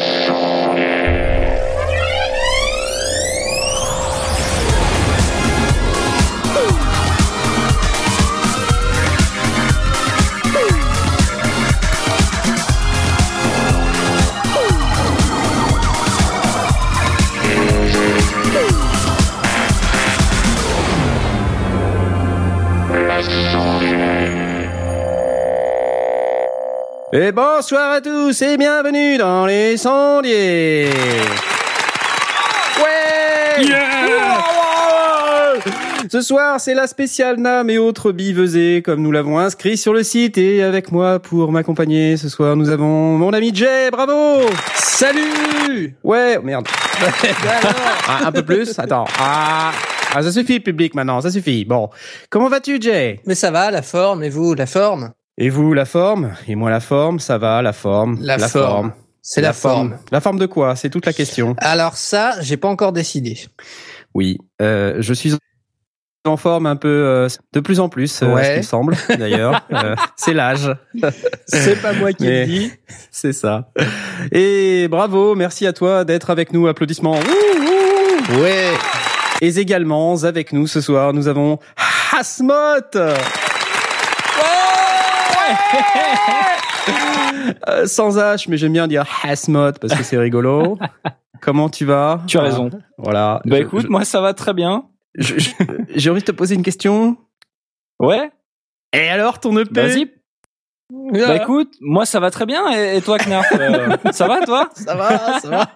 Et bonsoir à tous et bienvenue dans les sondiers. Ouais. Ce soir, c'est la spéciale NAM et autres bivesés, comme nous l'avons inscrit sur le site. Et avec moi, pour m'accompagner ce soir, nous avons mon ami Jay, bravo. Salut. Ouais, merde. Ah, un peu plus. Attends. Ah, ah, ça suffit, public, maintenant, ça suffit. Bon, comment vas-tu, Jay? Mais ça va, la forme, et vous, la forme? Et vous, la forme? Et moi, la forme, ça va, la forme La forme. C'est la, forme. La forme de quoi? C'est toute la question. Alors ça, j'ai pas encore décidé. Oui, euh, je suis en forme un peu euh, de plus en plus, euh, Ouais. ce qu'il semble d'ailleurs. Euh, c'est l'âge. C'est pas moi qui le dis. C'est ça. Et bravo, merci à toi d'être avec nous. Applaudissements. Ouh, ouh. Ouais. Et également avec nous ce soir, nous avons Hasmot. Euh, sans H, mais j'aime bien dire Hasmot parce que c'est rigolo. Comment tu vas? Tu as raison. Voilà. Bah Je- écoute, je- moi ça va très bien. j'ai envie de te poser une question. Ouais. Et alors ton EP Vas-y. Bah écoute, moi ça va très bien. Et, et toi, Knarf, euh, ça va toi? Ça va, ça va.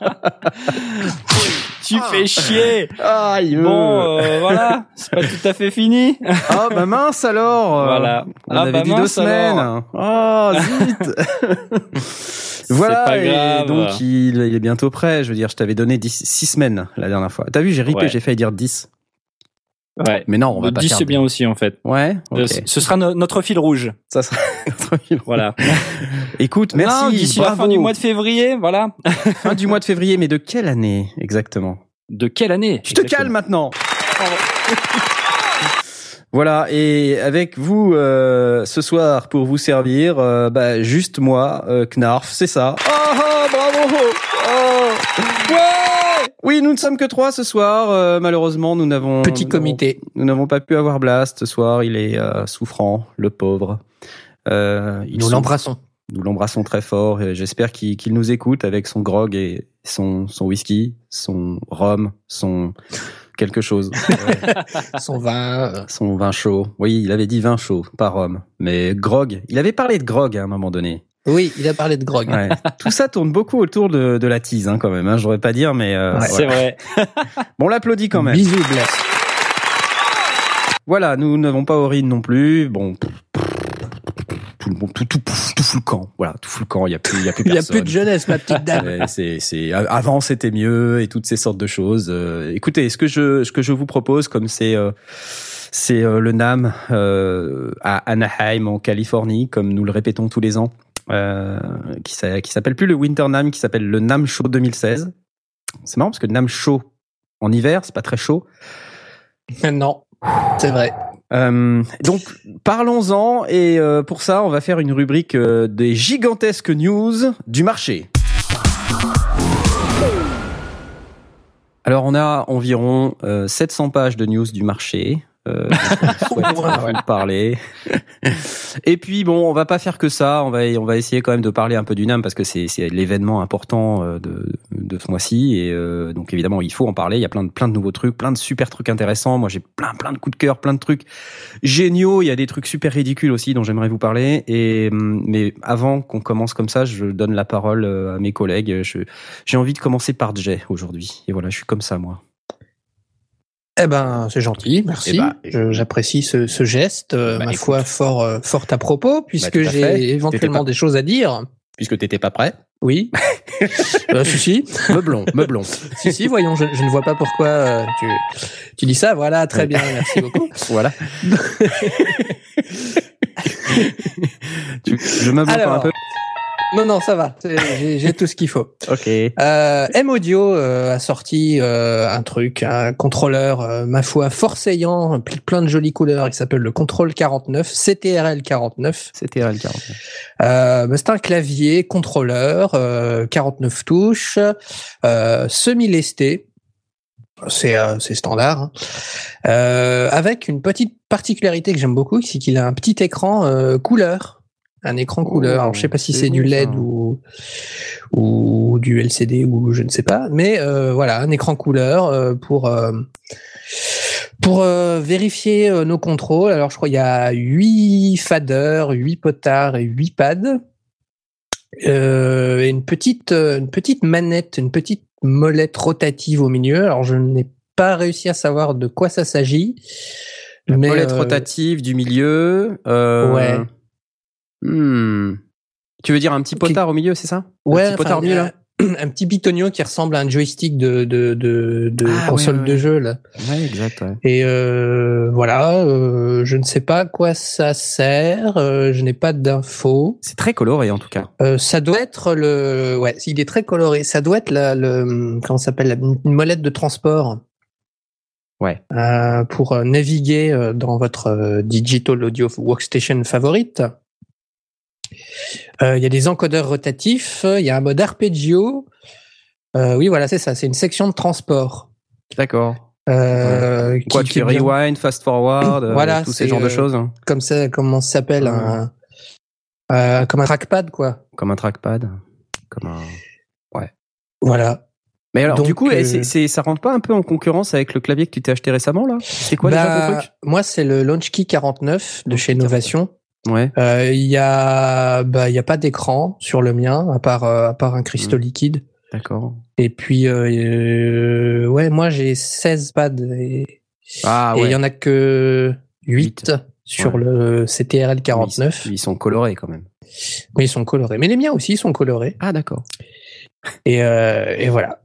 Tu fais chier. Aïe. Bon, euh, voilà, c'est pas tout à fait fini. Ah bah mince alors. Voilà. On Ah, avait bah dit deux semaines. alors. Oh zut. voilà. pas et grave. donc il, il est bientôt prêt. Je veux dire, je t'avais donné 10, 6 semaines la dernière fois. T'as vu, j'ai ripé, Ouais. j'ai failli dire 10. Ouais. Mais non, on va Le pas 10 faire c'est bien aussi en fait. Ouais. Euh, ce- sera no- notre fil rouge. Ça sera notre fil. Voilà. Écoute, merci. D'ici la bravo. fin du mois de février, voilà. Fin du mois de février, mais de quelle année exactement? De quelle année? Je te calme maintenant. Voilà, et avec vous euh, ce soir pour vous servir, euh, bah, juste moi, euh, Knarf, c'est ça. Ah ah, bravo Oh. Ouais Oui, nous ne sommes que trois ce soir. euh, malheureusement, nous n'avons Petit nous comité. Nous n'avons pas pu avoir Blast ce soir. Il est euh, souffrant, le pauvre. Euh, Nous l'embrassons. Nous l'embrassons très fort. J'espère qu'il nous écoute avec son grog et son, son whisky, son rhum, son quelque chose. Son vin. son vin chaud. Oui, il avait dit vin chaud, pas rhum. Mais grog. Il avait parlé de grog à un moment donné. Oui, il a parlé de grog. Ouais. Tout ça tourne beaucoup autour de, de la tease, hein, quand même. Hein, je devrais pas dire, mais euh, Ouais. C'est vrai. bon, on l'applaudit quand même. Bisous, Bless. Voilà, nous n'avons pas Aurine non plus. Bon, tout le monde, tout, tout, tout fout le camp. Voilà, tout fout le camp. Il y a plus, il y a plus Il y a personne. plus de jeunesse, ma petite dame. C'est, c'est, avant c'était mieux et toutes ces sortes de choses. Euh, écoutez, ce que je, ce que je vous propose, comme c'est, euh, c'est euh, le NAM euh, à Anaheim en Californie, comme nous le répétons tous les ans, euh, qui, s'a- qui s'appelle plus le Winter NAM, qui s'appelle le NAM Show 2016. C'est marrant parce que NAM Show en hiver, c'est pas très chaud. non, c'est vrai. Euh, donc parlons-en et euh, pour ça on va faire une rubrique euh, des gigantesques news du marché. Alors on a environ euh, 700 pages de news du marché. Euh, vous parler. Et puis bon, on va pas faire que ça. On va on va essayer quand même de parler un peu du NAM parce que c'est c'est l'événement important euh, de de ce mois-ci et euh, donc évidemment il faut en parler. Il y a plein de plein de nouveaux trucs, plein de super trucs intéressants. Moi j'ai plein plein de coups de cœur, plein de trucs géniaux. Il y a des trucs super ridicules aussi dont j'aimerais vous parler. Et hum, mais avant qu'on commence comme ça, je donne la parole euh, à mes collègues. Je j'ai envie de commencer par Jay aujourd'hui. Et voilà, je suis comme ça moi. Eh ben, c'est gentil, merci. Eh ben, Je- J'apprécie ce, ce geste, euh, Bah, ma écoute. foi, fort, euh, fort à propos, puisque à fait. j'ai éventuellement pas- des choses à dire. Puisque t'étais pas prêt. Oui. euh, si, si. Meublon, meublon. si, si, voyons, je, je ne vois pas pourquoi euh, tu, tu dis ça. Voilà, très bien, merci beaucoup. Voilà. Je meuble encore un peu. Non, non, ça va. J'ai tout ce qu'il faut. Ok. Euh, M Audio euh, a sorti euh, un truc, un contrôleur, euh, ma foi, forçayant, plein de jolies couleurs, qui s'appelle le Control 49, CTRL 49. CTRL 49. Euh, bah, c'est un clavier contrôleur, 49 touches, semi-lesté. C'est c'est standard, hein. avec une petite particularité que j'aime beaucoup, c'est qu'il a un petit écran couleur un écran couleur. Alors, je sais pas si c'est du LED ou ou du LCD ou je ne sais pas, mais euh, voilà, un écran couleur euh, pour euh, pour vérifier nos contrôles. Alors, je crois il y a 8 faders, 8 potards et 8 pads. et une petite une petite manette, une petite molette rotative au milieu. Alors, je n'ai pas réussi à savoir de quoi ça s'agit. molette rotative du milieu. ouais. Hmm. Tu veux dire un petit potard au milieu, c'est ça? Ouais, un petit potard au milieu, là? un petit bitonio qui ressemble à un joystick de de de, de ah, console de jeu là. Ouais, exact. Ouais. Et euh, voilà, euh, je ne sais pas à quoi ça sert, euh, je n'ai pas d'infos. C'est très coloré en tout cas. Euh, ça doit être le, ouais, il est très coloré. Ça doit être la, le, comment s'appelle, une molette de transport. Ouais. Euh, pour naviguer dans votre digital audio workstation favorite. Euh, il y a des encodeurs rotatifs, il y a un mode arpeggio. Euh, oui, voilà, c'est ça. C'est une section de transport. D'accord. Euh, Quoi, tu fais rewind, fast forward, voilà, tous ces genres de choses. Comme ça, comment ça s'appelle un, comme un trackpad, quoi. Comme un trackpad, comme un, ouais. Voilà. Mais alors, du coup, c'est, ça rentre pas un peu en concurrence avec le clavier que tu t'es acheté récemment, là? C'est quoi déjà ton bah, truc? Moi, c'est le LaunchKey 49 de chez Innovation. Ouais. Euh, il y a, bah, il y a pas d'écran sur le mien à part, euh, à part un cristaux mmh. liquide. D'accord. Et puis, euh, ouais, moi j'ai 16 pads et ah, il y en a que 8, sur le CTRL 49. ils, sont colorés quand même. Oui, ils sont colorés. Mais les miens aussi sont colorés. Ah, d'accord. Et, et voilà.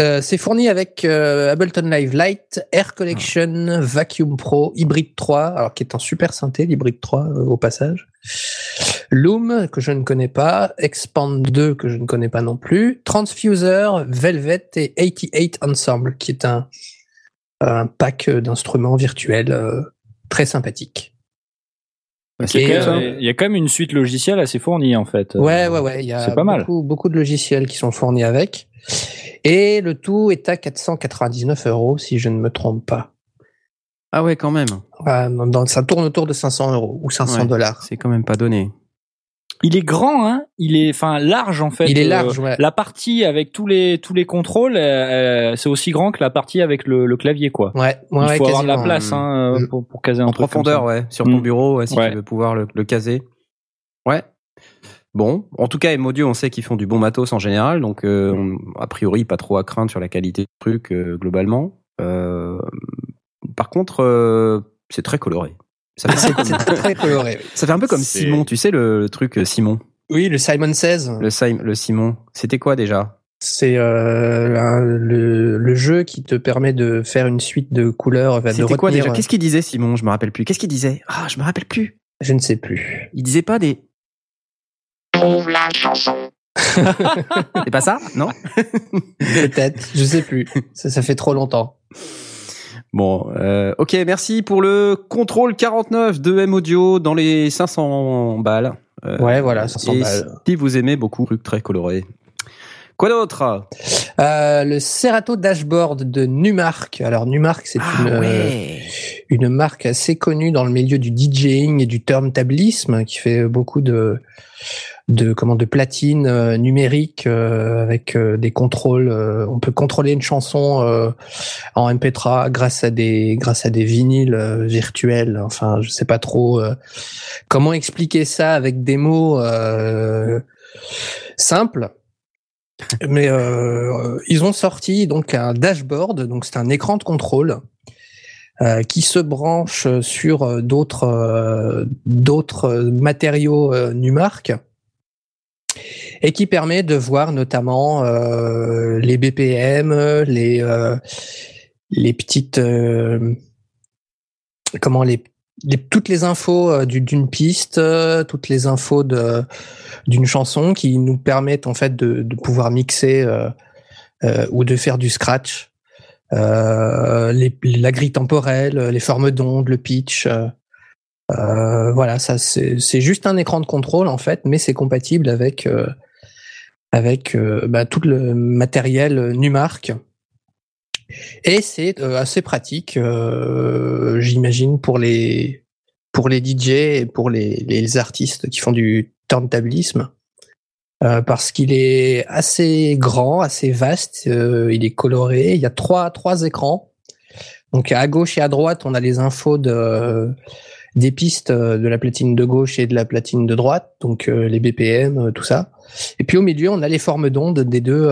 Euh, c'est fourni avec euh, Ableton Live Lite, Air Collection, Vacuum Pro, Hybrid 3, alors qui est un super synthé, l'Hybrid 3 euh, au passage. Loom, que je ne connais pas, Expand 2, que je ne connais pas non plus, Transfuser, Velvet et 88 Ensemble, qui est un, un pack d'instruments virtuels très sympathique. Bah, il y a quand même une suite logicielle assez fournie en fait. Ouais, ouais, ouais. Il y a pas beaucoup, mal. beaucoup de logiciels qui sont fournis avec. Et le tout est à 499 euros, si je ne me trompe pas. Ah ouais, quand même. ça tourne autour de 500 euros ou 500 dollars. c'est quand même pas donné. Il est grand, hein. Il est, enfin, large en fait. Il est large. ouais. La partie avec tous les tous les contrôles, euh, c'est aussi grand que la partie avec le, clavier, quoi. Ouais. ouais Il faut avoir de la place, hein, mm. pour, pour caser un en profondeur, ouais, sur ton mm. bureau, si tu veux pouvoir le, le caser. Bon, en tout cas, M-Audio, on sait qu'ils font du bon matos en général, donc euh, a priori pas trop à craindre sur la qualité du truc euh, globalement. Euh, par contre, c'est très coloré. Ça fait, très coloré. Ça fait un peu comme Simon, tu sais le, truc Simon. Oui, le Simon 16. Le, le Simon. C'était quoi déjà? C'est le, jeu qui te permet de faire une suite de couleurs. C'était quoi déjà? Qu'est-ce qu'il disait Simon? Je me rappelle plus. Qu'est-ce qu'il disait? Ah, je me rappelle plus. Je ne sais plus. Il disait pas des trouve la chanson. C'est pas ça Non Peut-être, je sais plus. Ça, ça fait trop longtemps. Bon, euh, ok, merci pour le contrôle 49 de M Audio dans les 500 balles. Euh, ouais, voilà, 500 balles. Si vous aimez beaucoup, trucs très colorés. Quoi d'autre? Euh, Le Serato Dashboard de Numark. Alors Numark, c'est ah une une marque assez connue dans le milieu du DJing et du turntablisme, qui fait beaucoup de de comment de platine euh, numérique euh, avec euh, des contrôles. on peut contrôler une chanson en MP3 grâce à des grâce à des vinyles virtuels. Enfin, je sais pas trop comment expliquer ça avec des mots simples. Mais ils ont sorti donc un dashboard, donc c'est un écran de contrôle qui se branche sur d'autres d'autres matériaux Numark et qui permet de voir notamment euh, les BPM, les euh, les petites euh, comment les toutes les infos d'une piste, toutes les infos d'une chanson qui nous permettent en fait de, pouvoir mixer ou de faire du scratch. La grille temporelle, les formes d'ondes, le pitch, euh, voilà, ça c'est juste un écran de contrôle en fait, mais c'est compatible avec euh, avec euh, bah, tout le matériel Numark. Et c'est assez pratique, j'imagine, pour les pour les DJ et pour les, les artistes qui font du turntablisme. parce qu'il est assez grand, assez vaste, il est coloré. Il y a trois trois écrans. Donc à gauche et à droite, on a les infos de des pistes euh, de la platine de gauche et de la platine de droite, donc euh, les BPM, euh, tout ça. Et puis au milieu, on a les formes d'ondes des deux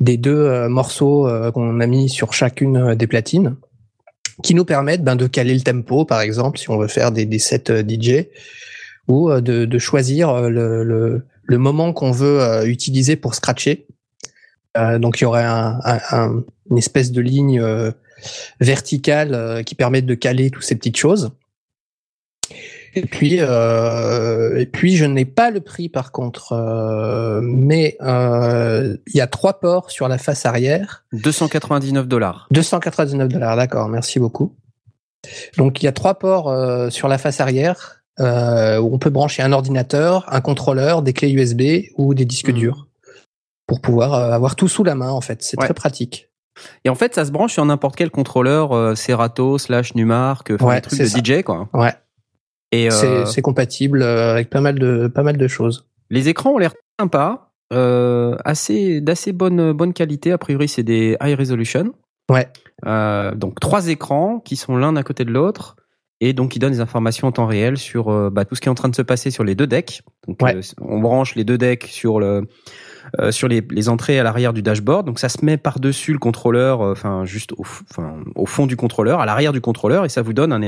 des deux morceaux qu'on a mis sur chacune des platines, qui nous permettent ben, de caler le tempo, par exemple, si on veut faire des, sets DJ, ou de, choisir le, moment qu'on veut utiliser pour scratcher. donc il y aurait un, un, une espèce de ligne verticale euh, qui permettent de caler toutes ces petites choses. Et puis, euh, et puis, je n'ai pas le prix par contre, euh, mais il y a trois ports sur la face arrière. 299 dollars. 299 dollars, d'accord. Merci beaucoup. Donc, il y a trois ports sur la face arrière où on peut brancher un ordinateur, un contrôleur, des clés USB ou des disques mmh. durs pour pouvoir avoir tout sous la main. En fait, c'est très pratique. Et en fait, ça se branche sur n'importe quel contrôleur euh, Serato slash Numark, enfin des trucs de DJ quoi. Ouais. Et euh, c'est compatible euh, avec pas mal de pas mal de choses. Les écrans ont l'air sympas, euh, assez d'assez bonne bonne qualité. A priori, c'est des high resolution. Ouais. Donc trois écrans qui sont l'un à côté de l'autre et donc qui donnent des informations en temps réel sur bah, tout ce qui est en train de se passer sur les deux decks. Donc on branche les deux decks sur le euh, sur les, les, entrées à l'arrière du dashboard. Donc ça se met par-dessus le contrôleur, enfin juste au fond du contrôleur, à l'arrière du contrôleur, et ça vous donne un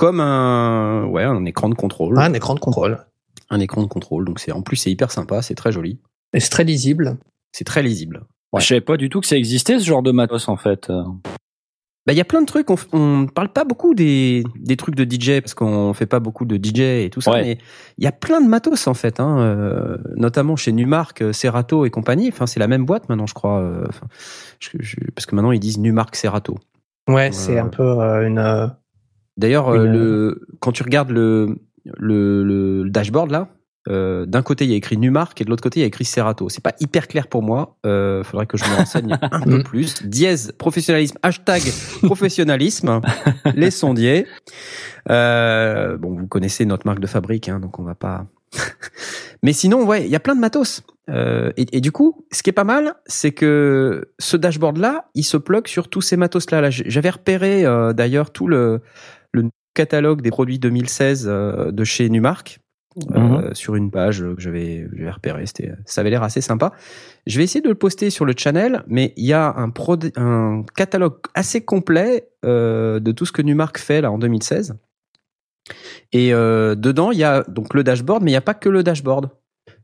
comme un ouais un écran de contrôle. un écran de contrôle. Un écran de contrôle. Donc c'est en plus c'est hyper sympa, c'est très joli. Et c'est très lisible. C'est très lisible. Ouais. Je savais pas du tout que ça existait ce genre de matos en fait. Bah, il y a plein de trucs. On, on parle pas beaucoup des, des trucs de DJ parce qu'on fait pas beaucoup de DJ et tout ça. Mais il y a plein de matos en fait, hein, euh, notamment chez Numark, euh, Serato et compagnie. Enfin, c'est la même boîte maintenant, je crois. Euh, parce que maintenant ils disent Numark Serato. Ouais, c'est un peu une. D'ailleurs, le quand tu regardes le, le, le dashboard là, euh, d'un côté il y a écrit Numark et de l'autre côté il y a écrit Serato. C'est pas hyper clair pour moi. Euh, faudrait que je me renseigne un peu plus. Dièse professionnalisme hashtag professionnalisme les sondiers. Euh, bon vous connaissez notre marque de fabrique hein, donc on va pas. Mais sinon ouais il y a plein de matos. Euh, et, et, du coup ce qui est pas mal c'est que ce dashboard là il se plug sur tous ces matos là. là J'avais repéré euh, d'ailleurs tout le catalogue des produits 2016 euh, de chez Numark euh, mhm. sur une page que j'avais repéré. C'était, ça avait l'air assez sympa. Je vais essayer de le poster sur le channel, mais il y a un, catalogue assez complet euh, de tout ce que Numark fait là en 2016. Et euh, dedans, il y a donc le dashboard, mais il n'y a pas que le dashboard.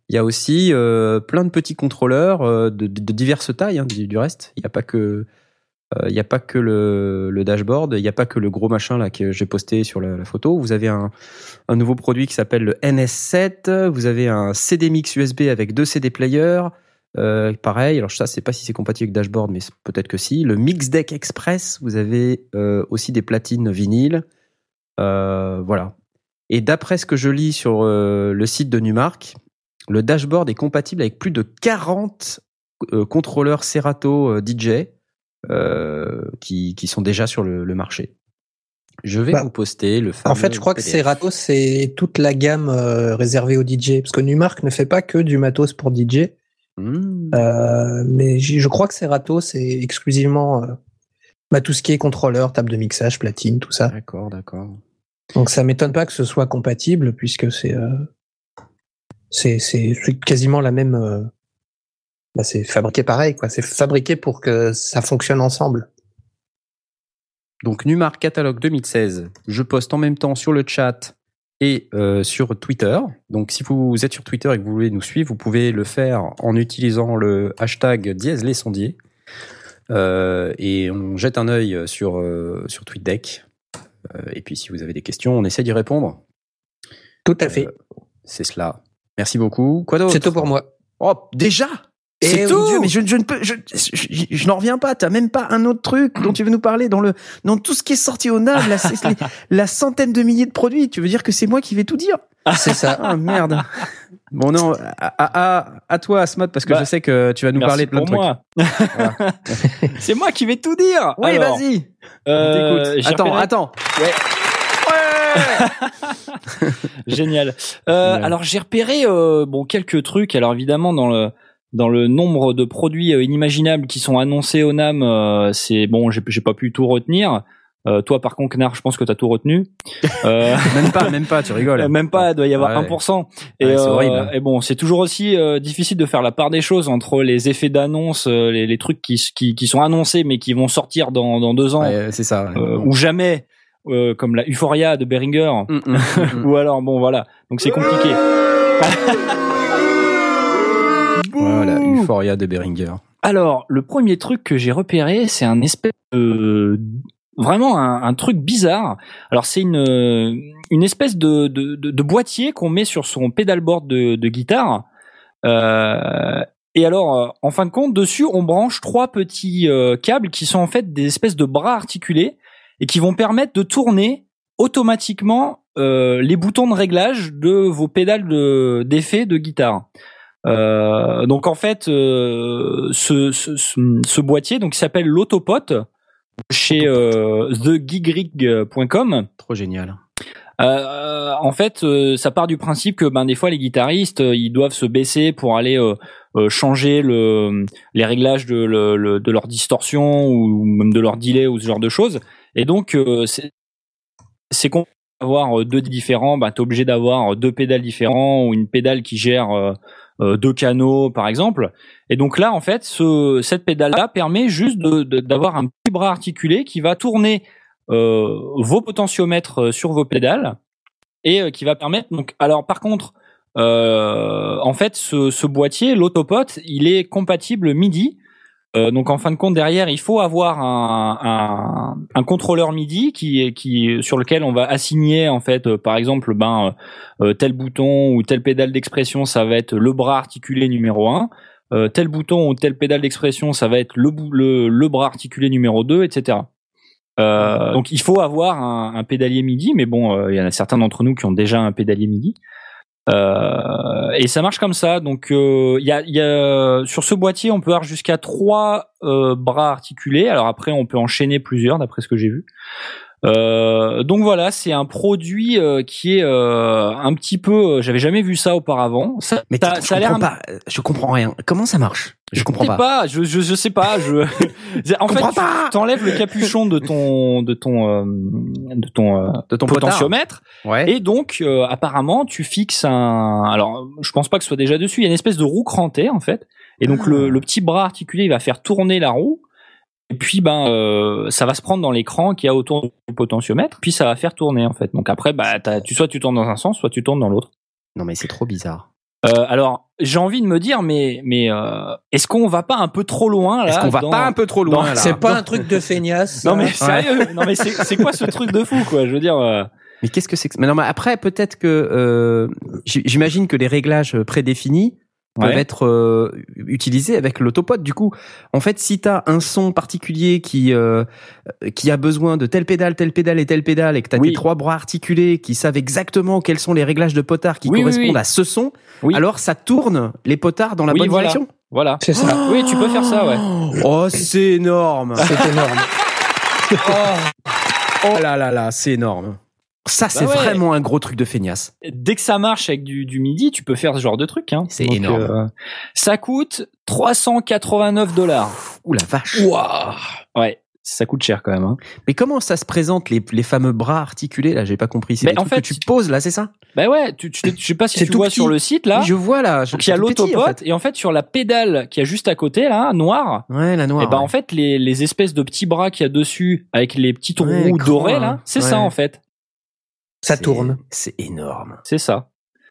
Il y a aussi euh, plein de petits contrôleurs euh, de, de, diverses tailles hein, du, du, reste. Il n'y a pas que il euh, n'y a pas que le, dashboard, il n'y a pas que le gros machin là que j'ai posté sur la, photo. Vous avez un, nouveau produit qui s'appelle le NS7. Vous avez un CD mix USB avec deux CD players. Euh, pareil, alors ça, je sais pas si c'est compatible avec dashboard, mais peut-être que si. Le Mix Deck Express, vous avez euh, aussi des platines vinyle. Euh, voilà. Et d'après ce que je lis sur le site de Numark, le dashboard est compatible avec plus de 40 contrôleurs Serato DJ qui, qui, sont déjà sur le, le marché. Je vais bah, vous poster le En fait, je crois que Serato, c'est toute la gamme euh, réservée aux DJ. Parce que Numark ne fait pas que du matos pour DJ. Mmh. Euh, mais je crois que Serato, c'est exclusivement euh, bah, tout ce qui est contrôleur, table de mixage, platine, tout ça. D'accord, d'accord. Donc ça m'étonne pas que ce soit compatible puisque c'est euh, c'est quasiment la même bah, c'est fabriqué pareil, quoi. C'est fabriqué pour que ça fonctionne ensemble. Donc Numark Catalogue 2016, je poste en même temps sur le chat et euh, sur Twitter. Donc si vous êtes sur Twitter et que vous voulez nous suivre, vous pouvez le faire en utilisant le hashtag dièse les sondiers. Euh, et on jette un œil sur, euh, sur TweetDeck. et puis si vous avez des questions, on essaie d'y répondre. Tout à fait. C'est cela. Merci beaucoup. Quoi d'autre? C'est tout pour moi. Oh, déjà? C'est Eh tout. mais je, je ne peux, je, je, je n'en reviens pas. T'as même pas un autre truc dont tu veux nous parler dans le, dans tout ce qui est sorti au NAB, la, les- la centaine de milliers de produits. Tu veux dire que c'est moi qui vais tout dire? C'est ça. Ah merde. Bon non, à, à, à, toi Asmod parce que Bah, je sais que tu vas nous Merci parler de plein de pour trucs. moi. c'est moi qui vais tout dire. Oui, Alors, vas-y. euh, Attends, repéré- attends. Génial. Euh, Ouais. Alors j'ai repéré euh, bon quelques trucs. Alors évidemment dans le dans le nombre de produits euh, inimaginables qui sont annoncés au NAM, euh, c'est bon, j'ai pas pu tout retenir. Euh, toi par contre, Knar, je pense que t'as tout retenu. Euh, Même pas, même pas. Tu rigoles. même pas, il doit y avoir Ouais. 1%. Et, Ouais, c'est euh, horrible. et bon, c'est toujours aussi euh, difficile de faire la part des choses entre les effets d'annonce, euh, les, les trucs qui, qui, qui sont annoncés mais qui vont sortir dans, dans deux ans Ouais, c'est ça. euh, ou jamais, euh, comme la Euphoria de Beringer. Mm, mm, mm. Ou alors, bon, voilà. Donc c'est compliqué. Voilà, Euphoria de Beringer. Alors, le premier truc que j'ai repéré, c'est un espèce de vraiment un, un truc bizarre. Alors, c'est une une espèce de de, de, de boîtier qu'on met sur son pédalboard de, de guitare. Euh, et alors, euh, en fin de compte, dessus, on branche trois petits euh, câbles qui sont en fait des espèces de bras articulés et qui vont permettre de tourner automatiquement euh, les boutons de réglage de vos pédales de- d'effet de guitare. Euh, donc en fait, euh, ce, ce, ce- ce boîtier donc il s'appelle l'autopot chez euh, thegigrig.com. Trop génial. Euh, en fait, euh, ça part du principe que ben des fois les guitaristes euh, ils doivent se baisser pour aller changer le les réglages de le, le- de leur distorsion ou même de leur delay ou ce genre de choses. Et donc c'est c'est qu'on avoir euh, deux différents, bah t'es obligé d'avoir deux pédales différents ou une pédale qui gère euh, deux canaux par exemple. Et donc là en fait, ce, cette pédale là permet juste de- de- d'avoir un petit bras articulé qui va tourner euh, vos potentiomètres euh, sur vos pédales et euh, qui va permettre donc alors par contre euh, en fait ce, ce boîtier l'autopot il est compatible MIDI Euh, donc en fin de compte derrière il faut avoir un, contrôleur MIDI sur lequel on va assigner en fait euh, par exemple ben euh, tel bouton ou telle pédale d'expression ça va être le bras articulé numéro 1 euh, tel bouton ou telle pédale d'expression ça va être le, bras articulé numéro 2 etc donc il faut avoir un, pédalier MIDI, mais bon, il y en a certains d'entre nous qui ont déjà un pédalier MIDI. Euh, et ça marche comme ça. Donc euh, y a sur ce boîtier, on peut avoir jusqu'à trois euh, bras articulés. Alors après, on peut enchaîner plusieurs, d'après ce que j'ai vu. Euh, donc voilà, c'est un produit euh, qui est euh, un petit peu. euh, J'avais jamais vu ça auparavant. Ça, Mais ça, je ça a l'air pas. Je comprends rien. Comment ça marche? Je comprends sais pas. pas. Je, je je sais pas. Je en fait, tu t'enlèves le capuchon de ton de ton euh, de ton euh, De ton potentiomètre. Ouais. et donc euh, apparemment tu fixes un alors je pense pas que ce soit déjà dessus il y a une espèce de roue crantée en fait et donc Ah. le, le petit bras articulé il va faire tourner la roue et puis ben euh, ça va se prendre dans l'écran qu'il y a autour du potentiomètre puis ça va faire tourner en fait donc après bah tu soit tu tournes dans un sens soit tu tournes dans l'autre Non mais c'est trop bizarre. euh, alors j'ai envie de me dire mais mais euh, est-ce qu'on va pas un peu trop loin là Est-ce qu'on va dans- pas un peu trop loin dans- là C'est pas un truc de feignasse. non mais sérieux non mais c'est quoi ce truc de fou quoi? Je veux dire euh, Mais qu'est-ce que c'est que Mais non, mais après peut-être que euh, j'imagine que les réglages prédéfinis peuvent Ouais. être euh, utilisés avec l'autopod. Du coup, en fait, si tu as un son particulier qui euh, qui a besoin de telle pédale, telle pédale et telle pédale, et que tu as Oui. tes trois bras articulés qui savent exactement quels sont les réglages de potard qui Oui, correspondent oui. à ce son, Oui. alors ça tourne les potards dans la Oui, bonne voilà. direction. voilà C'est ça. oui tu peux faire ça ouais Oh, c'est énorme. C'est énorme. Oh là là là, c'est énorme. Ça, c'est Bah ouais. vraiment un gros truc de feignasse. dès que ça marche avec du, du midi, tu peux faire ce genre de truc. Hein. C'est Donc, énorme. euh, ça coûte 389 dollars. Ouh la vache. Waouh. Ouais, ça coûte cher quand même. Hein. Mais comment ça se présente les, les fameux bras articulés là? J'ai pas compris. C'est en trucs fait, que tu poses là, c'est ça? Bah ouais, tu, tu, je sais pas si C'est tu vois petit. sur le site là. Je vois là. je- Donc il y a c'est tout petit, l'autopot en fait. et en fait sur la pédale qui est juste à côté là, noire. Ouais, la noire. et ben ouais. en fait les, les espèces de petits bras qu'il y a dessus avec les petites Ouais, roues dorées là. là, c'est ça en fait. Ça C'est- tourne. C'est énorme. C'est ça.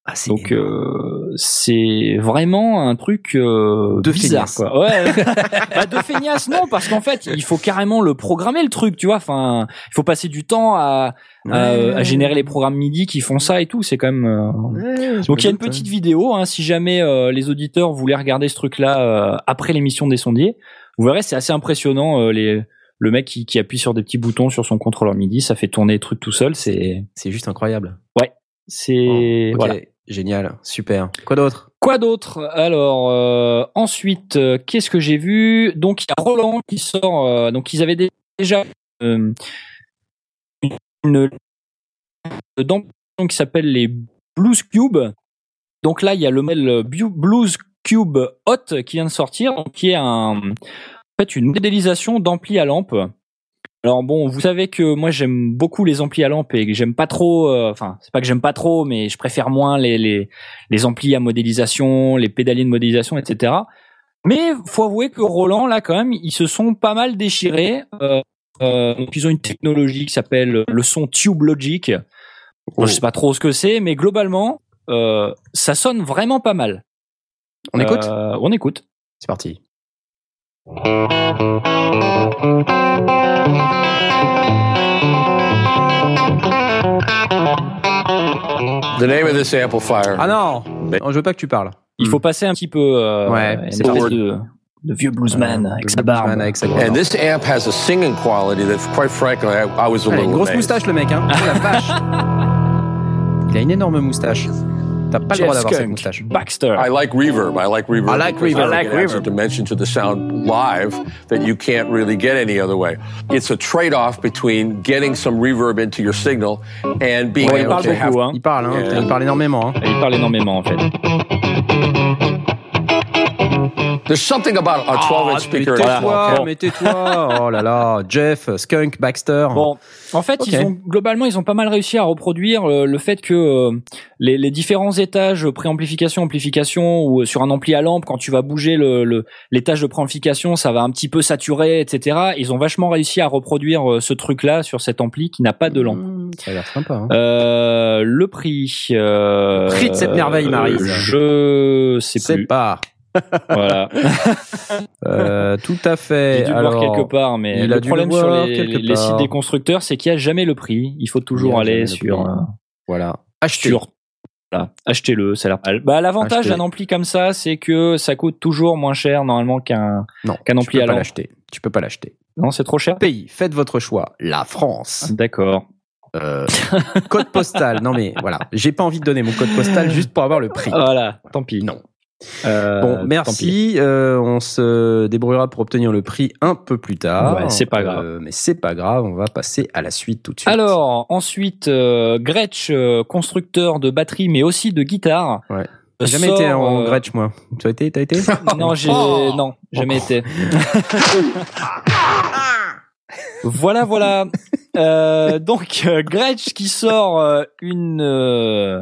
Ah, c'est Donc euh, c'est vraiment un truc euh, De bizarre feignasse. quoi. Ouais. bah, de feignasse non parce qu'en fait il faut carrément le programmer le truc tu vois. Enfin il faut passer du temps à, à, à générer les programmes MIDI qui font ça et tout. C'est quand même. euh, Ouais, Donc il y a une petite vidéo hein, si jamais euh, les auditeurs voulaient regarder ce truc là après l'émission des sondiers. Vous verrez c'est assez impressionnant euh, les le mec qui, qui appuie sur des petits boutons sur son contrôleur MIDI, ça fait tourner les trucs tout seul. C'est C'est juste incroyable. c'est Ok, voilà. Génial, super. Quoi d'autre? Quoi d'autre? Alors euh, ensuite, euh, qu'est-ce que j'ai vu? Donc il y a Roland qui sort. euh, donc ils avaient déjà une une qui s'appelle les Blues Cube. Donc là il y a le modèle Blues Cube Hot qui vient de sortir, donc qui est un fait une modélisation d'ampli à lampe. Alors bon, vous savez que moi j'aime beaucoup les amplis à lampe et que j'aime pas trop. euh, Enfin, c'est pas que j'aime pas trop, mais je préfère moins les les les amplis à modélisation, les pédaliers de modélisation, etc. Mais faut avouer que Roland là quand même, ils se sont pas mal déchirés. Euh, euh, donc ils ont une technologie qui s'appelle le son Tube Logic. Je sais pas trop ce que c'est, mais globalement, euh, ça sonne vraiment pas mal. On écoute? Euh, On écoute. C'est parti. The name of this amplifier. Ah non, non Je veux pas que tu parles. Il faut passer un petit peu euh, Ouais, une c'est de, de vieux bluesman Euh, avec sa barbe. Avec sa grosse And barbe. this amp has a singing quality that, quite frankly, I, I was a il a little une grosse amazed. moustache le mec, hein. Oh la vache. Il a une énorme moustache. T'as pas le droit d'avoir cette Skunk, moustache. Baxter. I like reverb. I like reverb. I like reverb. I like adds a reverb. dimension to the sound live that you can't really get any other way. It's a trade-off between getting some reverb into your signal and being Ouais, il able parle to have. beaucoup, hein. Il parle, hein. Yeah. Il parle énormément. Hein. Il parle énormément en fait. There's something about a 12-inch mais speaker. tais-toi, Voilà. mais tais-toi. Oh là là, Jeff, Skunk, Baxter. Bon, en fait, ils ont globalement, ils ont pas mal réussi à reproduire euh, le fait que euh, les, les différents étages préamplification, amplification ou euh, sur un ampli à lampe, quand tu vas bouger le, le l'étage de préamplification, ça va un petit peu saturer, etc. Ils ont vachement réussi à reproduire euh, ce truc-là sur cet ampli qui n'a pas de lampe. Mmh, Ça a l'air sympa. Hein. Euh, le prix. Euh, Le prix de cette merveille, Maryse. Je sais C'est plus. pas. Voilà. Euh, tout à fait. J'ai dû le Alors, voir quelque part, mais il le problème le sur les, sites des constructeurs, c'est qu'il y a jamais le prix. Il faut toujours Il aller le sur. prix. Voilà. Sur voilà, achetez-le, ça a l'air. Bah l'avantage d'un ampli comme ça, c'est que ça coûte toujours moins cher normalement qu'un Qu'un tu ampli peux à l'acheter. Tu peux pas l'acheter. non, c'est trop cher? Pays, faites votre choix. La France. D'accord. Euh, code postal. Non mais voilà, j'ai pas envie de donner mon code postal juste pour avoir le prix. Voilà, tant pis. Non. Euh, Bon, merci. Euh, on se débrouillera pour obtenir le prix un peu plus tard. Ouais, c'est pas Euh, grave. mais c'est pas grave. On va passer à la suite tout de suite. Alors, ensuite, euh, Gretsch, euh, constructeur de batterie, mais aussi de guitare. Ouais. euh, J'ai jamais sort, été en euh, Gretsch moi. Tu as été T'as été Non, j'ai Oh. non, jamais été. voilà, voilà. Euh, donc euh, Gretsch qui sort euh, une euh,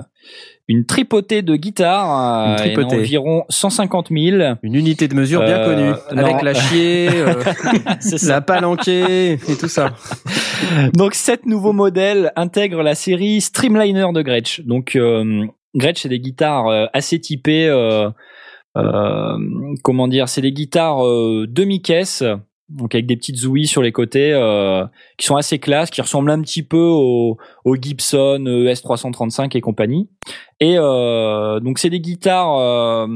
une tripotée de guitare, Une euh, tripotée. environ 150 000. Une unité de mesure bien Euh, connue, non. avec la chier, euh, la palanquée et tout ça. Donc sept nouveaux modèles intègrent la série Streamliner de Gretsch. Donc euh, Gretsch c'est des guitares assez typées. euh, euh, comment dire C'est des guitares euh, demi-caisse, donc avec des petites ouïes sur les côtés, euh, qui sont assez classe, qui ressemblent un petit peu au, au Gibson euh, ES335 et compagnie. Et euh, donc c'est des guitares. euh,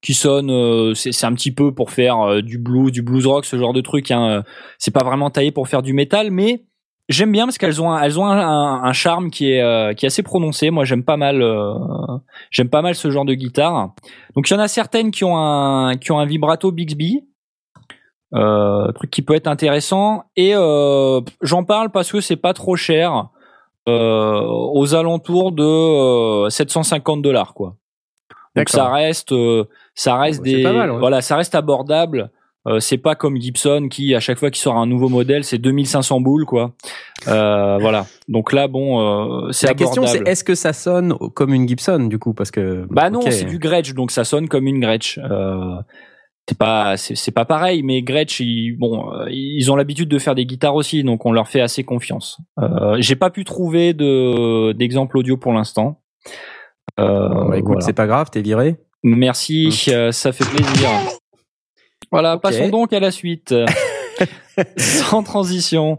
qui sonnent, euh, c'est un petit peu pour faire euh, du blues, du blues rock, ce genre de truc. Hein, euh, c'est pas vraiment taillé pour faire du métal, mais j'aime bien parce qu'elles ont un, elles ont un, un- charme qui est euh, qui est assez prononcé. Moi, j'aime pas mal euh, j'aime pas mal ce genre de guitare. Donc il y en a certaines qui ont un qui ont un vibrato Bixby. Euh, truc qui peut être intéressant. Et euh, j'en parle parce que c'est pas trop cher euh, aux alentours de euh, 750 dollars quoi. Donc ça reste ça reste bah, des pas mal, ouais. voilà ça reste abordable. Euh, c'est pas comme Gibson qui à chaque fois qu'il sort un nouveau modèle c'est 2500 boules quoi. Euh, voilà. Donc là bon euh, c'est La question c'est est-ce que ça sonne comme une Gibson du coup? Parce que bah non, c'est du Gretsch, donc ça sonne comme une Gretsch. C'est pas, c'est pas pareil, mais Gretsch, ils, bon, euh, ils ont l'habitude de faire des guitares aussi, donc on leur fait assez confiance. Euh, J'ai pas pu trouver de d'exemple audio pour l'instant. Euh, Bah, écoute, voilà. c'est pas grave, t'es viré. Merci, euh, ça fait plaisir. Voilà, passons donc à la suite. Sans transition.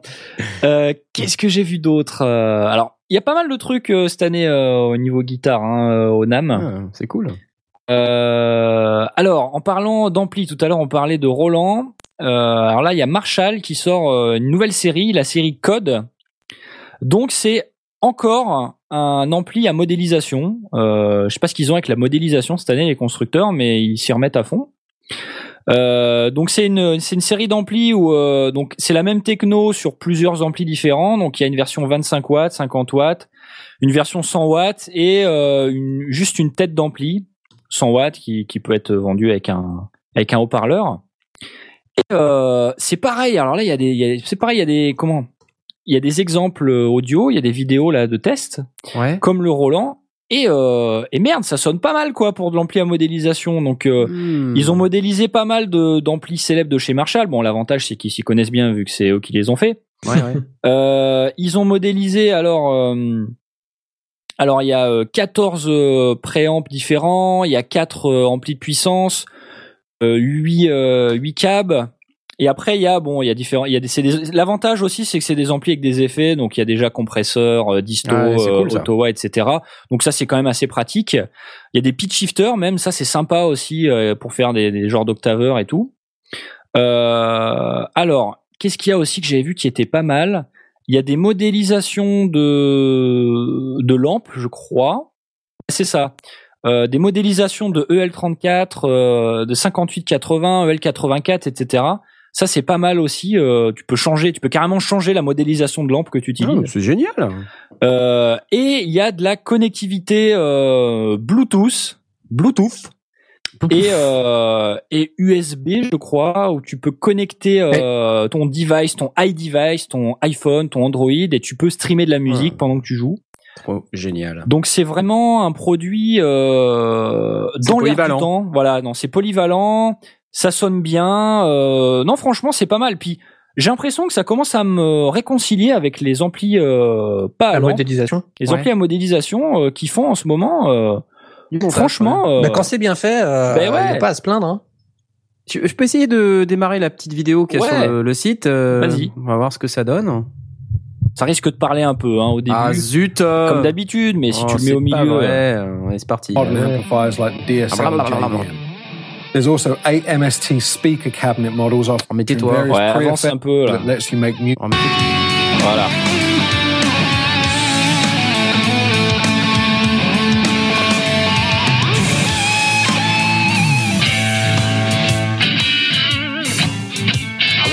Euh, Qu'est-ce que j'ai vu d'autre Euh, Alors, il y a pas mal de trucs cette année au niveau guitare, hein, au NAM. Ah, c'est cool. Euh, alors, en parlant d'ampli, tout à l'heure on parlait de Roland. Euh, alors là, il y a Marshall qui sort euh, une nouvelle série, la série Code. Donc c'est encore un ampli à modélisation. Euh, je sais pas ce qu'ils ont avec la modélisation cette année les constructeurs, mais ils s'y remettent à fond. Euh, donc c'est une c'est une série d'amplis où euh, donc c'est la même techno sur plusieurs amplis différents. Donc il y a une version 25 watts, 50 watts, une version 100 watts et euh, une, juste une tête d'ampli 100 watts qui, qui peut être vendu avec un avec un haut-parleur. Et euh, c'est pareil. Alors là, il y a des, c'est pareil. Il y a des comment? Il y a des exemples audio, il y a des vidéos là de tests, Ouais. comme le Roland. Et euh, et merde, ça sonne pas mal quoi pour de l'ampli à modélisation. Donc euh, Hmm. ils ont modélisé pas mal de d'amplis célèbres de chez Marshall. Bon, l'avantage c'est qu'ils s'y connaissent bien vu que c'est eux qui les ont fait. Ouais, ouais. Ils ont modélisé alors alors il y a euh, 14 euh, préamps différents, il y a 4 euh, amplis de puissance, euh, 8 euh, 8 cabs et après il y a bon, il y a différents il y a des, des- l'avantage aussi c'est que c'est des amplis avec des effets donc il y a déjà compresseur, euh, disto, Ah euh, cool, auto etc. Donc ça c'est quand même assez pratique. Il y a des pitch shifters même ça c'est sympa aussi euh, pour faire des, des genres d'octaveurs et tout. Euh, alors, qu'est-ce qu'il y a aussi que j'avais vu qui était pas mal? Il y a des modélisations de de lampes, je crois. C'est ça. Euh, des modélisations de EL34, euh, de 5880, EL84, etc. Ça c'est pas mal aussi. euh, tu peux changer, tu peux carrément changer la modélisation de lampe que tu utilises. Ah, c'est génial. Euh, et il y a de la connectivité euh, Bluetooth, Bluetooth et euh, et USB, je crois, où tu peux connecter euh, ton device, ton iDevice, ton iPhone, ton Android, et tu peux streamer de la musique Ouais. pendant que tu joues. Trop génial. Donc c'est vraiment un produit euh, dans l'air du polyvalent. temps. Voilà, non, c'est polyvalent, ça sonne bien. euh, non, franchement, c'est pas mal. Puis j'ai l'impression que ça commence à me réconcilier avec les amplis euh, pas à modélisation. les Ouais. amplis à modélisation euh, qui font en ce moment. Bon franchement, ouais. euh, Bah, quand c'est bien fait, euh, Ben il ouais. n'y a pas à se plaindre. Hein. Tu- je peux essayer de démarrer la petite vidéo qu'il y a Ouais. sur le, le site. euh, Vas-y. On va voir ce que ça donne. ça risque de parler un peu hein, au début, Ah zut euh. comme d'habitude, mais si Oh, tu le mets au milieu, vrai. euh, c'est parti. There's also eight MST speaker cabinet models tais-toi. various ouais, avance un peu là. that lets you make music oh, Voilà.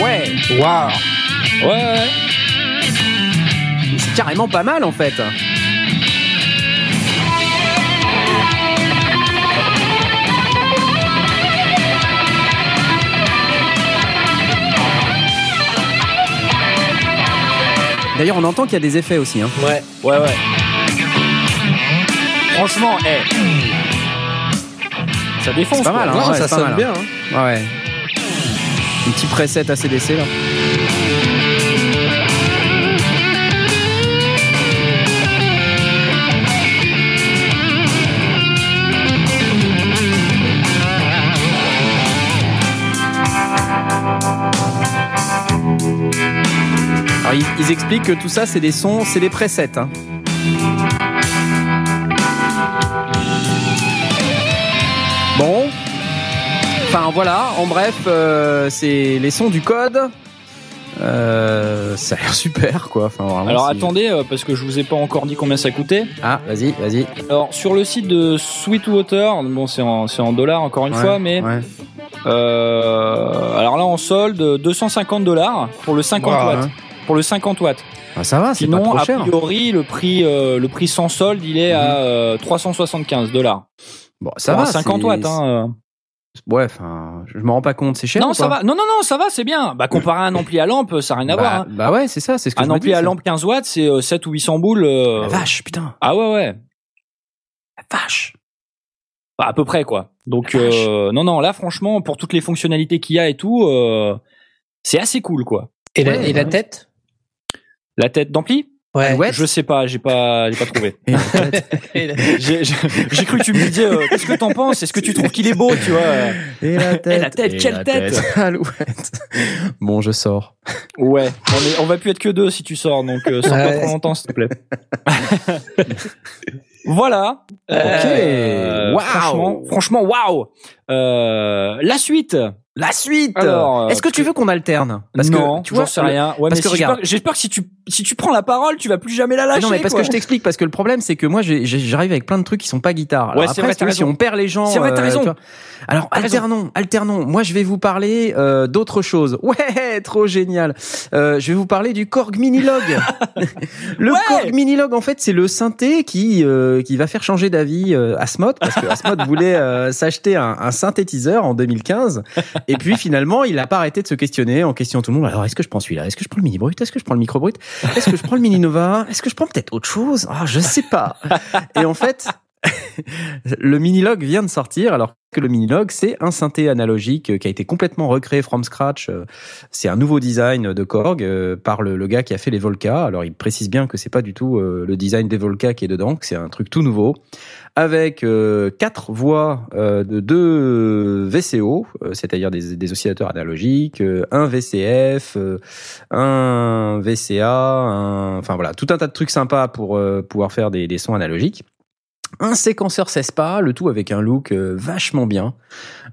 Ouais. Waouh Ouais, ouais. C'est carrément pas mal en fait. D'ailleurs, on entend qu'il y a des effets aussi. Hein. Ouais. Ouais, ouais. Franchement, eh. Ça défonce. C'est pas quoi. mal, hein. non, ouais, ça sonne mal, bien. Hein. Ouais. Petit preset ACDC là. Alors, ils, ils expliquent que tout ça, c'est des sons, c'est des presets. Hein. Enfin voilà, en bref, euh, c'est les sons du code. Euh, ça a l'air super quoi. Enfin, vraiment, Alors c'est- attendez, euh, parce que je vous ai pas encore dit combien ça coûtait. Ah, vas-y, vas-y. Alors sur le site de Sweetwater, bon c'est en, c'est en dollars encore une Ouais, fois, mais ouais. euh, alors là en solde 250 dollars pour le 50 Wow, watts. hein. Pour le 50 watts. Ah, ça va, c'est pas Sinon, trop a cher. priori, le prix, euh, le prix sans solde, il est à euh, 375 dollars. Bon, ça va. 50 c'est- watts. Hein. Ouais, enfin, je me rends pas compte, c'est cher. Non, ou ça pas va. Non, non, non, ça va, c'est bien. Bah, comparé à un ampli à lampe, ça n'a rien à bah, voir. hein. bah ouais, c'est ça, c'est ce que je Un me ampli dis, à ça. lampe 15 watts, c'est euh, 7 ou 800 boules. euh. La vache, putain. Ah ouais, ouais. La vache. Bah, à peu près, quoi. Donc, euh, non, non, là, franchement, pour toutes les fonctionnalités qu'il y a et tout, euh, c'est assez cool, quoi. Et, la, Ouais, et la ouais. tête? La tête d'ampli? Ouais. Je sais pas, j'ai pas, j'ai pas trouvé. J'ai j'ai- j'ai cru que tu me disais, euh, qu'est-ce que t'en penses? Est-ce que tu trouves qu'il est beau, tu vois? Et la tête. Et la tête, quelle tête Alouette. Bon, je sors. Ouais, on, est, on va plus être que deux si tu sors, donc euh, sors pas Ouais. trop longtemps, s'il te plaît. voilà. Euh, Waouh. Franchement, franchement, waouh. Euh, la suite. La suite. Alors, euh, Est-ce que tu veux qu'on alterne? Non, que tu vois, j'en sais rien. Ouais, parce mais que si regarde. peur que si tu si tu prends la parole, tu vas plus jamais la lâcher. non, mais parce quoi. que je t'explique, parce que le problème, c'est que moi, j'arrive avec plein de trucs qui sont pas guitare. Alors Ouais, c'est après, vrai, si raison. on perd les gens. C'est vrai, t'as euh, raison. vois. Alors, raison. alternons, alternons. Moi, je vais vous parler euh, d'autre chose. Ouais, trop génial. Euh, je vais vous parler du Korg Minilog. le Ouais. Korg Minilog, en fait, c'est le synthé qui euh, qui va faire changer d'avis euh, Asmod, parce que Asmod voulait euh, s'acheter un, un synthétiseur en 2015, et puis finalement, il a pas arrêté de se questionner en questionnant tout le monde. Alors, est-ce que je prends celui-là? Est-ce que je prends le mini brut? Est-ce que je prends le micro brut? Est-ce que je prends le mini Nova? Est-ce que je prends peut-être autre chose? Ah, je sais pas. Et en fait, le Minilog vient de sortir, alors que le Minilog, c'est un synthé analogique euh, qui a été complètement recréé from scratch. Euh, C'est un nouveau design de Korg euh, par le, gars qui a fait les Volca. Alors, il précise bien que c'est pas du tout le design des Volca qui est dedans, que c'est un truc tout nouveau, avec quatre euh, de deux VCO, c'est-à-dire des, oscillateurs analogiques, un VCF, un VCA, un... enfin voilà, tout un tas de trucs sympas pour pouvoir faire des, des sons analogiques un séquenceur CESPA, le tout avec un look euh, vachement bien.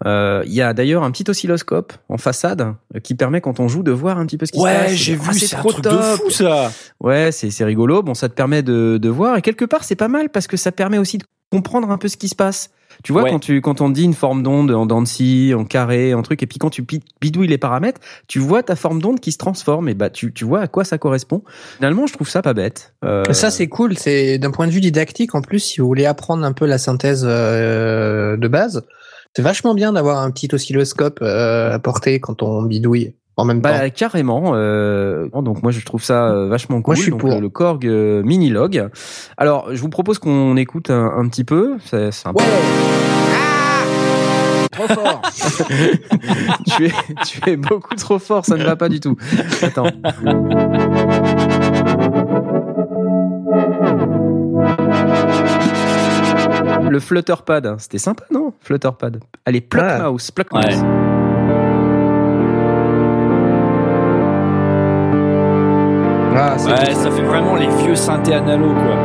Euh, Il y a d'ailleurs un petit oscilloscope en façade euh, qui permet quand on joue de voir un petit peu ce qui se passe. Ouais, j'ai vu, c'est c'est un trop truc de top. fou ça. Ouais, c'est c'est rigolo. Bon, ça te permet de, de voir et quelque part c'est pas mal parce que ça permet aussi de comprendre un peu ce qui se passe. Tu vois, Ouais. quand tu quand on te dit une forme d'onde en dents de scie, en carré, en truc, et puis quand tu bidouilles les paramètres, tu vois ta forme d'onde qui se transforme et bah tu tu vois à quoi ça correspond. Finalement, je trouve ça pas bête. Euh, Ça c'est cool, c'est d'un point de vue didactique en plus si vous voulez apprendre un peu la synthèse euh, de base, c'est vachement bien d'avoir un petit oscilloscope euh, à porter quand on bidouille en même temps. Bah carrément. Euh, donc moi je trouve ça euh, vachement cool. Moi, je suis donc, pour. Le, le Korg euh, Minilog. Alors je vous propose qu'on écoute un, un petit peu. C'est un peu- Trop fort. tu es tu es beaucoup trop fort. Ça ne va pas du tout. Attends. Le Flutterpad, c'était sympa, non? Flutterpad. Allez, Pluck Ah. Mouse, Pluck Ouais. Ah, Ouais, ça fait vraiment les vieux synthés analo quoi.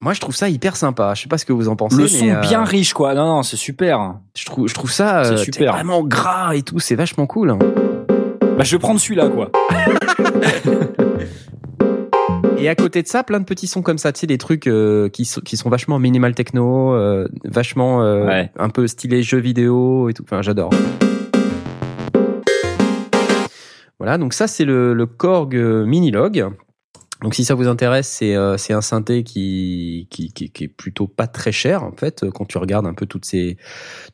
Moi, je trouve ça hyper sympa. Je sais pas ce que vous en pensez. Le mais, son euh, bien riche quoi. Non non, c'est super. Je trouve, je trouve ça euh, super. vraiment gras et tout. C'est vachement cool. Bah je vais prendre celui-là quoi. Et à côté de ça, plein de petits sons comme ça, tu sais, des trucs euh, qui, sont, qui sont vachement minimal techno, euh, vachement euh, Ouais. un peu stylé jeux vidéo et tout. Enfin, j'adore. Voilà, donc ça c'est le, le Korg euh, Minilog. Donc si ça vous intéresse, c'est euh, c'est un synthé qui, qui, qui, qui est plutôt pas très cher en fait euh, quand tu regardes un peu toutes ces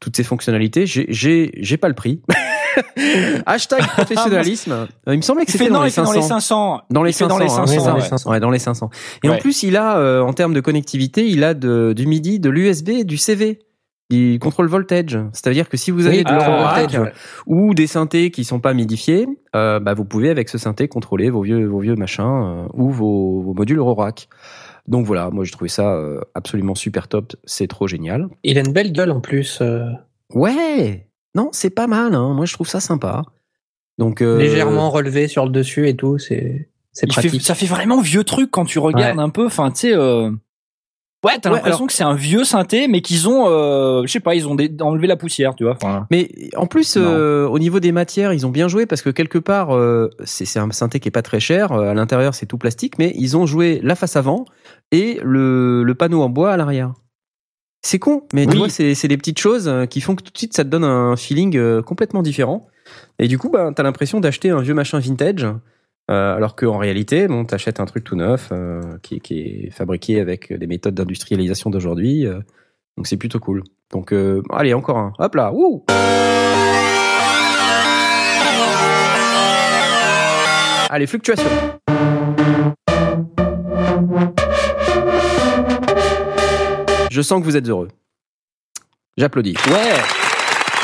toutes ces fonctionnalités. J'ai j'ai j'ai pas le prix. Hashtag professionnalisme. Euh, Il me semblait que c'était dans, les il fait dans 500. les 500. Dans les Il fait 500, dans les hein, 500. c'est ça, dans les ouais. 500. Ouais, dans les 500. Et en plus, il a, euh, en termes de connectivité, il a de, du MIDI, de l'USB du CV. Il contrôle voltage. C'est-à-dire que si vous avez Oui, de ah, voltage, ouais. ou des synthés qui sont pas midifiés, euh, bah, vous pouvez avec ce synthé contrôler vos vieux, vos vieux machins euh, ou vos, vos modules Eurorack. Donc voilà, moi j'ai trouvé ça euh, absolument super top. C'est trop génial. Il a une belle gueule en plus, euh, Ouais, non, c'est pas mal. Hein. Moi je trouve ça sympa. Donc euh, légèrement relevé sur le dessus et tout, c'est c'est Il fait- pratique. ça fait vraiment vieux truc quand tu regardes un peu. Enfin, tu sais. Ouais, t'as Ouais, l'impression alors- que c'est un vieux synthé, mais qu'ils ont, euh, je sais pas, ils ont enlevé la poussière, tu vois. Enfin, Mais en plus, euh, au niveau des matières, ils ont bien joué parce que quelque part, euh, c'est un synthé qui est pas très cher. à l'intérieur, c'est tout plastique, mais ils ont joué la face avant et le, le panneau en bois à l'arrière. C'est con, mais tu Oui. vois, c'est des petites choses qui font que tout de suite, ça te donne un feeling complètement différent. Et du coup, bah, t'as l'impression d'acheter un vieux machin vintage. Euh, alors qu'en réalité, bon, t'achètes un truc tout neuf euh, qui, est fabriqué avec des méthodes d'industrialisation d'aujourd'hui. euh, donc c'est plutôt cool. Donc allez, encore un. Hop là. Wouh Allez, fluctuation. Je sens que vous êtes heureux. J'applaudis. ouais.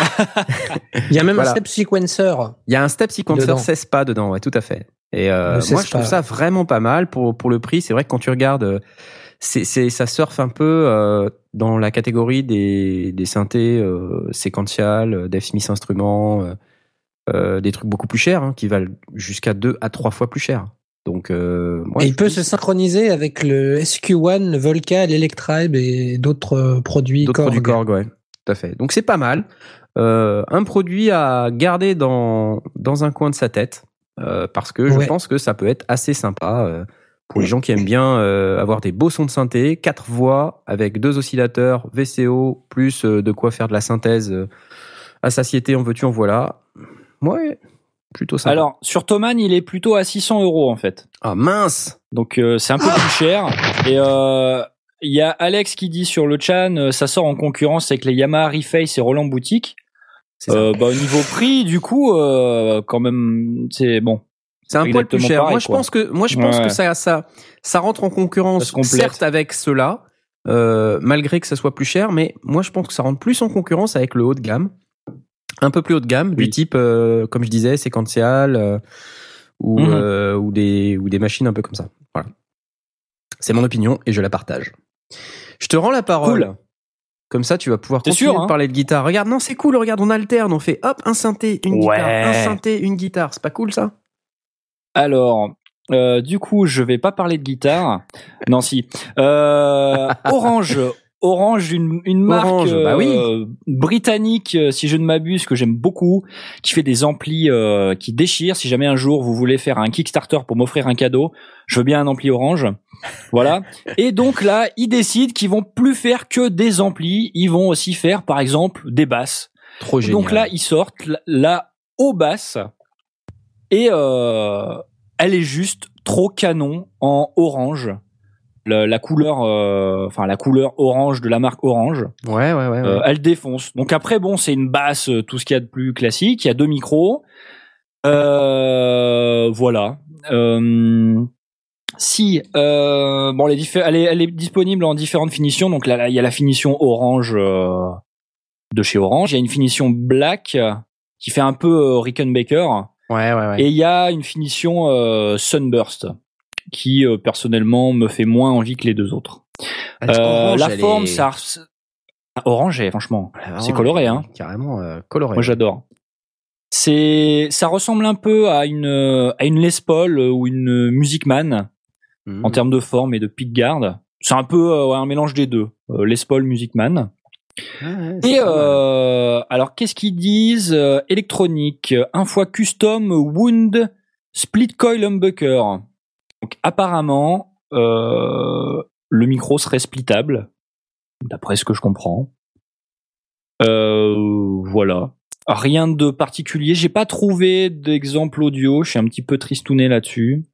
Il y a même Voilà. un step sequencer. Il y a un step sequencer Dedans. 16 pas dedans, ouais, tout à fait. Et euh, moi, je trouve pas. ça vraiment pas mal pour pour le prix. C'est vrai que quand tu regardes, euh, c'est c'est ça surfe un peu euh, dans la catégorie des des synthés euh, séquentiels, Dave Smith Instruments, des trucs beaucoup plus chers, hein, qui valent jusqu'à deux à trois fois plus cher. Donc, euh, moi, Et je il peut se synchroniser avec le SQ1, le Volca, l'Electribe et d'autres produits D'autres produits Korg. Korg, ouais. Tout à fait. Donc c'est pas mal. Euh, un produit à garder dans, dans un coin de sa tête. euh, parce que je pense que ça peut être assez sympa euh, pour les gens qui aiment bien euh, avoir des beaux sons de synthé, quatre voix avec deux oscillateurs, VCO, plus euh, de quoi faire de la synthèse euh, à satiété, en veux-tu, en voilà. Ouais, plutôt sympa. Alors, sur Thomann, il est plutôt à 600 euros en fait. ah mince Donc euh, c'est un peu plus cher. Et euh, il y a Alex qui dit sur le chan, euh, ça sort en concurrence avec les Yamaha Reface et Roland Boutique. Euh, bah, au niveau prix, du coup, euh, quand même, c'est bon. C'est un poil plus cher. pareil, moi, je quoi. pense que moi, je pense Ouais. que ça, ça, ça rentre en concurrence, certes avec cela, euh, malgré que ça soit plus cher, mais moi, je pense que ça rentre plus en concurrence avec le haut de gamme, un peu plus haut de gamme, du type, euh, comme je disais, séquential ou Mhm. ou des ou des machines un peu comme ça. Voilà. C'est mon opinion et je la partage. Je te rends la parole. Cool. Comme ça, tu vas pouvoir continuer sûr, de hein parler de guitare. Regarde, non, c'est cool. Regarde, on alterne, on fait hop un synthé, une Ouais. guitare, un synthé, une guitare. C'est pas cool ça? Alors, euh, du coup, je vais pas parler de guitare. Non, si. Euh, Orange. Orange, une, une marque Orange, bah oui. euh, britannique, euh, si je ne m'abuse, que j'aime beaucoup, qui fait des amplis euh, qui déchirent. Si jamais un jour vous voulez faire un Kickstarter pour m'offrir un cadeau, je veux bien un ampli Orange. Voilà. Et donc là, ils décident qu'ils vont plus faire que des amplis. Ils vont aussi faire, par exemple, des basses. Trop génial. Donc là, ils sortent la- la haut basse et euh, elle est juste trop canon en orange. Le- la couleur, euh, enfin la couleur orange de la marque Orange, ouais, ouais, ouais. ouais. euh, elle défonce. Donc après, bon, c'est une basse, euh, tout ce qu'il y a de plus classique. Il y a deux micros. Euh, voilà. Euh, si, euh, bon, elle est, elle, est, elle est disponible en différentes finitions. Donc là, là, il y a la finition orange de chez Orange. Il y a une finition black qui fait un peu Rickenbacker. Ouais, ouais, ouais. Et il y a une finition Sunburst qui euh, personnellement me fait moins envie que les deux autres. Elle- Euh, orange, la forme, est- ça, orange, est, franchement, Ouais, c'est coloré, hein. Carrément euh, coloré. Moi, j'adore. C'est, ça ressemble un peu à une à une Les Paul ou une Music Man en termes de forme et de pickguard. C'est un peu ouais, un mélange des deux. Les Paul, Music Man. Ouais, Et euh, alors qu'est-ce qu'ils disent Électronique, un fois custom wound split coil humbucker. Donc apparemment euh, le micro serait splittable, d'après ce que je comprends. Euh, voilà. Rien de particulier. J'ai pas trouvé d'exemple audio. Je suis un petit peu tristouné là-dessus.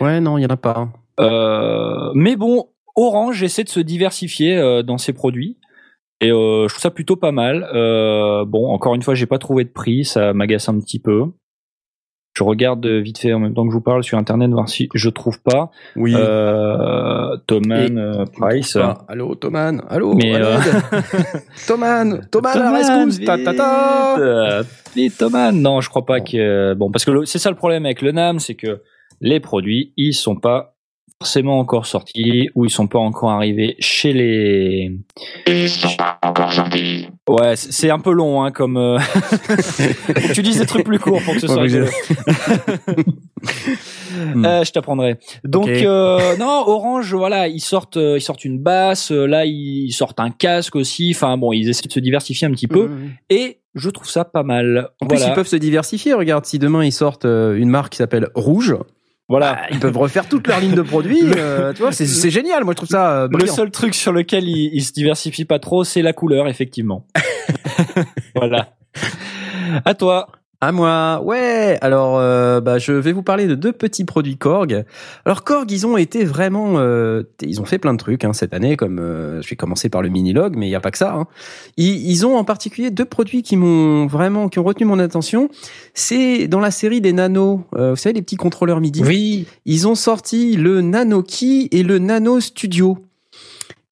Ouais, non, il y en a pas. Euh, mais bon, Orange essaie de se diversifier dans ses produits. Et euh, je trouve ça plutôt pas mal. Euh, bon, encore une fois, j'ai pas trouvé de prix, ça m'agace un petit peu. Je regarde vite fait en même temps que je vous parle sur internet voir si je trouve pas. Oui. Euh, Thomann euh, Price. allô, Thoman. Allô, Mais, euh. Thoman. Thoman, à la Thomann, rescousse. Ta, ta, ta. vite, euh, vite, Thomann. Non, je crois pas que bon parce que c'est ça le problème avec le Nam, c'est que les produits ils sont pas forcément encore sortis ou ils sont pas encore arrivés chez les. Ouais, c'est un peu long hein comme. euh, tu dises des trucs plus courts pour que ce soit Ouais. Euh, je t'apprendrai. Donc euh, non, Orange, voilà, ils sortent, ils sortent une basse. Là, ils sortent un casque aussi. Enfin bon, ils essaient de se diversifier un petit peu. Mhm. Et je trouve ça pas mal. En plus, ils peuvent se diversifier. Regarde, si demain ils sortent une marque qui s'appelle Rouge, voilà. bah, ils peuvent refaire toute leur ligne de produits. euh, tu vois, c'est- génial. Moi, je trouve ça euh, Le seul truc sur lequel ils, ils se diversifient pas trop, c'est la couleur, effectivement. voilà. À toi. À moi, ouais. Alors, euh, bah, je vais vous parler de deux petits produits Korg. Alors Korg, ils ont été vraiment, euh, ils ont fait plein de trucs hein, cette année. Comme euh, je vais commencer par le Minilog, mais il y a pas que ça. Hein. Ils, ils ont en particulier deux produits qui m'ont vraiment, qui ont retenu mon attention. C'est dans la série des Nano. Euh, vous savez les petits contrôleurs MIDI. Oui. Ils ont sorti le Nano Key et le Nano Studio.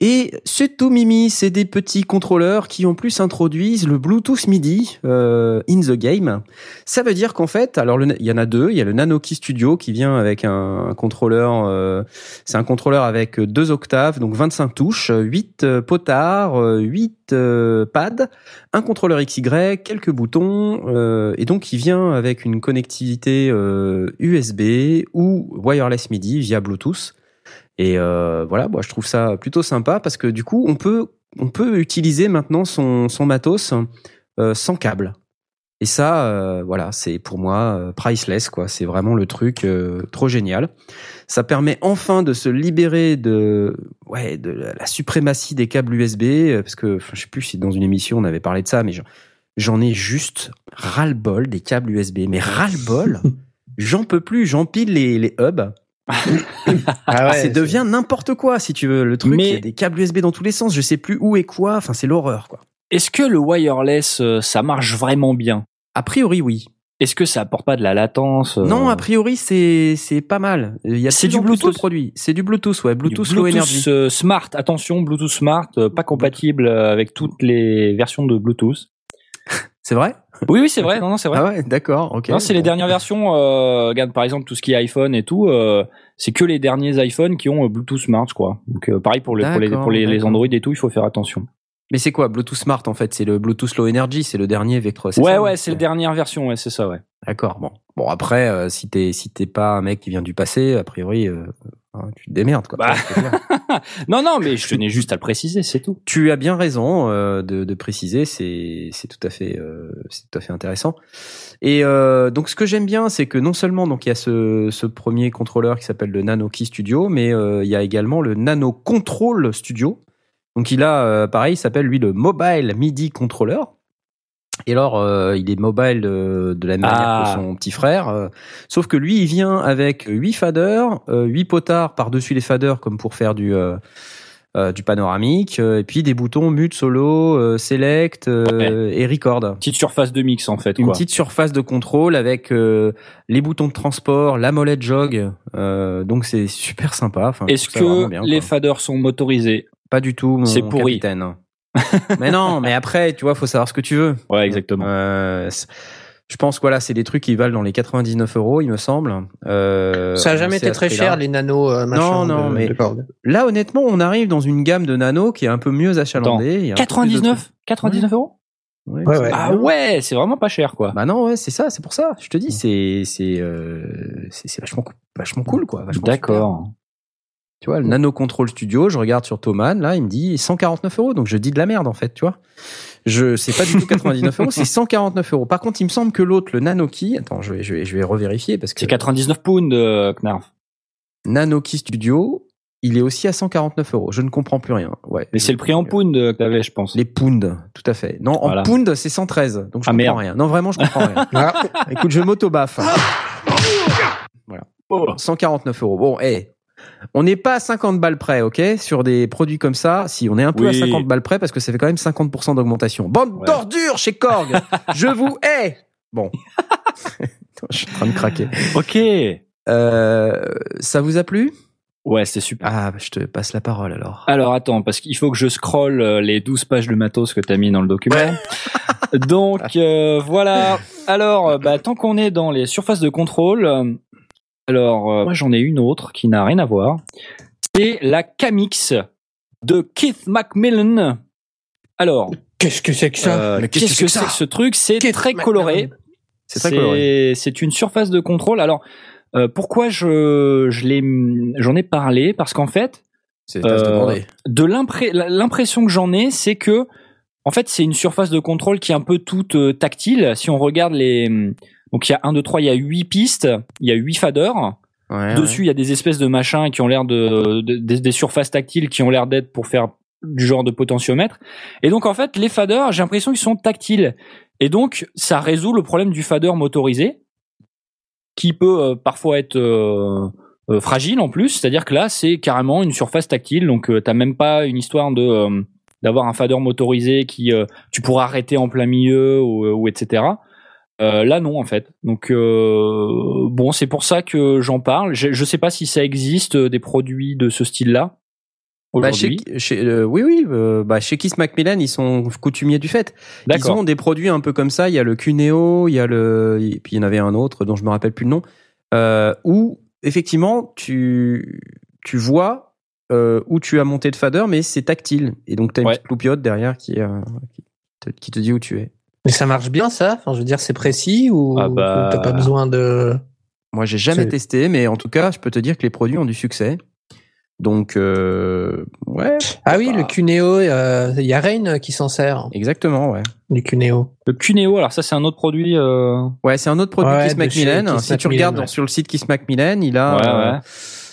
Et c'est tout mimi, c'est des petits contrôleurs qui en plus introduisent le Bluetooth MIDI euh, in the game. Ça veut dire qu'en fait, alors le- il y en a deux, il y a le Nanoki Studio qui vient avec un, contrôleur, euh, c'est un contrôleur avec deux octaves, donc 25 touches, 8 potards, euh, 8 euh, pads, un contrôleur XY, quelques boutons, euh, et donc il vient avec une connectivité euh, USB ou wireless MIDI via Bluetooth. Et euh, voilà, moi je trouve ça plutôt sympa parce que du coup on peut on peut utiliser maintenant son son matos euh, sans câble. Et ça, euh, voilà, c'est pour moi euh, priceless quoi. C'est vraiment le truc euh, trop génial. Ça permet enfin de se libérer de ouais de la suprématie des câbles USB euh, parce que je sais plus si dans une émission on avait parlé de ça, mais j'en- j'en ai juste ras-le-bol des câbles USB. Mais ras-le-bol, j'en peux plus. J'empile les les hubs. Ah c'est devient n'importe quoi si tu veux. Le truc, Mais- il y a des câbles USB dans tous les sens. Je sais plus où et quoi. Enfin, c'est l'horreur quoi. Est-ce que le wireless, euh, ça marche vraiment bien? A priori, oui. Est-ce que ça apporte pas de la latence euh, Non, a priori, c'est c'est pas mal. Il y a C'est du Bluetooth. produits. C'est du Bluetooth, ouais. du Bluetooth, Low Energy. euh, Smart, attention, Bluetooth Smart, euh, pas compatible avec toutes les versions de Bluetooth. C'est vrai? Oui, oui, c'est vrai. Non, non, c'est vrai. Ah ouais, d'accord. Ok. Non, c'est les dernières versions. Euh, regarde, par exemple, tout ce qui est iPhone et tout, euh, c'est que les derniers iPhones qui ont euh, Bluetooth Smart, je crois. Donc, euh, pareil pour les, pour les, pour les, les. Android et tout, il faut faire attention. Mais c'est quoi Bluetooth Smart en fait? C'est le Bluetooth Low Energy. C'est le dernier Vectro. Ouais, ça ouais, c'est la dernière version, ouais, c'est ça, ouais. D'accord. Bon. Bon après, euh, si t'es si t'es pas un mec qui vient du passé, a priori, euh, hein, tu te démerdes quoi. Bah. Non, non, mais je tenais juste à le préciser, c'est tout. Tu as bien raison euh, de, de préciser, c'est c'est tout à fait euh, c'est tout à fait intéressant. Et euh, donc ce que j'aime bien, c'est que non seulement donc il y a ce, ce premier contrôleur qui s'appelle le Nano Key Studio, mais il y a également le Nano Control Studio. Donc il a pareil, il s'appelle lui le Mobile MIDI Controller. Et alors, euh, il est mobile euh, de la même manière Ah. que son petit frère, euh, sauf que lui, il vient avec huit faders, euh, huit potards par-dessus les faders, comme pour faire du euh, euh, du panoramique, euh, et puis des boutons mute, solo, euh, select euh, et record. Petite surface de mix, en fait, Une quoi. petite surface de contrôle avec euh, les boutons de transport, la molette jog, euh, donc c'est super sympa. Enfin, Est-ce que bien, les faders sont motorisés? Pas du tout, mon C'est pourri. capitaine. mais non, mais après, tu vois, faut savoir ce que tu veux. Ouais, exactement. Euh, je pense que voilà, c'est des trucs qui valent dans les 99 euros, il me semble. Euh, Ça a jamais été très cher les nanos euh, machin Non, non, de- mais- de. Là, honnêtement, on arrive dans une gamme de nano qui est un peu mieux achalandée. Il y a un peu plus de 99 99 euros. Ouais, Ouais. Ah ouais, c'est vraiment pas cher, quoi. Bah non, ouais, c'est ça, c'est pour ça. Je te dis, c'est c'est euh, c'est c'est vachement vachement cool, quoi. D'accord. Tu vois, le Nano Control Studio, je regarde sur Thomann, là, il me dit 149 euros. Donc je dis de la merde, en fait, tu vois. Je, c'est pas du tout 99 euros, c'est 149 euros. Par contre, il me semble que l'autre, le Nanoki, attends, je vais, je vais, je vais revérifier parce que C'est 99 pounds, euh, Knarf. Nanoki Studio, il est aussi à 149 euros. Je ne comprends plus rien. Ouais. Mais c'est le prix en pounds euh, que t'avais, je pense. Les pounds, tout à fait. Non, en Voilà. pounds, c'est 113. Donc je Ah, comprends merde. rien. Non, vraiment, je comprends rien. Ah, Écoute, je m'auto-baffe. Voilà. Oh. 149 euros. Bon, hé. On n'est pas à 50 balles près, ok Sur des produits comme ça, si on est un peu à Oui. 50 balles près parce que ça fait quand même 50% d'augmentation. Bande Ouais. d'ordures chez Korg Je vous hais Bon. Je suis en train de craquer. Ok. Euh, ça vous a plu? Ouais, c'était super. Ah, bah, je te passe la parole alors. Alors attends, parce qu'il faut que je scrolle euh, les 12 pages de matos que t'as mis dans le document. Donc euh, voilà. Alors, euh, bah, tant qu'on est dans les surfaces de contrôle, alors euh, moi j'en ai une autre qui n'a rien à voir. C'est la Camix de Keith Macmillan. Alors, Qu'est-ce que c'est que ça? euh, Mais qu'est-ce que c'est que ce truc? C'est très coloré. C'est très coloré. C'est une surface de contrôle. Alors, euh, pourquoi je, je l'ai, j'en ai parlé? Parce qu'en fait, C'est à se euh, demander. de l'impression que j'en ai, c'est que en fait, c'est une surface de contrôle qui est un peu toute tactile. Si on regarde les donc il y a 1 2 3, il y a 8 pistes, il y a 8 faders. Ouais, Dessus, il y a des espèces de machins qui ont l'air de, de- des, des surfaces tactiles qui ont l'air d'être pour faire du genre de potentiomètre. Et donc en fait, les faders, j'ai l'impression qu'ils sont tactiles. Et donc ça résout le problème du fader motorisé qui peut euh, parfois être euh, euh, fragile en plus, c'est-à-dire que là, c'est carrément une surface tactile, donc euh, t'as même pas une histoire de euh, d'avoir un fader motorisé qui euh, tu pourras arrêter en plein milieu ou, ou etc. Euh, là non en fait. Donc euh, bon, c'est pour ça que j'en parle. Je, je sais pas si ça existe euh, des produits de ce style-là. Bah, chez, oui, oui, bah, chez Kiss Macmillan, ils sont coutumiers du fait. Ils ont des produits un peu comme ça. Il y a le Cuneo, il y a le, et puis il y en avait un autre dont je me rappelle plus le nom, où effectivement tu tu vois où tu as monté de fader, mais c'est tactile. Et donc tu as une Ouais. petite loupiote derrière qui, qui, te, qui te dit où tu es. Mais ça marche bien, ça Enfin, je veux dire, c'est précis ou Ah bah- t'as pas besoin de. Moi, j'ai jamais testé, mais en tout cas, je peux te dire que les produits ont du succès. Donc, euh, ouais. Ah oui, le Cuneo, euh, il y a Rain qui s'en sert, Exactement, ouais. du Cuneo. Le Cuneo, alors ça c'est un autre produit. Euh... Ouais, c'est un autre produit Ouais, Kiss Macmillan. Si tu regardes ouais. sur le site Kiss Macmillan, il a, Ouais, euh,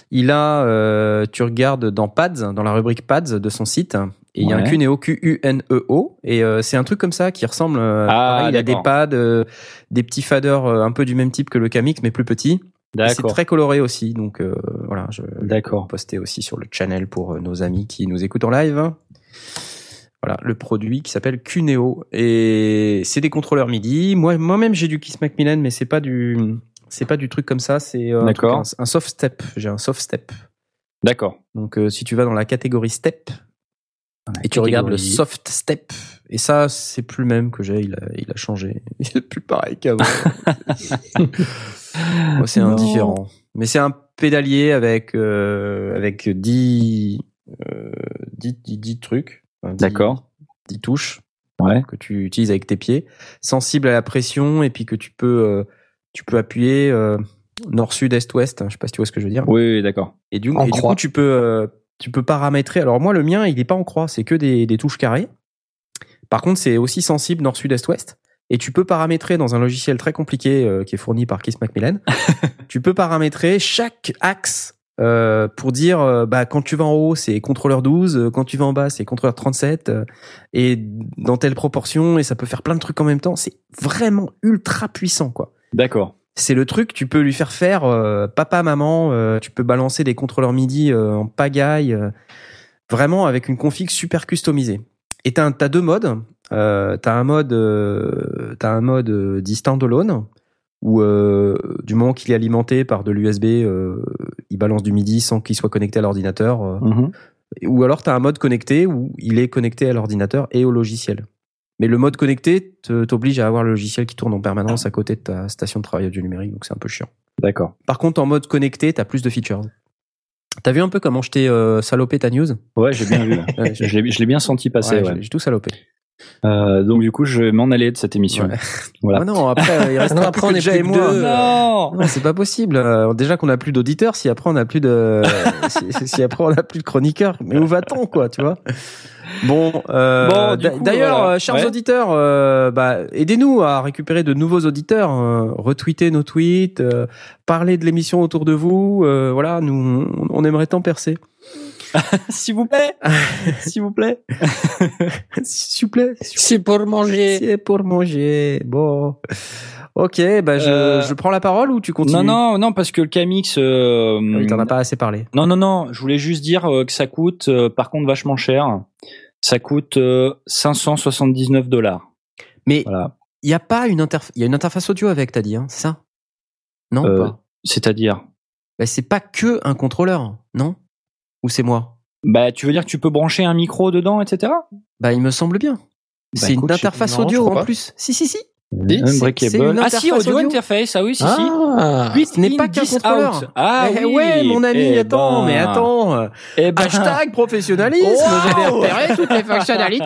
il a, euh, tu regardes dans Pads, dans la rubrique Pads de son site, et il y a un. Cuneo Q-U-N-E-O, et euh, c'est un truc comme ça qui ressemble. euh, Ah, pareil, il a des pads, euh, des petits faders euh, un peu du même type que le Camix, mais plus petits. Et C'est très coloré aussi, donc voilà, je, D'accord. posté aussi sur le channel pour nos amis qui nous écoutent en live. Voilà, le produit qui s'appelle Cuneo et c'est des contrôleurs MIDI. Moi moi-même j'ai du Kiss Macmillan mais c'est pas du c'est pas du truc comme ça, c'est un, soft step, j'ai un soft step. D'accord. Donc euh, si tu vas dans la catégorie step et tu regardes le soft step et ça c'est plus le même que j'ai, il a, il a changé. Il est plus pareil qu'avant. C'est indifférent. Mais c'est un pédalier avec euh, avec 10, euh, 10, 10, 10 trucs. Enfin, 10 D'accord. 10 touches Ouais. que tu utilises avec tes pieds, sensible à la pression et puis que tu peux euh, tu peux appuyer euh, nord sud est ouest, je sais pas si tu vois ce que je veux dire. Oui, oui, d'accord. Et du, En et du coup tu peux euh, tu peux paramétrer. Alors moi le mien, il est pas en croix, c'est que des, des touches carrées. Par contre, c'est aussi sensible nord sud est ouest et tu peux paramétrer dans un logiciel très compliqué euh, qui est fourni par Kiss Macmillan. tu peux paramétrer chaque axe euh, pour dire euh, bah quand tu vas en haut c'est contrôleur 12, euh, quand tu vas en bas c'est contrôleur 37 euh, et dans telle proportion et ça peut faire plein de trucs en même temps, c'est vraiment ultra puissant quoi. D'accord. C'est le truc, tu peux lui faire faire euh, papa maman, euh, tu peux balancer des contrôleurs MIDI euh, en pagaille vraiment avec une config super customisée. Et t'as t'as deux modes, euh, t'as un mode t'as un mode dit standalone où du moment qu'il est alimenté par de l'USB, il balance du MIDI sans qu'il soit connecté à l'ordinateur. Mhm. ou alors tu as un mode connecté où il est connecté à l'ordinateur et au logiciel. Mais le mode connecté t'oblige à avoir le logiciel qui tourne en permanence à côté de ta station de travail audio numérique, donc c'est un peu chiant. D'accord. Par contre, en mode connecté, t'as plus de features. T'as vu un peu comment je t'ai euh, salopé ta news? Ouais, j'ai bien vu. Ouais, je l'ai je l'ai bien senti passer. Ouais, ouais. j'ai- tout salopé. Euh, donc du coup, je vais m'en aller de cette émission. Ouais. Voilà. Ah non, après, euh, il reste Non, plus après, on est plus et moi. deux. Non. Non, c'est pas possible. Euh, déjà qu'on a plus d'auditeurs, si après on a plus de, si, si après on a plus de chroniqueurs, mais où va-t-on quoi, tu vois? Bon, euh, Bon, d'ailleurs, voilà. euh, chers Ouais. auditeurs, euh, bah, aidez-nous à récupérer de nouveaux auditeurs, euh, retweetez nos tweets, euh, parlez de l'émission autour de vous. euh, voilà, nous, on, on aimerait tant percer. S'il vous plaît. S'il vous plaît. S'il vous plaît. C'est pour manger. C'est pour manger. Bon. Ok, bah je, Euh, je prends la parole ou tu continues? Non, non, non, parce que le Camix. Euh, Ah oui, t'en as pas assez parlé. Non, non, non. Je voulais juste dire euh, que ça coûte, euh, par contre, vachement cher. Ça coûte euh, 579 dollars. Mais Voilà. il y a pas une y a une interface audio avec, t'as dit, hein, c'est ça? Non Euh, C'est-à-dire? bah, C'est pas que un contrôleur, non? Ou c'est moi? Bah, tu veux dire que tu peux brancher un micro dedans, etc. Bah, il me semble bien. c'est écoute, une interface non, audio en pas. plus. Si, si, si. Unbreakable. Ah si, interface audio, audio. interface. Ah oui, si, si. Ah, Huit ce n'est in, pas qu'un 10 contrôleur. out. Ah Eh oui. ouais, mon ami, Eh attends, ben. mais attends. Eh ben. Hashtag professionnalisme, Wow. j'avais repéré toutes les fonctionnalités.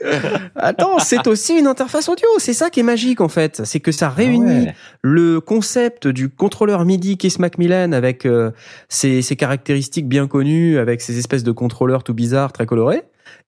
Attends, c'est aussi une interface audio, c'est ça qui est magique en fait, c'est que ça réunit Ah ouais. le concept du contrôleur MIDI Kiss Macmillan avec euh, ses, ses caractéristiques bien connues, avec ces espèces de contrôleurs tout bizarres, très colorés,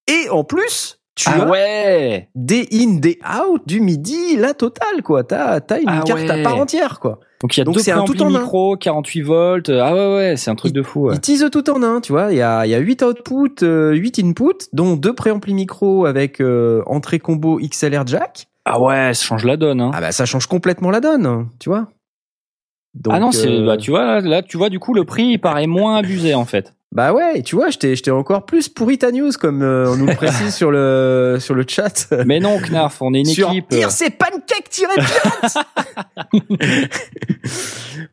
et en plus, tu Ah as ouais. des in, des out du MIDI, la totale quoi. T'as as une Ah carte à part entière quoi. Donc il y a Donc deux un tout en un. micro, 48 volts. Ah ouais ouais, c'est un truc de fou. ouais. Ils teasent tout en un, tu vois. Il y a, il y a 8 outputs, euh, 8 inputs, dont deux préamplis micro avec euh, entrée combo XLR jack. Ah ouais, ça change la donne. Hein. Ah bah ça change complètement la donne, tu vois. Donc, ah non, c'est euh, bah tu vois là, là, tu vois du coup le prix il paraît moins abusé en fait. Bah ouais, et tu vois, t'ai encore plus pourri ta news comme euh, on nous le précise sur le sur le chat. Mais non, Knarf, on est une sur équipe. Pire, c'est pancake-pirate.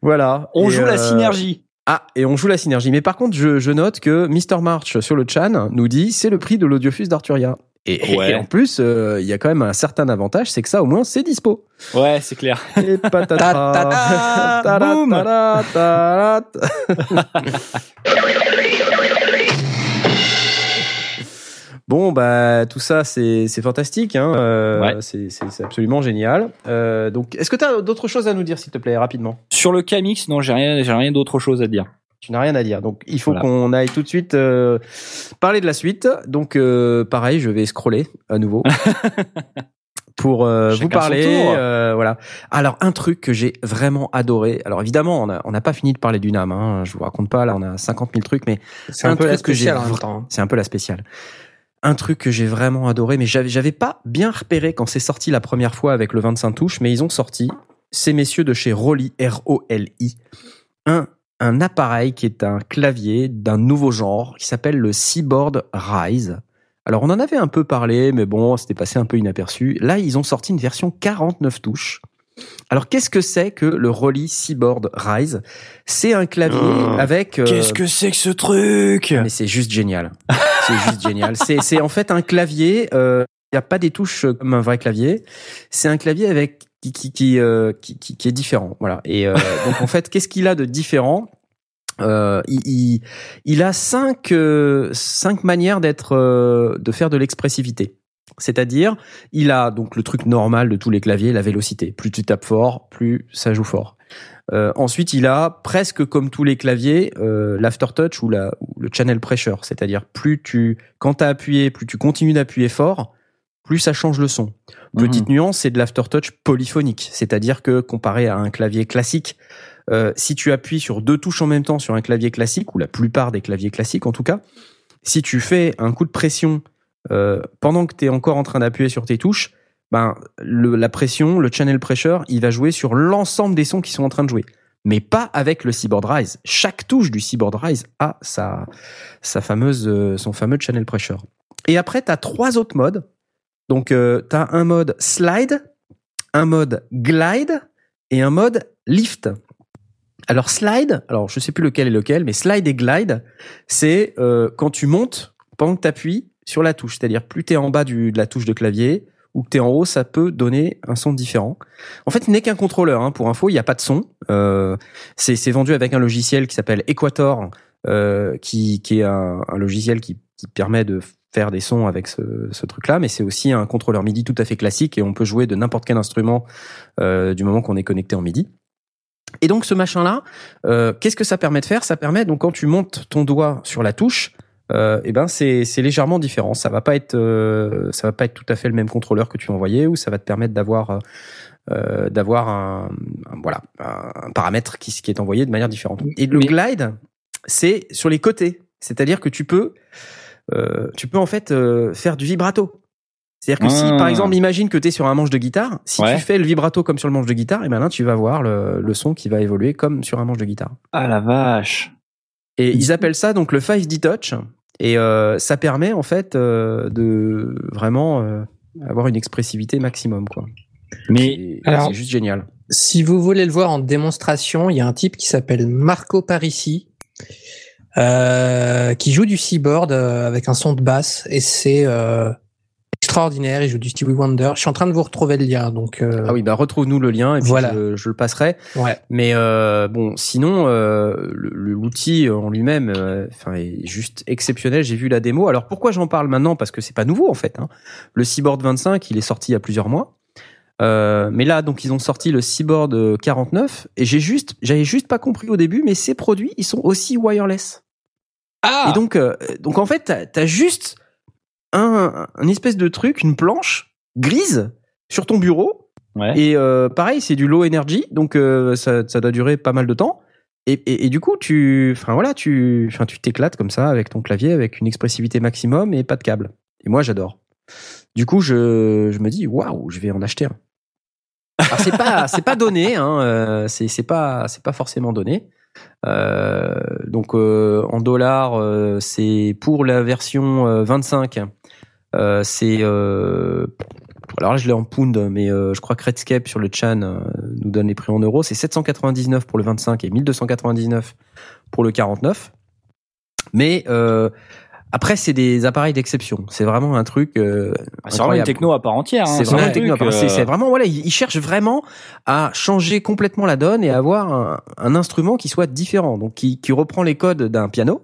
voilà. On Et, joue la euh, synergie. Ah, et on joue la synergie. Mais par contre, je, je note que Mr. March sur le chan nous dit c'est le prix de l'Audiofus d'Arturia. Et, Ouais. et en plus, euh, il y a quand même un certain avantage, c'est que ça, au moins, c'est dispo. Ouais, c'est clair. Et patata. Bon bah tout ça c'est c'est fantastique hein euh, Ouais. c'est absolument génial euh, donc est-ce que tu as d'autres choses à nous dire s'il te plaît rapidement? Sur le Camix, non, j'ai rien, j'ai rien d'autre chose à dire. tu n'as rien à dire donc il faut Voilà. qu'on aille tout de suite euh, parler de la suite donc euh, pareil je vais scroller à nouveau pour euh, vous parler son tour. euh, voilà alors un truc que j'ai vraiment adoré alors évidemment on a on n'a pas fini de parler du NAM hein, je vous raconte pas là on a 50 000 trucs mais C'est Un un peu la truc que j'ai spéciale vra- temps. hein. c'est un peu la spéciale. Un truc que j'ai vraiment adoré, mais j'avais, j'avais pas bien repéré quand c'est sorti la première fois avec le 25 touches, mais ils ont sorti, ces messieurs de chez Rolly, R-O-L-I, un, un appareil qui est un clavier d'un nouveau genre qui s'appelle le Seaboard Rise. Alors on en avait un peu parlé, mais bon, c'était passé un peu inaperçu. Là, ils ont sorti une version 49 touches. Alors qu'est-ce que c'est que le Rolly Seaboard Rise? C'est un clavier Oh. avec... euh, Qu'est-ce que c'est que ce truc? Mais c'est juste génial. C'est juste génial. C'est, c'est en fait un clavier. Il n'y a pas des touches euh, comme un vrai clavier. C'est un clavier avec qui qui qui, euh, qui, qui, qui est différent. Voilà. Et euh, donc en fait, qu'est-ce qu'il a de différent? Euh, il, il, il a cinq euh, cinq manières d'être euh, de faire de l'expressivité. C'est-à-dire, il a donc le truc normal de tous les claviers, la vélocité. Plus tu tapes fort, plus ça joue fort. Euh, ensuite, il a presque comme tous les claviers euh, l'aftertouch ou, la, ou le channel pressure, c'est-à-dire plus tu, quand t'as appuyé, plus tu continues d'appuyer fort, plus ça change le son. Petite nuance, c'est de l'aftertouch polyphonique, c'est-à-dire que comparé à un clavier classique, euh, si tu appuies sur deux touches en même temps sur un clavier classique ou la plupart des claviers classiques en tout cas, si tu fais un coup de pression euh, pendant que tu es encore en train d'appuyer sur tes touches, ben la pression, le channel pressure, il va jouer sur l'ensemble des sons qui sont en train de jouer. Mais pas avec le Seaboard Rise. Chaque touche du Seaboard Rise a sa fameuse, euh, son fameux channel pressure. Et après, tu as trois autres modes. Donc, euh, tu as un mode slide, un mode glide et un mode lift. Alors, slide, alors je sais plus lequel est lequel, mais slide et glide, c'est euh, quand tu montes pendant que tu appuies sur la touche. C'est-à-dire, plus tu es en bas du, de la touche de clavier, ou que tu es en haut, ça peut donner un son différent. En fait, il n'est qu'un contrôleur. Hein. Pour info, il n'y a pas de son. Euh, c'est vendu avec un logiciel qui s'appelle Equator, euh, qui, qui est un, un logiciel qui, qui permet de faire des sons avec ce, ce truc-là, mais c'est aussi un contrôleur MIDI tout à fait classique et on peut jouer de n'importe quel instrument euh, du moment qu'on est connecté en MIDI. Et donc ce machin-là, euh, qu'est-ce que ça permet de faire? Ça permet donc quand tu montes ton doigt sur la touche, euh, eh ben c'est légèrement différent. Ça va pas être euh, ça va pas être tout à fait le même contrôleur que tu envoyais ou ça va te permettre d'avoir euh, d'avoir un, un- voilà un paramètre qui qui est envoyé de manière différente. Et le Mais- glide, c'est sur les côtés, c'est-à-dire que tu peux tu peux en fait faire du vibrato. C'est-à-dire que si, Ah. par exemple, imagine que tu es sur un manche de guitare, si Ouais. tu fais le vibrato comme sur le manche de guitare, et ben là, tu vas voir le, le son qui va évoluer comme sur un manche de guitare. Ah la vache. Et ils appellent ça donc le 5D Touch. Et euh, ça permet en fait euh, de vraiment euh, avoir une expressivité maximum. quoi. Mais C'est juste génial. Si vous voulez le voir en démonstration, il y a un type qui s'appelle Marco Parisi, euh, qui joue du keyboard euh, avec un son de basse et c'est euh, extraordinaire. Il joue du Stevie Wonder. Je suis en train de vous retrouver le lien, donc euh, Ah oui, bah retrouve-nous le lien et puis Voilà. je, je le passerai. ouais. Mais euh, bon, sinon, euh, l'outil en lui-même, enfin, est juste exceptionnel. J'ai vu la démo. Alors pourquoi j'en parle maintenant? Parce que c'est pas nouveau en fait. Hein. Le Seaboard 25, il est sorti il y a plusieurs mois. Euh, mais là, donc, ils ont sorti le euh, 49 et j'ai juste, j'avais juste pas compris au début, mais ces produits, ils sont aussi wireless. ah Et donc, euh, donc en fait, t'as as juste un, un espèce de truc, une planche grise sur ton bureau ouais. et euh, pareil, c'est du low energy, donc euh, ça, ça doit durer pas mal de temps. Et, et, et du coup, tu, enfin voilà, tu, enfin tu t'éclates comme ça avec ton clavier, avec une expressivité maximum et pas de câble. Et moi, j'adore. Du coup, je, je me dis, waouh, je vais en acheter un. Alors c'est pas, c'est pas donné, hein, euh, c'est c'est pas, c'est pas forcément donné. Euh, donc euh, en dollars, euh, c'est pour la version euh, 25, euh, c'est euh, alors là je l'ai en pound, mais euh, je crois que Redscape sur le Chan euh, nous donne les prix en euros. C'est 799 pour le 25 et 1299 pour le 49. Mais euh, après, c'est des appareils d'exception. C'est vraiment un truc. Euh, Ah, c'est vraiment une techno à part entière. hein. C'est vraiment une techno. à. C'est vraiment voilà, ils ils cherchent vraiment à changer complètement la donne et avoir un, un instrument qui soit différent, donc qui, qui reprend les codes d'un piano,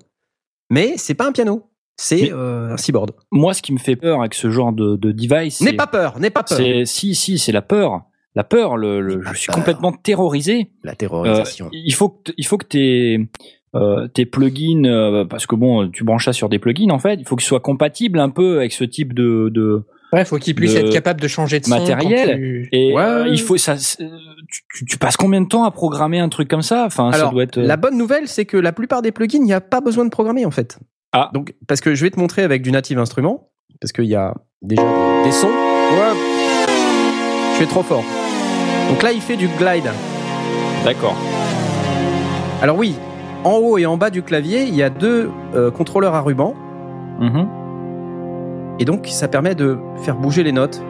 mais c'est pas un piano, c'est euh, un cyborg. Moi, ce qui me fait peur avec ce genre de, de device, N'aie pas peur, n'aie pas peur. c'est si si c'est la peur. La peur, le, le- pas je suis peur. complètement terrorisé. La Euh, terrorisation. il faut que t- il faut que tes euh, tes plugins euh, parce que bon tu branches ça sur des plugins en fait il faut que ce soit compatible un peu avec ce type de de Ouais, faut qu'il puisse de être capable de changer de matériel. tu- et Ouais. euh, il faut ça tu, passes combien de temps à programmer un truc comme ça? Enfin ça doit être euh, la bonne nouvelle, c'est que la plupart des plugins, il n'y a pas besoin de programmer en fait. Ah. Donc, parce que je vais te montrer avec du native instrument, parce qu'il y a déjà des, sons. Ouais. Je suis trop fort. Donc là, il fait du glide. d'accord Alors oui, en haut et en bas du clavier, il y a deux euh, contrôleurs à ruban, Mhm. et donc ça permet de faire bouger les notes.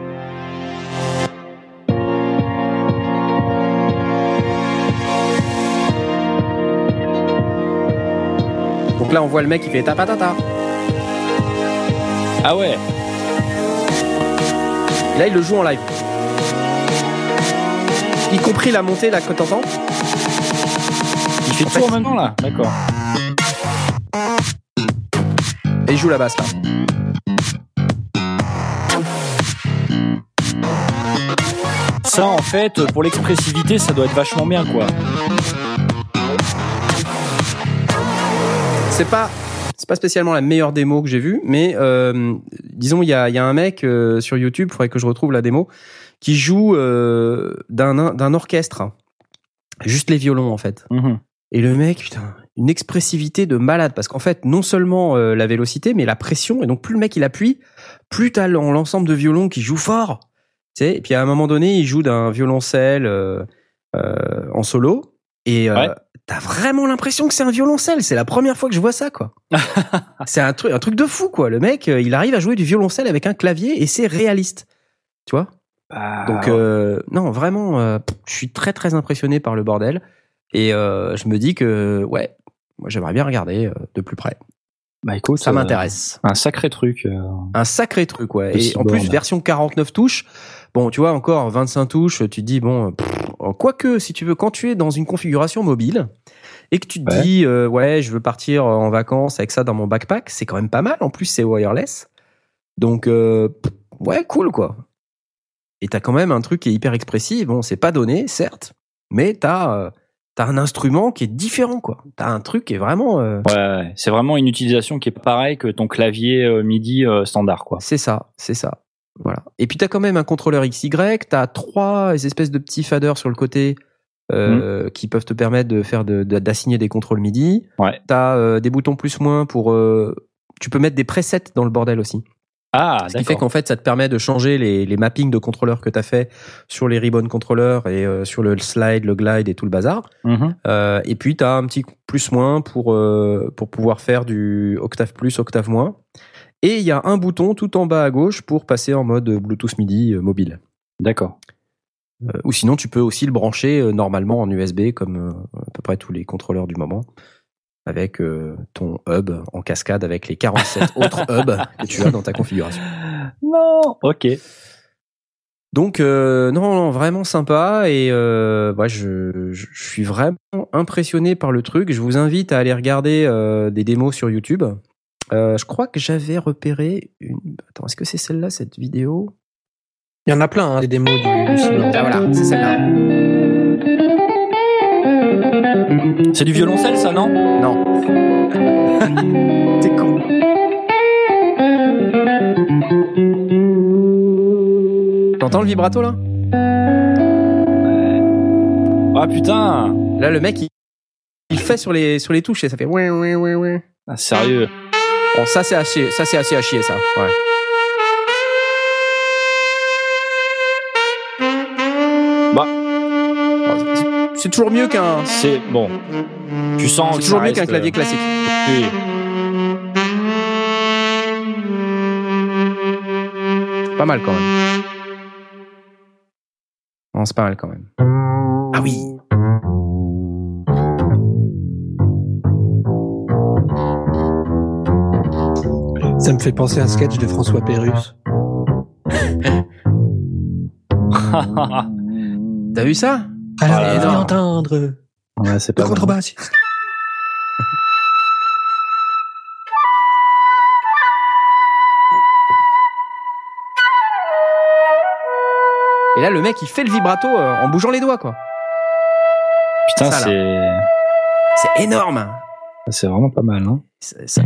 Donc là, on voit le mec qui fait tapatata. ah ouais là, il le joue en live. Y compris la montée là que t'entends. il fait En tout fait- en même temps là d'accord Et il joue la basse là. ça en fait pour l'expressivité ça doit être vachement bien quoi C'est pas, c'est pas spécialement la meilleure démo que j'ai vue, mais euh, disons il y a, y a un mec euh, sur YouTube, faudrait que je retrouve la démo, qui joue euh, d'un d'un orchestre, juste les violons en fait. Mhm. Et le mec, putain, une expressivité de malade parce qu'en fait non seulement la vélocité, mais la pression. Et donc plus le mec il appuie, plus t'as l'en- l'ensemble de violons qui joue fort. Tu sais, et puis à un moment donné, il joue d'un violoncelle en solo. Et euh, t'as vraiment l'impression que c'est un violoncelle. C'est la première fois que je vois ça, quoi. c'est un truc, un truc de fou, quoi. Le mec, euh, il arrive à jouer du violoncelle avec un clavier et c'est réaliste. Tu vois? Bah, Donc euh, non, vraiment, euh, je suis très très impressionné par le bordel et je me dis que ouais, moi j'aimerais bien regarder de plus près. bah écoute Ça m'intéresse. un sacré truc. Un sacré truc, ouais. Et en plus version 49 touches. Bon, tu vois encore 25 touches, tu te dis bon, pff, quoique si tu veux, quand tu es dans une configuration mobile et que tu te Ouais. dis euh, ouais, je veux partir en vacances avec ça dans mon backpack, c'est quand même pas mal. En plus, c'est wireless, donc euh, ouais, cool quoi. Et t'as quand même un truc qui est hyper expressif. Bon, c'est pas donné, certes, mais t'as euh, t'as un instrument qui est différent quoi. T'as un truc qui est vraiment euh, ouais, ouais. c'est vraiment une utilisation qui est pareille que ton clavier euh, MIDI euh, standard quoi C'est ça, c'est ça. Voilà. Et puis t'as quand même un contrôleur XY, t'as trois espèces de petits faders sur le côté euh, qui peuvent te permettre de faire de- de- d'assigner des contrôles MIDI. Ouais. T'as euh, des boutons plus moins pour. euh, tu peux mettre des presets dans le bordel aussi. ah Ce qui fait qu'en fait, ça te permet de changer les, les mappings de contrôleurs que t'as fait sur les ribbon contrôleurs et euh, sur le slide, le glide et tout le bazar. Mhm. Euh, et puis, tu as un petit plus moins pour, euh, pour pouvoir faire du octave plus, octave moins. Et il y a un bouton tout en bas à gauche pour passer en mode Bluetooth MIDI euh, mobile. d'accord Euh, ou sinon, tu peux aussi le brancher euh, normalement en USB, comme euh, à peu près tous les contrôleurs du moment, avec ton hub en cascade avec les 47 autres hubs que tu as dans ta configuration. non ok Donc non, non, vraiment sympa et ouais, je, suis vraiment impressionné par le truc. Je vous invite à aller regarder des démos sur YouTube. Euh, je crois que j'avais repéré une. Attends, est-ce que c'est celle-là cette vidéo? Il y en a plein, hein, des démos du, du cyborg. Ah voilà, c'est celle-là. c'est du violoncelle ça non? Non. T'es con. T'entends le vibrato là? Ah putain Là, le mec, il, il fait sur les sur les touches et ça fait ouais ouais ouais ouais. Ah, sérieux Bon, ça c'est assez, ça c'est assez à chier ça. Ouais. bah c'est- C'est toujours mieux qu'un. c'est bon tu sens C'est que toujours ça mieux qu'un reste, clavier euh, classique. oui. Pas mal quand même. Non, c'est pas mal quand même. Ah oui. Ça me fait penser à un sketch de François Pérus. T'as vu ça? Alors, on là. va entendre ouais, c'est le pas mal. contrebassiste. Et là, le mec, il fait le vibrato euh, en bougeant les doigts, quoi. Putain, c'est C'est énorme. c'est vraiment pas mal. Hein. C'est- ça-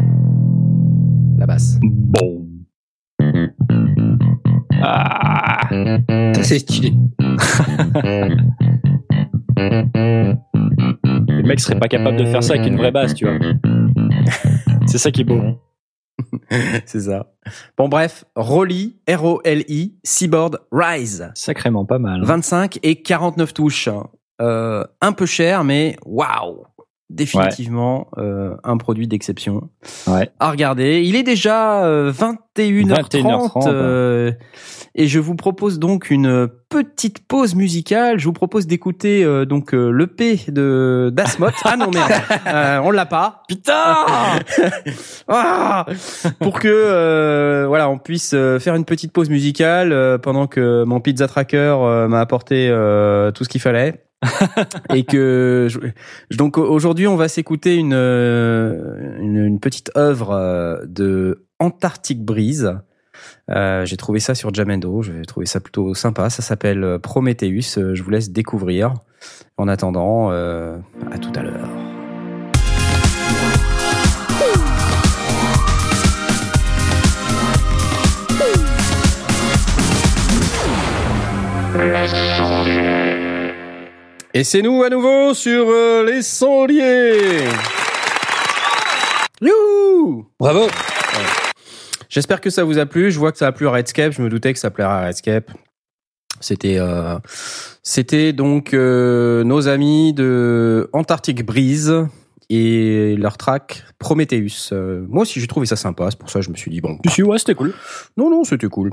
La basse. Bon. Ah. C'est stylé. Le mec serait pas capable de faire ça avec une vraie basse, tu vois. C'est ça qui est beau. C'est ça. Bon, bref, Rolly, R-O-L-I, Seaboard Rise. Sacrément pas mal. hein. 25 et 49 touches. Euh, un peu cher, mais waouh! Définitivement euh, un produit d'exception. Ouais. À regarder. Il est déjà euh, 21h30. 21h30, euh, et je vous propose donc une petite pause musicale. Je vous propose d'écouter euh, donc euh, l'EP de d'Asmot. ah non merde, Euh, on l'a pas. Putain Ah pour que euh, voilà on puisse faire une petite pause musicale euh, pendant que mon pizza tracker euh, m'a apporté euh, tout ce qu'il fallait et que donc aujourd'hui on va s'écouter une, euh, une petite œuvre euh, de Antarctic Breeze. Euh, j'ai trouvé ça sur Jamendo, j'ai trouvé ça plutôt sympa. Ça s'appelle Prometheus. Je vous laisse découvrir. En attendant, à tout à l'heure. Et c'est nous à nouveau sur euh, les sondiers. Youhou Bravo. J'espère que ça vous a plu. Je vois que ça a plu à Redscape. Je me doutais que ça plairait à Redscape. C'était euh, c'était donc euh, nos amis de Antarctic Breeze et leur track Prometheus. Euh, moi aussi j'ai trouvé ça sympa. C'est pour ça que je me suis dit bon. Si, ouais, c'était cool. Non non c'était cool.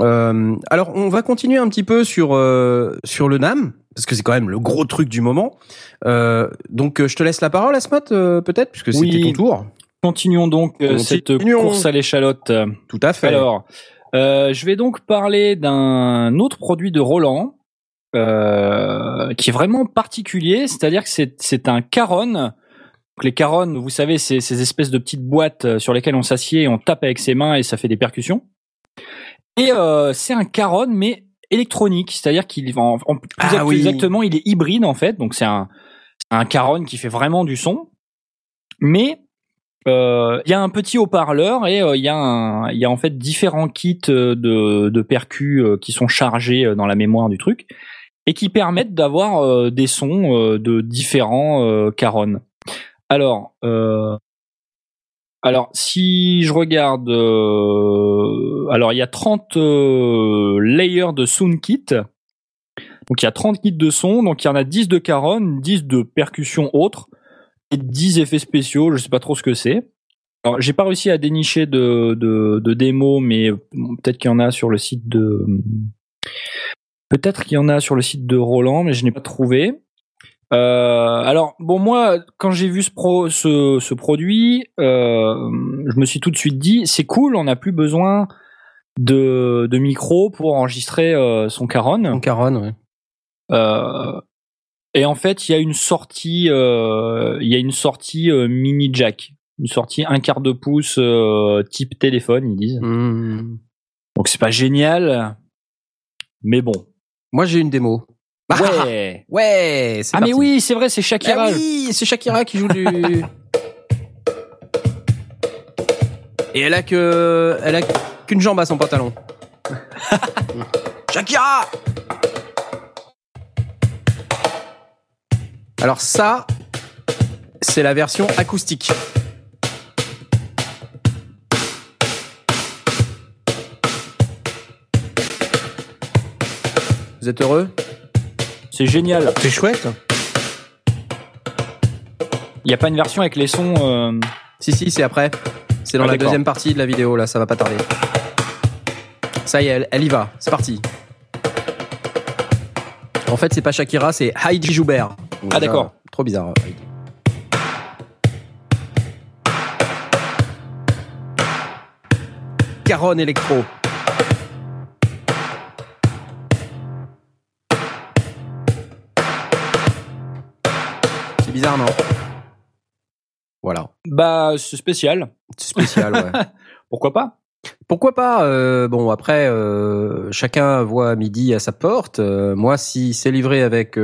Euh, alors on va continuer un petit peu sur euh, sur le Nam parce que c'est quand même le gros truc du moment. Euh, donc euh, je te laisse la parole Asmat euh, peut-être puisque c'était Oui. ton tour. Continuons donc euh, cette Continuons. course à l'échalote. Tout à fait. Alors, euh, je vais donc parler d'un autre produit de Roland euh, qui est vraiment particulier, c'est-à-dire que c'est c'est un caron. Donc les carons, vous savez, c'est ces espèces de petites boîtes sur lesquelles on s'assied, et on tape avec ses mains et ça fait des percussions. Et euh, c'est un caron mais électronique, c'est-à-dire qu'il en, en- plus Ah oui. exactement, il est hybride en fait. Donc c'est un un caron qui fait vraiment du son, mais euh, il y a un petit haut-parleur et euh, il y a un, il y a en fait différents kits de, de percus qui sont chargés dans la mémoire du truc et qui permettent d'avoir des sons de différents carons. Alors, euh, alors si je regarde, euh, alors il y a 30 euh, layers de sound kit. Donc il y a 30 kits de son, donc il y en a 10 de caron, 10 de percussions autres et 10 effets spéciaux, je sais pas trop ce que c'est. Alors, j'ai pas réussi à dénicher de, de, de démos, mais bon, peut-être qu'il y en a sur le site de. Peut-être qu'il y en a sur le site de Roland, mais je n'ai pas trouvé. Euh, alors bon moi quand j'ai vu ce, pro, ce, ce produit, euh, je me suis tout de suite dit c'est cool, on n'a plus besoin de, de micro pour enregistrer euh, son caron. Mon Caron. Euh, et en fait, il y a une sortie, il y a une sortie mini jack, une sortie un quart de pouce type téléphone, ils disent. Hmm. Donc c'est pas génial, mais bon. Moi j'ai une démo. Ouais. Ouais, c'est ah mais oui, c'est vrai, c'est Shakira. Ah oui, c'est Shakira qui joue du. Et elle a que, elle a qu'une jambe à son pantalon. Shakira. Alors ça, c'est la version acoustique. Vous êtes heureux? C'est génial. C'est chouette. Il y a pas une version avec les sons. euh, Si, si, c'est après. C'est dans Ah, la d'accord. deuxième partie de la vidéo, là, ça va pas tarder. Ça y est, elle, elle y va, c'est parti. En fait, c'est pas Shakira, c'est Heidi Joubert. Donc, Ah, déjà, d'accord. Trop bizarre. Heidi. Caron électro. Bizarre, non? Voilà. Bah, c'est spécial. C'est spécial, ouais. Pourquoi pas? Pourquoi pas euh, Bon, après, euh, chacun voit midi à sa porte. Euh, moi, si c'est livré avec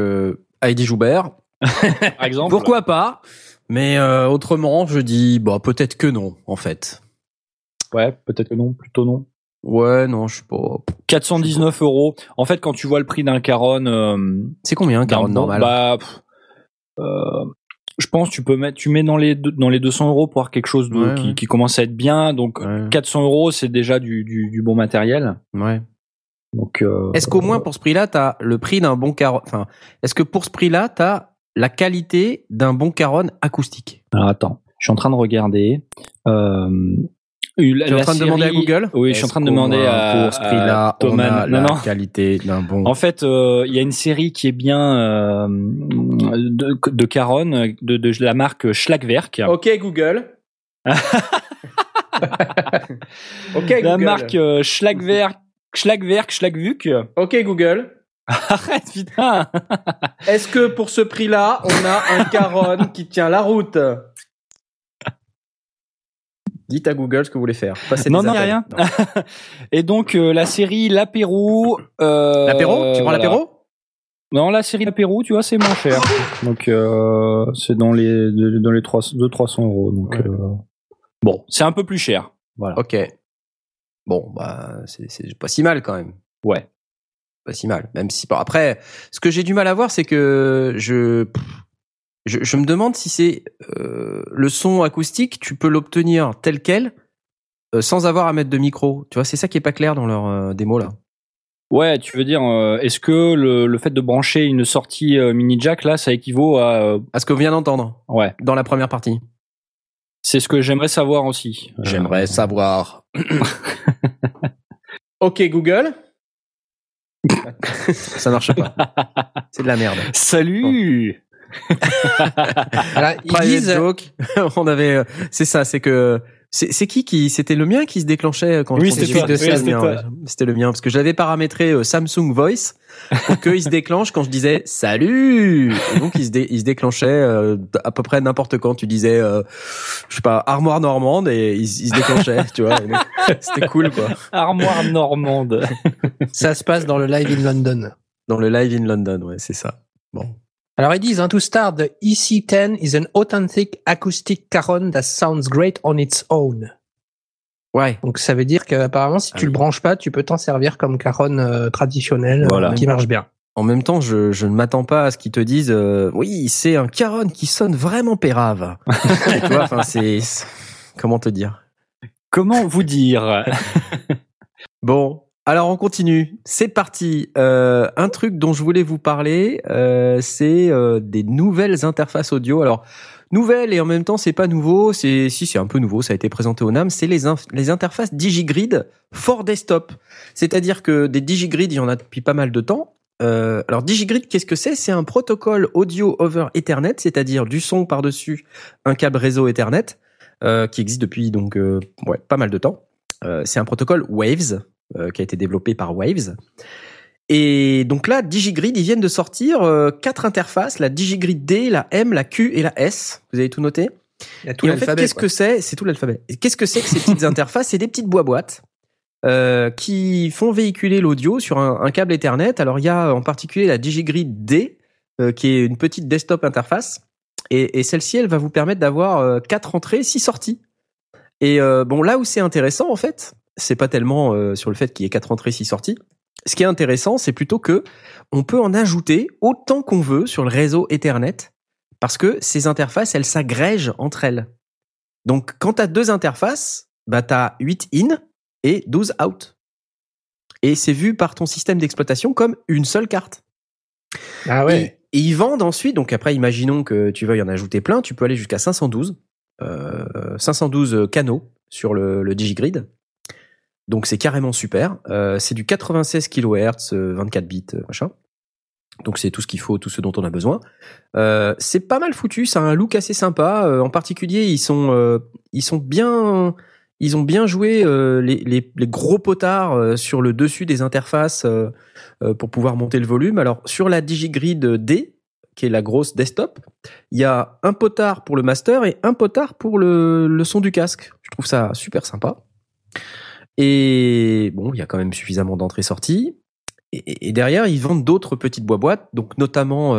Heidi Joubert, Par exemple. pourquoi pas? Mais autrement, je dis, bah peut-être que non, en fait. Ouais, peut-être que non, plutôt non. Ouais, non, je sais pas. 419 euros. En fait, quand tu vois le prix d'un Caron, C'est combien, un caron bon, normal? Bah, pff, je pense tu peux mettre, tu mets dans les deux- dans les 200 euros pour avoir quelque chose de, Ouais, qui, ouais. qui commence à être bien. Donc Ouais. 400 euros, c'est déjà du, du, du bon matériel. Ouais. Donc euh, Est-ce qu'au moins pour ce prix-là, t'as le prix d'un bon caron Enfin, est-ce que pour ce prix-là, t'as la qualité d'un bon caron acoustique? Alors attends, je suis en train de regarder. Euh, la- Tu es en train de demander à Google Oui, je suis en train de demander à pour ce à Thomas. on a non, la non. qualité d'un bon. En fait, euh, il y a une série qui est bien euh, de, de Caron, de, de la marque Schlagwerk. Ok Google. ok la marque euh, Schlagwerk, Schlagwerk, Schlagvuk. Ok Google. Arrête, putain. Est-ce que pour ce prix-là, on a un caron qui tient la route? Dites à Google ce que vous voulez faire. Passez Non, des non, appels. rien. Et donc euh, la série L'apéro. Euh, L'apéro Tu prends voilà. l'apéro? Non, la série L'apéro, tu vois, c'est moins cher. Donc euh, c'est dans les dans les 300 2 300 euros. Donc Ouais. euh, bon, c'est un peu plus cher. Voilà. Ok. Bon, bah, c'est c'est pas si mal quand même. Ouais. Pas si mal. Même si, bon, après, ce que j'ai du mal à voir, c'est que je, pff, je, je me demande si c'est euh, le son acoustique, tu peux l'obtenir tel quel, euh, sans avoir à mettre de micro. Tu vois, c'est ça qui est pas clair dans leur euh, démo là. Ouais, tu veux dire, euh, est-ce que le, le fait de brancher une sortie euh, mini jack là, ça équivaut à euh, À ce qu'on vient d'entendre ouais. dans la première partie. C'est ce que j'aimerais savoir aussi. Euh, J'aimerais savoir. ok Google. ça marche pas. C'est de la merde. Salut. Alors, ils Private disent, joke. on avait, euh, c'est ça, c'est que c'est c'est qui qui c'était le mien qui se déclenchait quand Oui, c'était Oui, c'était le mien, toi. ouais. C'était le mien parce que j'avais paramétré euh, Samsung Voice pour qu'il se déclenche quand je disais salut. Et donc il se, dé- il se déclenchait euh, à peu près n'importe quand tu disais euh, je sais pas armoire normande et il, se- il se déclenchait, tu vois. C'était cool quoi. Armoire normande. ça se passe dans le live in London. Dans le live in London, ouais, c'est ça. Bon. Alors ils disent, hein, to start, the EC10 is an authentic acoustic caron that sounds great on its own. Ouais. Donc ça veut dire qu'apparemment, si Ah tu le oui. branches pas, tu peux t'en servir comme caron euh, traditionnel, euh, qui marche bien. En même temps, je, je ne m'attends pas à ce qu'ils te disent euh, oui, c'est un caron qui sonne vraiment pérave. tu vois, enfin c'est- comment te dire? Comment vous dire? Bon, alors on continue. C'est parti. Euh, un truc dont je voulais vous parler, euh, c'est euh, des nouvelles interfaces audio. Alors nouvelles et en même temps c'est pas nouveau. C'est si c'est un peu nouveau. Ça a été présenté au NAM. C'est les interfaces DigiGrid for desktop. C'est-à-dire que des DigiGrid, il y en a depuis pas mal de temps. Alors DigiGrid, qu'est-ce que c'est? C'est un protocole audio over Ethernet, c'est-à-dire du son par-dessus un câble réseau Ethernet qui existe depuis donc pas mal de temps. C'est un protocole Waves qui a été développé par Waves. Et donc là, DigiGrid, ils viennent de sortir euh, quatre interfaces, la DigiGrid D, la M, la Q et la S. Vous avez tout noté Il y a tout et en fait, qu'est-ce que c'est? C'est tout l'alphabet. Et Qu'est-ce que c'est que ces petites interfaces? C'est des petites boîtes euh, qui font véhiculer l'audio sur un, un câble Ethernet. Alors il y a en particulier la DigiGrid D, euh, qui est une petite desktop interface. Et, et celle-ci, elle va vous permettre d'avoir euh, quatre entrées, six sorties. Et euh, bon, là où c'est intéressant, en fait, c'est pas tellement euh, sur le fait qu'il y ait quatre entrées, six sorties. Ce qui est intéressant, c'est plutôt que on peut en ajouter autant qu'on veut sur le réseau Ethernet, parce que ces interfaces, elles s'agrègent entre elles. Donc, quand tu as deux interfaces, bah, tu as 8 in et 12 out. Et c'est vu par ton système d'exploitation comme une seule carte. Ah ouais. Et, et ils vendent ensuite, donc après, imaginons que tu veuilles en ajouter plein, tu peux aller jusqu'à 512, euh, 512 canaux sur le, le DigiGrid. Donc c'est carrément super. Euh, c'est du 96 kHz, euh, 24 bits, euh, machin. Donc c'est tout ce qu'il faut, tout ce dont on a besoin. Euh, c'est pas mal foutu, ça a un look assez sympa. Euh, en particulier, ils sont, euh, ils sont bien, ils ont bien joué euh, les, les, les, gros potards sur le dessus des interfaces pour pouvoir monter le volume. Alors sur la DigiGrid D, qui est la grosse desktop, il y a un potard pour le master et un potard pour le, le son du casque. Je trouve ça super sympa. Et bon, il y a quand même suffisamment d'entrées-sorties. Et, et, derrière, ils vendent d'autres petites boîtes, donc notamment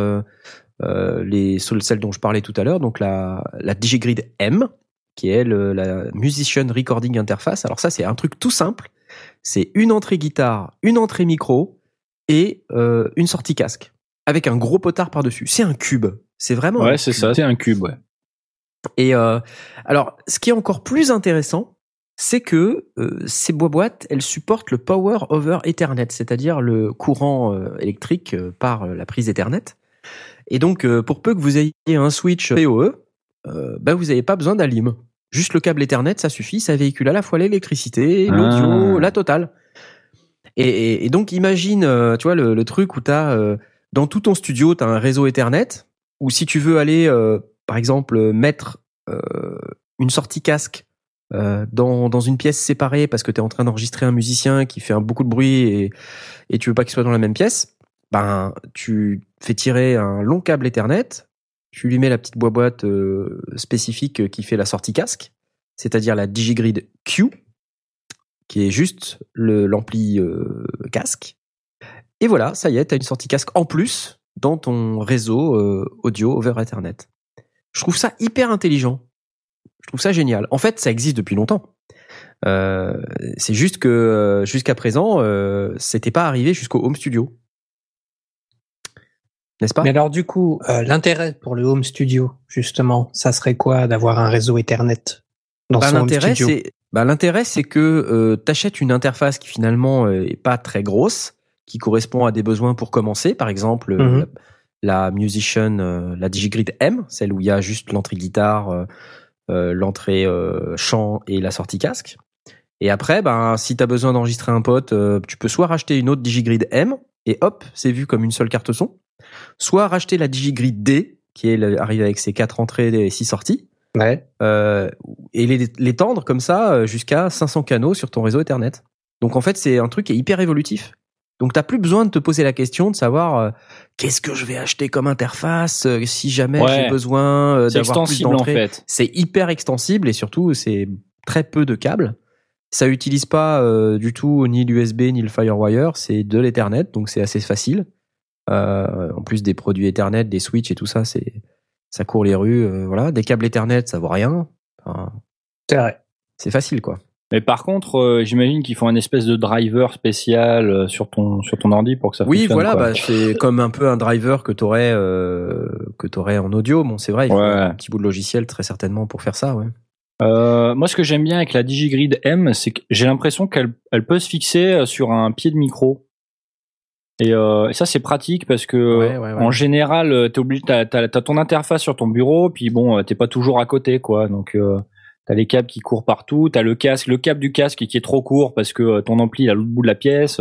euh, les celles dont je parlais tout à l'heure, donc la, la DigiGrid M, qui est le, la Musician Recording Interface. Alors ça, c'est un truc tout simple. C'est une entrée guitare, une entrée micro et euh, une sortie casque avec un gros potard par dessus. C'est un cube. C'est vraiment. Ouais, c'est ça. C'est un cube. Ouais. Et euh, alors, ce qui est encore plus intéressant, c'est que euh, ces boîtes, elles supportent le Power over Ethernet, c'est-à-dire le courant euh, électrique euh, par la prise Ethernet. Et donc, pour peu que vous ayez un switch PoE, bah vous n'avez pas besoin d'alim. Juste le câble Ethernet, ça suffit, ça véhicule à la fois l'électricité, l'audio, ah. la totale. Et, et, donc imagine, tu vois, le, le truc où tu as, dans tout ton studio, tu as un réseau Ethernet, ou si tu veux aller, par exemple, mettre une sortie casque dans, dans une pièce séparée parce que tu es en train d'enregistrer un musicien qui fait un, beaucoup de bruit et, et tu veux pas qu'il soit dans la même pièce, ben tu fais tirer un long câble Ethernet, tu lui mets la petite boîte euh, spécifique qui fait la sortie casque, c'est-à-dire la DigiGrid Q, qui est juste l'ampli euh, casque. Et voilà, ça y est, tu as une sortie casque en plus dans ton réseau euh, audio over Ethernet. Je trouve ça hyper intelligent. Je trouve ça génial. En fait, ça existe depuis longtemps. Euh, c'est juste que jusqu'à présent, euh, c'était pas arrivé jusqu'au home studio n'est-ce pas? Mais alors du coup, euh, l'intérêt pour le home studio, justement, ça serait quoi d'avoir un réseau Ethernet dans bah, son home studio? bah, L'intérêt, c'est que euh, tu achètes une interface qui finalement euh, est pas très grosse, qui correspond à des besoins pour commencer, par exemple mhm. la, Musician, euh, la DigiGrid M, celle où il y a juste l'entrée guitare, l'entrée chant et la sortie casque. Et après, ben, si tu as besoin d'enregistrer un pote, tu peux soit racheter une autre DigiGrid M, et hop, c'est vu comme une seule carte son soit racheter la DigiGrid D, qui est arrivée avec ses quatre entrées et six sorties, ouais. euh, et l'étendre comme ça euh, jusqu'à 500 canaux sur ton réseau Ethernet. Donc en fait, c'est un truc qui est hyper évolutif. Donc t'as plus besoin de te poser la question de savoir euh, qu'est-ce que je vais acheter comme interface euh, si jamais j'ai besoin d'avoir plus d'entrées. En fait. C'est hyper extensible et surtout c'est très peu de câbles. Ça utilise pas du tout ni l'USB ni le FireWire, c'est de l'Ethernet, donc c'est assez facile. Euh, en plus des produits Ethernet, des switches et tout ça, c'est ça court les rues. Euh, voilà, des câbles Ethernet, ça vaut rien. c'est vrai. C'est facile, quoi. Mais par contre, euh, j'imagine qu'ils font un espèce de driver spécial sur ton sur ton ordi pour que ça oui, fonctionne. Oui, voilà, bah, c'est comme un peu un driver que t'aurais euh, que t'aurais en audio. Bon, c'est vrai, il faut un petit bout de logiciel très certainement pour faire ça, ouais. Euh, moi, ce que j'aime bien avec la DigiGrid M, c'est que j'ai l'impression qu'elle elle peut se fixer sur un pied de micro. Euh, et, ça c'est pratique parce que en général euh, t'es obligé t'as, t'as, ton interface sur ton bureau puis bon euh, t'es pas toujours à côté quoi donc euh, t'as les câbles qui courent partout t'as le casque le câble du casque qui est trop court parce que ton ampli est à l'autre bout de la pièce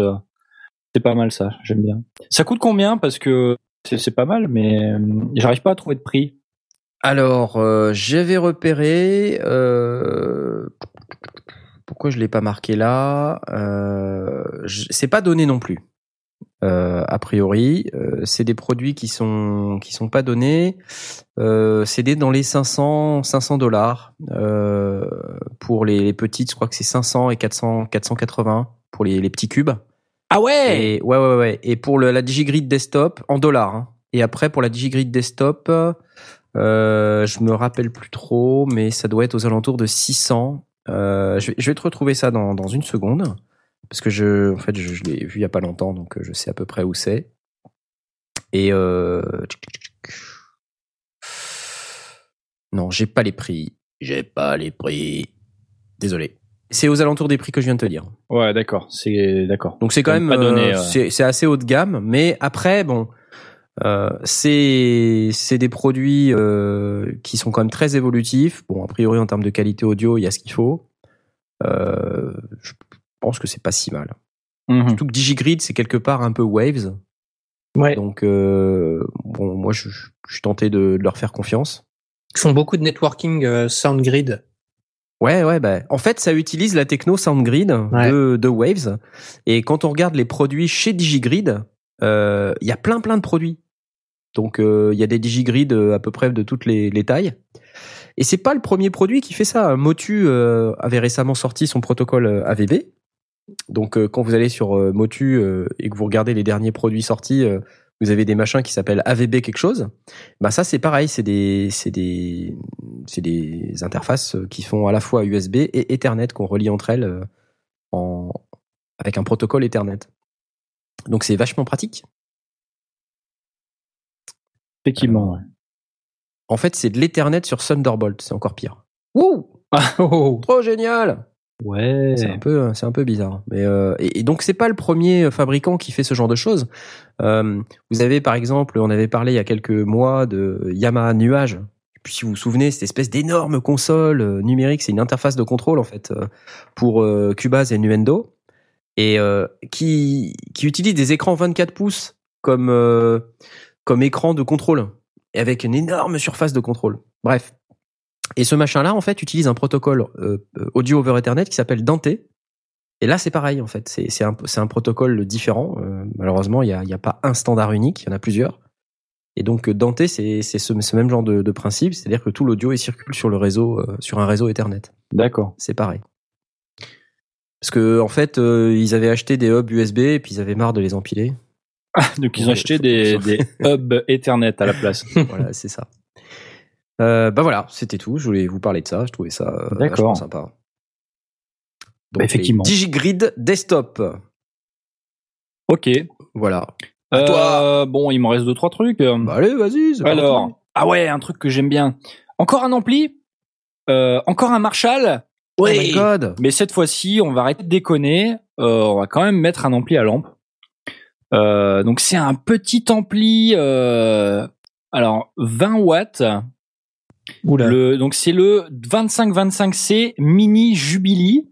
c'est pas mal ça j'aime bien. Ça coûte combien parce que c'est, pas mal mais j'arrive pas à trouver de prix. Alors j'avais repéré pourquoi je l'ai pas marqué là c'est pas donné non plus euh, a priori. Euh, c'est des produits qui sont qui sont pas donnés. Euh, c'est des dans les 500 500 dollars euh, pour les, les, petites. Je crois que c'est 500 et 400 480 pour les, les petits cubes. Ah ouais. Et, ouais ouais ouais. Et pour le, la DigiGrid desktop en dollars. Hein. Et après pour la DigiGrid desktop, euh, je me rappelle plus trop, mais ça doit être aux alentours de 600. Euh, je, vais, je vais te retrouver ça dans, dans une seconde parce que je, en fait, je, l'ai vu il y a pas longtemps, donc euh, je sais à peu près où c'est. Et euh... non, j'ai pas les prix. J'ai pas les prix. Désolé. C'est aux alentours des prix que je viens de te dire. Ouais, d'accord. C'est d'accord. Donc c'est quand même, euh, c'est assez haut de gamme, mais après, bon, euh, c'est c'est des produits qui sont quand même très évolutifs. Bon, a priori en termes de qualité audio, il y a ce qu'il faut. Je pense que c'est pas si mal. Mhm. Surtout que DigiGrid, c'est quelque part un peu Waves. Ouais. Donc, euh, bon, moi, je, je, suis tenté de, de, leur faire confiance. Ils font beaucoup de networking euh, SoundGrid. Ouais, ouais, bah, en fait, ça utilise la techno SoundGrid Ouais. de, de Waves. Et quand on regarde les produits chez DigiGrid, euh, il y a plein, plein de produits. Donc, euh, il y a des DigiGrid à peu près de toutes les, les tailles. Et c'est pas le premier produit qui fait ça. Motu euh, avait récemment sorti son protocole AVB. Donc, euh, quand vous allez sur euh, Motu euh, et que vous regardez les derniers produits sortis, vous avez des machins qui s'appellent AVB quelque chose. Bah ça c'est pareil, c'est des c'est des c'est des interfaces qui font à la fois USB et Ethernet qu'on relie entre elles en avec un protocole Ethernet. Donc c'est vachement pratique. Effectivement. ouais. En fait, c'est de l'Ethernet sur Thunderbolt, c'est encore pire. Wouh Oh, Trop génial. Ouais. C'est un peu, c'est un peu bizarre. Mais euh, et, et donc c'est pas le premier fabricant qui fait ce genre de choses. Euh, vous avez par exemple, on avait parlé il y a quelques mois de Yamaha Nuage. Puis si vous vous souvenez, cette espèce d'énorme console euh, numérique, c'est une interface de contrôle en fait pour Cubase et Nuendo, et qui qui utilise des écrans 24 pouces comme comme écran de contrôle et avec une énorme surface de contrôle. Bref. Et ce machin-là, en fait, utilise un protocole euh, euh, audio over Ethernet qui s'appelle Dante. Et là, c'est pareil, en fait. C'est un, protocole différent. Euh, malheureusement, il n'y a, il y a pas un standard unique, il y en a plusieurs. Et donc, Dante, c'est ce, ce même genre de, de principe, c'est-à-dire que tout l'audio il circule sur le réseau, euh, sur un réseau Ethernet. D'accord. C'est pareil. Parce que en fait, euh, ils avaient acheté des hubs USB et puis ils avaient marre de les empiler. Donc ils ont acheté des hubs Ethernet à la place. voilà, c'est ça. Euh, bah voilà, c'était tout. Je voulais vous parler de ça. Je trouvais ça euh, vachement sympa. Donc, Bah, effectivement. DigiGrid Desktop. Ok. Voilà. Euh, bon, il me reste deux trois trucs. Bah allez, vas-y. Alors, ah ouais, un truc que j'aime bien. Encore un ampli, encore un Marshall, Oh my god. mais cette fois-ci, on va arrêter de déconner. Euh, on va quand même mettre un ampli à lampe. Euh, donc c'est un petit ampli, euh, alors 20 watts. Oula. Le, donc c'est le 2525C Mini Jubilee.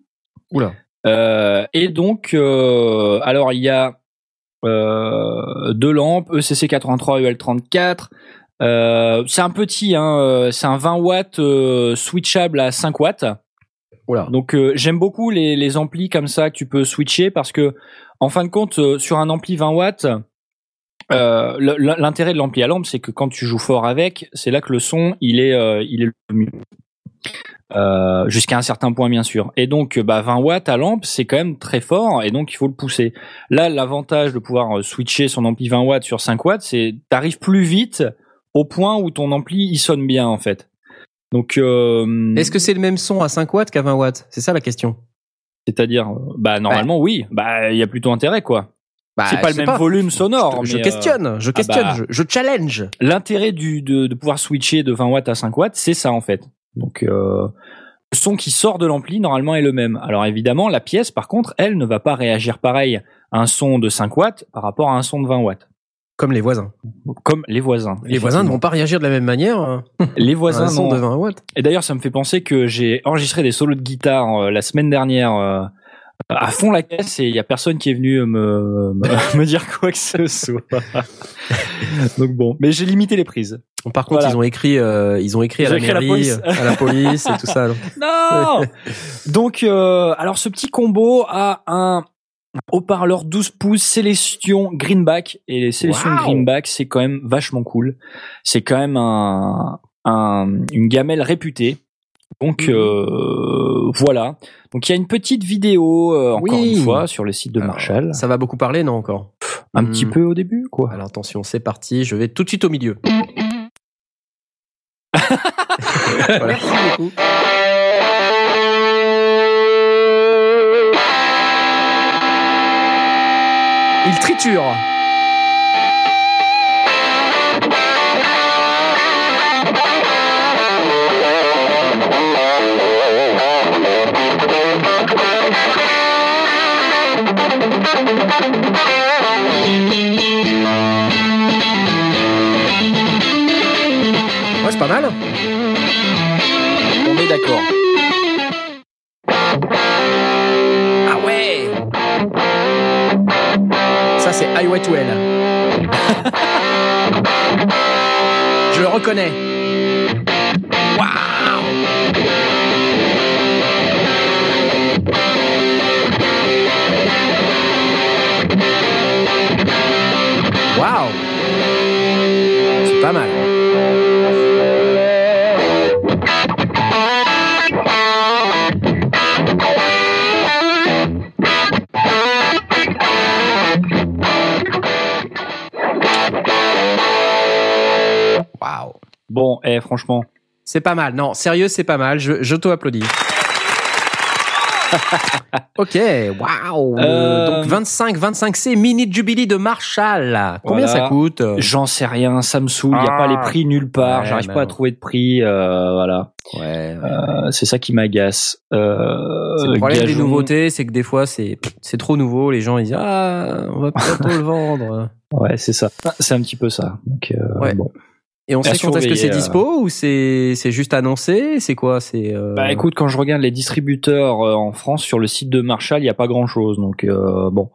Oula. Euh, et donc, euh, alors il y a euh, deux lampes, ECC 83 EL34. Euh, c'est un petit, hein, c'est un 20 watts switchable à 5 watts. Oula. Donc j'aime beaucoup les, les amplis comme ça que tu peux switcher parce que en fin de compte sur un ampli 20 watts, euh, l'intérêt de l'ampli à lampe c'est que quand tu joues fort avec, c'est là que le son il est euh, il est le mieux. Euh, jusqu'à un certain point bien sûr. Et donc bah 20 watts à lampe c'est quand même très fort et donc il faut le pousser. Là l'avantage de pouvoir euh, switcher son ampli 20 watts sur 5 watts c'est t'arrives plus vite au point où ton ampli il sonne bien en fait. Donc euh, Est-ce que c'est le même son à 5 watts qu'à 20 watts? C'est ça la question. c'est-à-dire, euh, bah normalement oui, bah il y a plutôt intérêt quoi. Bah, c'est pas le même volume sonore. Je, je euh, questionne, je questionne, bah. je, je challenge. L'intérêt du de, de pouvoir switcher de 20 watts à 5 watts, c'est ça en fait. Donc euh, le son qui sort de l'ampli normalement est le même. Alors évidemment la pièce par contre, elle ne va pas réagir pareil à un son de 5 watts par rapport à un son de 20 watts, Comme les voisins. comme les voisins. Les voisins ne vont pas réagir de la même manière. hein, Les voisins un son non. de 20 watts. Et d'ailleurs, ça me fait penser que j'ai enregistré des solos de guitare euh, la semaine dernière euh, à fond la caisse et il y a personne qui est venu me, me, me dire quoi que ce soit. Donc bon, mais j'ai limité les prises. Par contre, Voilà. ils ont écrit, euh, ils ont écrit à Ils la mairie, police. à la police et tout ça. donc. Non Donc, euh, alors ce petit combo a un haut-parleur 12 pouces Célestion Greenback. Et les Célestion Wow. Greenback, c'est quand même vachement cool. C'est quand même un, un- une gamelle réputée. Donc Mhm. euh, voilà. Donc il y a une petite vidéo euh, encore Oui. une fois sur le site de Alors, Marshall. Ça va beaucoup parler, non encore? Un Hmm. petit peu au début quoi. Alors attention, c'est parti. Je vais tout de suite au milieu. Voilà. Merci beaucoup. Il triture. pas mal On est d'accord. Ah ouais Ça c'est Highway to Hell. Je le reconnais. Waouh Waouh C'est pas mal. Bon, eh, franchement. C'est pas mal. Non, sérieux, c'est pas mal. Je, je t'applaudis. ok, waouh. Euh, Donc 25, 25C Mini Jubilee de Marshall. Combien Voilà. ça coûte J'en sais rien, ça me saoule, il n'y a pas les prix nulle part, Ouais, j'arrive pas à trouver de prix, euh, voilà. Ouais. Euh, c'est ça qui m'agace. Euh, C'est le problème des nouveautés, c'est que des fois c'est c'est trop nouveau. Les gens ils disent ah on va bientôt le vendre. Ouais, c'est ça. C'est un petit peu ça. Donc, euh, Ouais. bon. Et on À sait quand est-ce que c'est surveiller, euh. dispo ou c'est c'est juste annoncé? C'est quoi? C'est euh, Bah écoute, quand je regarde les distributeurs euh, en France sur le site de Marshall, il n'y a pas grand-chose. Donc euh, bon,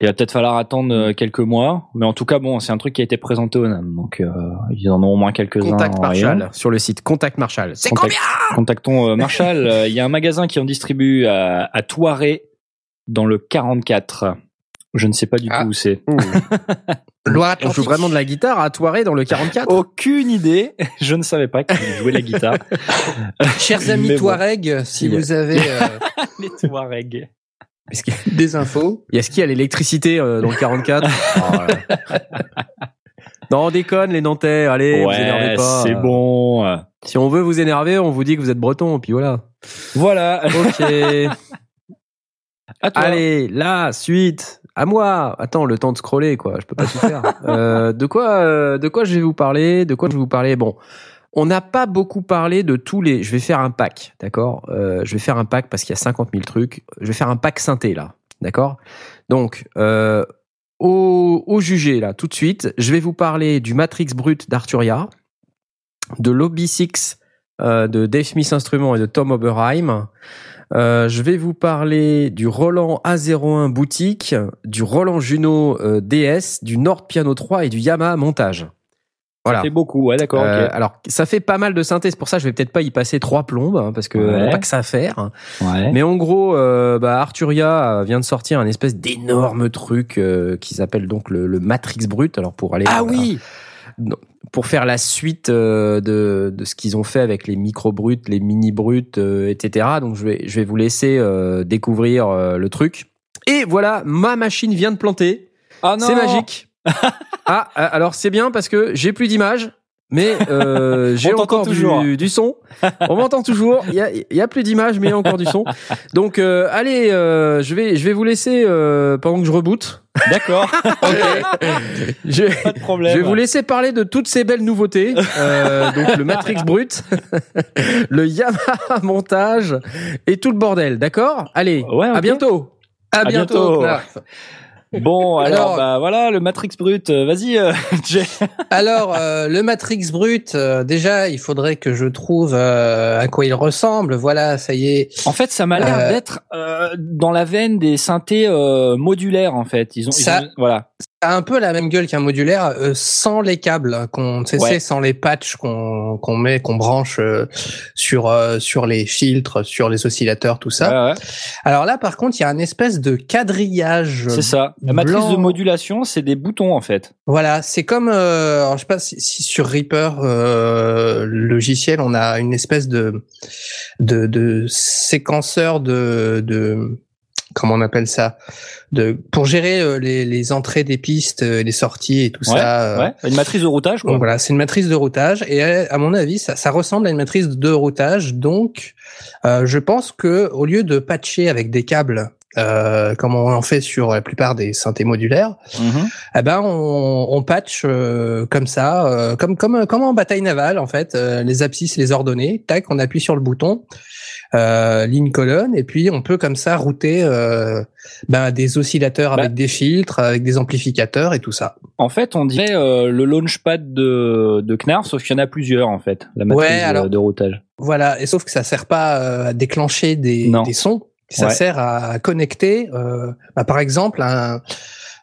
il va peut-être falloir attendre euh, quelques mois. Mais en tout cas, bon, c'est un truc qui a été présenté au NAM. Donc euh, ils en ont au moins quelques-uns. Contact en Marshall rayon. sur le site Contact Marshall. C'est Contact- combien? Contactons euh, Marshall. Euh, Il y a un magasin qui en distribue à, à Toiré dans le 44. Je ne sais pas du Ah. tout où c'est. On joue vraiment de la guitare à Toiré dans le 44 Aucune idée. Je ne savais pas qu'il jouait la guitare. Chers amis Mais bon. Touareg, si Il y a- vous avez euh, Les qu'il des infos, y a ce qu'il y a l'électricité euh, dans le 44 Oh, ouais. Non, on déconne les Nantais. Allez, vous énervez Ouais, pas. c'est bon. Si on veut vous énerver, on vous dit que vous êtes breton, puis voilà. Voilà. Ok. À toi. Allez, la suite. À moi. Attends, le temps de scroller, quoi. Je peux pas tout faire. Euh, de quoi, euh, de quoi je vais vous parler? De quoi je vais vous parler? Bon, on n'a pas beaucoup parlé de tous les. Je vais faire un pack, d'accord? Euh, Je vais faire un pack parce qu'il y a 50 000 trucs. Je vais faire un pack synthé là, d'accord? Donc, au, au jugé là, tout de suite, je vais vous parler du Matrix Brut d'Arturia, de l'Obi 6 euh, de Dave Smith Instruments et de Tom Oberheim. Euh, je vais vous parler du Roland A01 boutique, du Roland Juno euh, DS, du Nord Piano 3 et du Yamaha montage. Voilà. C'est beaucoup. Ouais, d'accord. Euh. Alors, ça fait pas mal de synthé, c'est pour ça je vais peut-être pas y passer trois plombes, hein, parce que Ouais. pas que ça à faire. Ouais. Mais en gros, euh, bah, Arturia vient de sortir un espèce d'énorme truc euh, qui s'appelle donc le, le Matrix Brut. Alors pour aller Ah oui. Pour faire la suite euh, de, de ce qu'ils ont fait avec les micro bruts, les mini bruts, euh, etc. Donc je vais je vais vous laisser euh, découvrir euh, le truc. Et voilà, ma machine vient de planter. Ah non. C'est magique. ah, euh, alors c'est bien parce que j'ai plus d'image, mais euh, j'ai encore toujours. du, du son. On m'entend toujours. Il y a, y a plus d'image, mais il y a encore du son. Donc euh, allez, euh, je vais je vais vous laisser euh, pendant que je reboote. D'accord. Je, Pas de problème. je vais vous laisser parler de toutes ces belles nouveautés. Euh, donc le Matrix Brut, le Yamaha montage et tout le bordel. D'accord? Allez, Ouais, à bientôt. à, À bientôt. bientôt. Bon, alors, Alors- bah voilà, le Matrix brut. euh, Vas-y, euh, Jay. Alors, euh, le Matrix brut, euh, déjà, il faudrait que je trouve euh, à quoi il ressemble. Voilà, ça y est. En fait, ça m'a l'air d'être euh, dans la veine des synthés euh, modulaires. En fait, ils ont, ils ont- voilà. A un peu la même gueule qu'un modulaire, euh, sans les câbles qu'on, Ouais. sans les patchs qu'on qu'on met, qu'on branche euh, sur euh, sur les filtres, sur les oscillateurs, tout ça. Ouais, ouais. Alors là, par contre, il y a un espèce de quadrillage. C'est ça. La matrice blanc. de modulation, c'est des boutons en fait. Voilà, c'est comme, euh, alors, je sais pas si, si sur Reaper euh, logiciel, on a une espèce de de, de séquenceur de, de comment on appelle ça, de pour gérer euh, les, les entrées des pistes, euh, les sorties et tout Ouais, ça. euh, ouais. Une matrice de routage, quoi. Donc voilà, c'est une matrice de routage et à mon avis, ça, ça ressemble à une matrice de routage. Donc, euh, je pense que au lieu de patcher avec des câbles, euh, comme on en fait sur la plupart des synthés modulaires, Mhm. eh ben on, on patch euh, comme ça, euh, comme comme comme en bataille navale en fait, euh, les abscisses, les ordonnées, tac, on appuie sur le bouton. Euh, ligne colonne et puis on peut comme ça router euh, ben, des oscillateurs Bah. avec des filtres avec des amplificateurs et tout ça En fait, on dirait euh, le launchpad de, de sauf qu'il y en a plusieurs en fait. La matrice Ouais, alors- de routage. Voilà, et sauf que ça sert pas euh, à déclencher des, des sons, ça Ouais. sert à connecter, euh, bah, par exemple, un,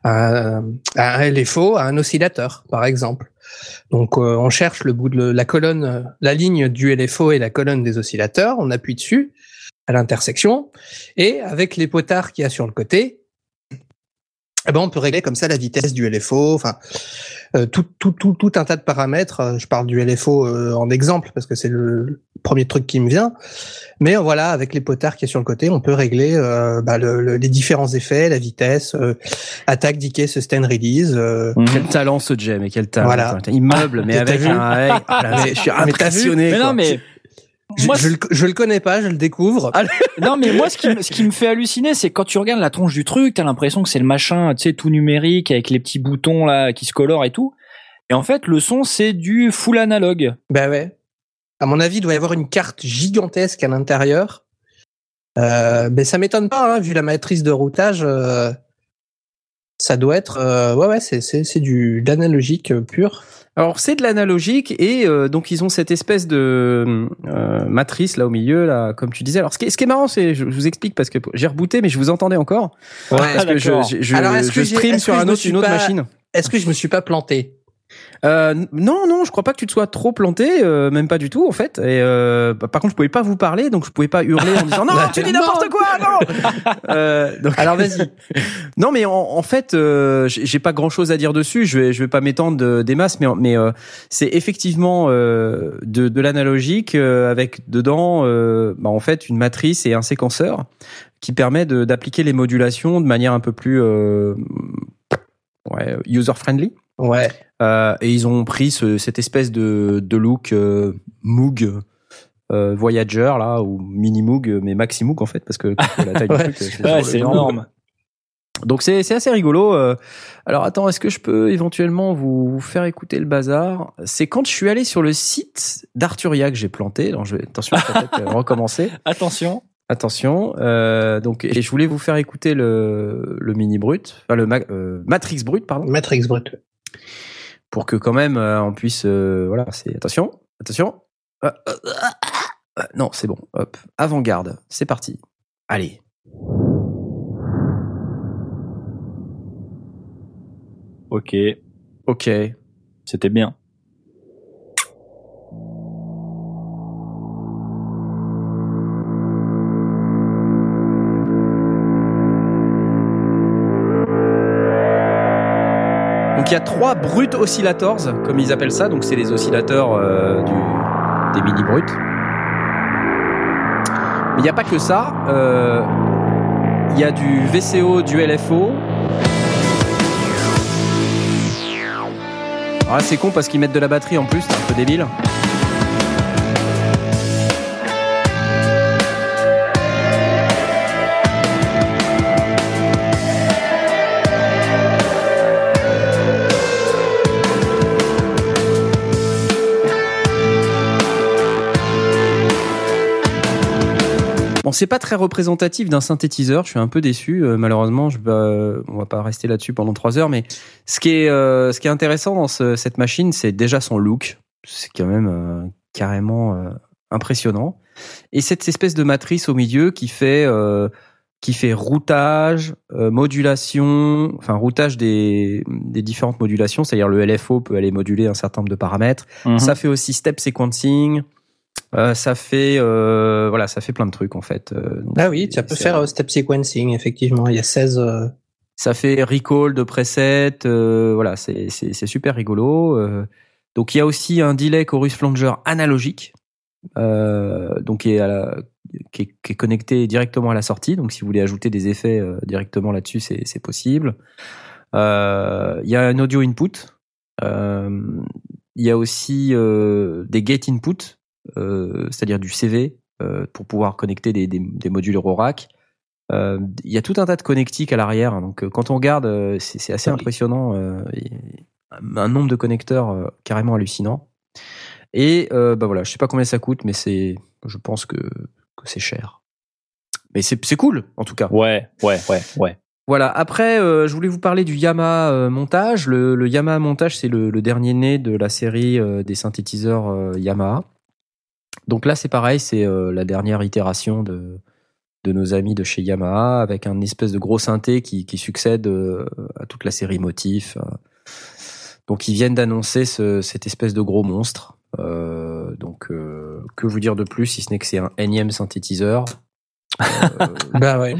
un, un LFO à un oscillateur, par exemple. Donc, euh, on cherche le bout de la colonne, euh, la ligne du LFO et la colonne des oscillateurs, on appuie dessus à l'intersection, et avec les potards qu'il y a sur le côté, eh ben, on peut régler comme ça la vitesse du LFO, tout, tout, tout, tout un tas de paramètres. Euh, je parle du LFO euh, en exemple parce que c'est le premier truc qui me vient. Mais voilà, avec les potards qui est sur le côté, on peut régler bah, le, les différents effets, la vitesse, attaque, decay, sustain, release. Mmh. Quel talent ce Jay, mais quel talent. Voilà. Il meuble, mais avec un... Ah, je suis impressionné. Mais non, mais je, Moi, je, le, je, le, connais pas, je le découvre. non, mais moi, ce qui, ce qui me fait halluciner, c'est quand tu regardes la tronche du truc, t'as l'impression que c'est le machin, tu sais, tout numérique avec les petits boutons là qui se colorent et tout. Et en fait, le son, c'est du full analogue. Bah ouais. À mon avis, il doit y avoir une carte gigantesque à l'intérieur. Euh, mais ça m'étonne pas, hein, vu la matrice de routage. Euh, ça doit être, euh, ouais, ouais, c'est c'est du d'analogique pur. Alors c'est de l'analogique et euh, donc ils ont cette espèce de euh, matrice là au milieu là comme tu disais. Alors ce qui est, ce qui est marrant c'est je, vous explique parce que j'ai rebooté mais je vous entendais encore ouais, parce que je, je, Alors, je, je stream sur un autre, une autre machine. Est-ce que je me suis pas planté? Euh, non, non, je crois pas que tu te sois trop planté, euh, même pas du tout en fait. Et euh, bah, par contre, je pouvais pas vous parler, donc je pouvais pas hurler en disant non, tu dis n'importe quoi, non. euh, donc... Alors vas-y. non, mais en, en fait, euh, j'ai pas grand chose à dire dessus. Je vais, je vais pas m'étendre des masses, mais mais euh, c'est effectivement de, de l'analogique avec dedans, bah, en fait, une matrice et un séquenceur qui permet d'appliquer les modulations de manière un peu plus ouais, user friendly. Ouais. Euh, et ils ont pris ce, cette espèce de, de look euh, Moog euh, Voyager là ou mini Moog mais maxi Moog en fait parce que la taille du truc c'est énorme. Donc c'est c'est assez rigolo. Euh. Alors attends, est-ce que je peux éventuellement vous, faire écouter le bazar? C'est quand je suis allé sur le site d'Arturia que j'ai planté. Alors je vais attention, je vais peut-être recommencer. Attention. Attention. Euh, donc et je voulais vous faire écouter le le mini brut, enfin le euh, Matrix brut pardon. Matrix brut pour que quand même euh, on puisse euh, voilà c'est attention attention. Euh, non c'est bon hop avant-garde c'est parti. Allez. Ok. Ok. C'était bien il y a trois brut oscillators, comme ils appellent ça. Donc c'est les oscillateurs euh, du, des mini bruts. Mais il n'y a pas que ça. Euh, il y a du VCO, du LFO. Ah, c'est con parce qu'ils mettent de la batterie en plus, c'est un peu débile. C'est pas très représentatif d'un synthétiseur. Je suis un peu déçu. Euh, malheureusement, je, on va pas rester là-dessus pendant trois heures. Mais ce qui est, euh, ce qui est intéressant dans cette machine, c'est déjà son look. C'est quand même euh, carrément impressionnant. Et cette espèce de matrice au milieu qui fait, qui fait routage, modulation, enfin routage des, des différentes modulations. C'est-à-dire le LFO peut aller moduler un certain nombre de paramètres. Mhm. Ça fait aussi step sequencing. Euh, ça fait euh, voilà, ça fait plein de trucs en fait. Euh, ah oui, ça peut faire step sequencing effectivement. Il y a 16 ça fait recall de preset, voilà, c'est c'est super rigolo. donc il y a aussi un delay chorus flanger analogique, donc qui est, à la, qui est, qui est connecté directement à la sortie. Donc si vous voulez ajouter des effets directement là-dessus, c'est c'est possible. Il y a un audio input. Il y a aussi des gate input euh, c'est-à-dire du CV euh, pour pouvoir connecter des, des, des modules Eurorack. Euh, il y a tout un tas de connectiques à l'arrière, hein. donc quand on regarde, c'est assez impressionnant. un nombre de connecteurs carrément hallucinant. Et bah voilà, je sais pas combien ça coûte, mais c'est, je pense que, que c'est cher. Mais c'est cool en tout cas. Ouais, ouais, ouais, ouais. Voilà. Après, euh, je voulais vous parler du Yamaha montage. Le, le Yamaha montage, c'est le, le, dernier né de la série des synthétiseurs Yamaha. Donc là, c'est pareil, c'est euh, la dernière itération de, de nos amis de chez Yamaha avec un espèce de gros synthé qui, qui succède euh, à toute la série Motif. Donc ils viennent d'annoncer ce, cette espèce de gros monstre. Euh, donc que vous dire de plus si ce n'est que c'est un énième synthétiseur. bah ouais.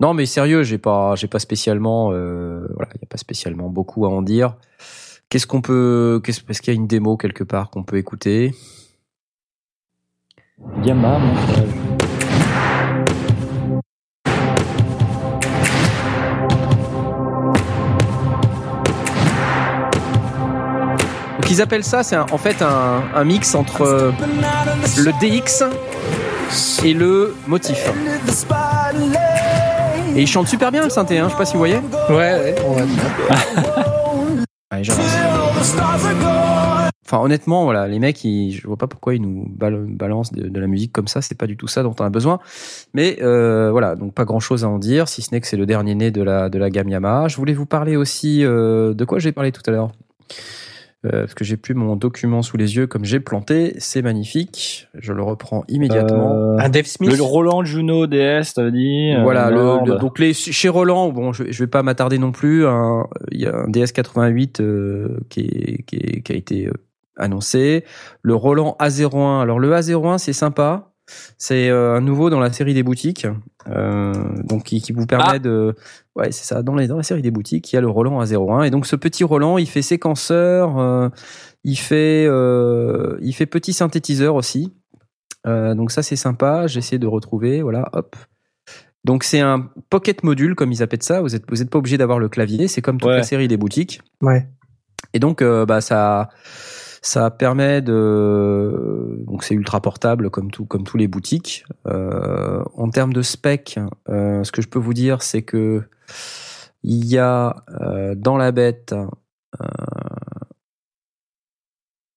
Non, mais sérieux, j'ai pas, j'ai pas spécialement, euh, voilà, il y a pas spécialement beaucoup à en dire. Qu'est-ce qu'on peut, qu'est-ce, parce qu'il y a une démo quelque part qu'on peut écouter? Gamma, montage. Donc ils appellent ça, c'est en fait un, un mix entre euh, le DX et le motif. Et ils chantent super bien le synthé, hein, je sais pas si vous voyez. Ouais, ouais, on va bien. Allez, j'avance. Enfin, honnêtement, voilà, les mecs, ils, je vois pas pourquoi ils nous bal- balancent de, de la musique comme ça. C'est pas du tout ça dont on a besoin. Mais euh, voilà, donc pas grand chose à en dire, si ce n'est que c'est le dernier né de la de la gamme Yamaha. Je voulais vous parler aussi euh, de quoi j'ai parlé tout à l'heure. Euh, parce que j'ai plus mon document sous les yeux comme j'ai planté, c'est magnifique. Je le reprends immédiatement. Euh, Un Dave Smith. le Roland Juno DS, t'avais dit. Voilà, le, Nord. le- donc les chez Roland, bon, je, je vais pas m'attarder non plus. un- Il y a un DS88 euh, qui, est- qui, est- qui a été euh, annoncé. Le Roland A01. Alors le A01, c'est sympa. C'est euh, un nouveau dans la série des boutiques, euh, donc qui, qui vous permet Ah. de, ouais, c'est ça. Dans les dans la série des boutiques, il y a le Roland A01 et donc ce petit Roland, il fait séquenceur, euh, il fait, euh, il fait petit synthétiseur aussi. Euh, donc ça c'est sympa. J'essaie de retrouver, voilà, hop. Donc c'est un pocket module comme ils appellent ça. Vous êtes vous êtes pas obligé d'avoir le clavier. C'est comme toute Ouais. la série des boutiques. Ouais. Et donc euh, bah ça ça permet de donc c'est ultra portable comme tout comme tous les boutiques. Euh, en termes de spec, euh, ce que je peux vous dire c'est que il y a euh, dans la bête euh,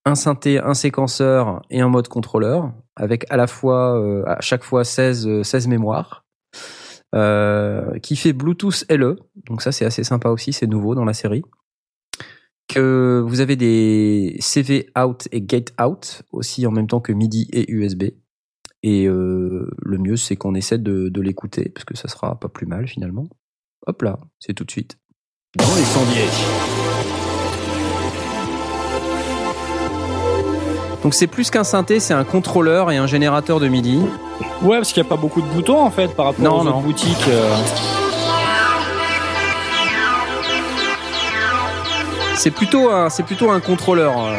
un synthé, un séquenceur et un mode contrôleur avec à la fois euh, à chaque fois 16 euh, 16 mémoires. Euh, qui fait Bluetooth LE, donc ça c'est assez sympa aussi, c'est nouveau dans la série que vous avez des CV out et gate out aussi en même temps que MIDI et USB. Et euh, le mieux, c'est qu'on essaie de, de l'écouter, parce que ça sera pas plus mal finalement. Hop là, c'est tout de suite. Dans les sondiers. Donc c'est plus qu'un synthé, c'est un contrôleur et un générateur de MIDI. Ouais, parce qu'il n'y a pas beaucoup de boutons en fait par rapport Non, aux non. autres boutiques. euh. C'est plutôt un, c'est plutôt un contrôleur. euh.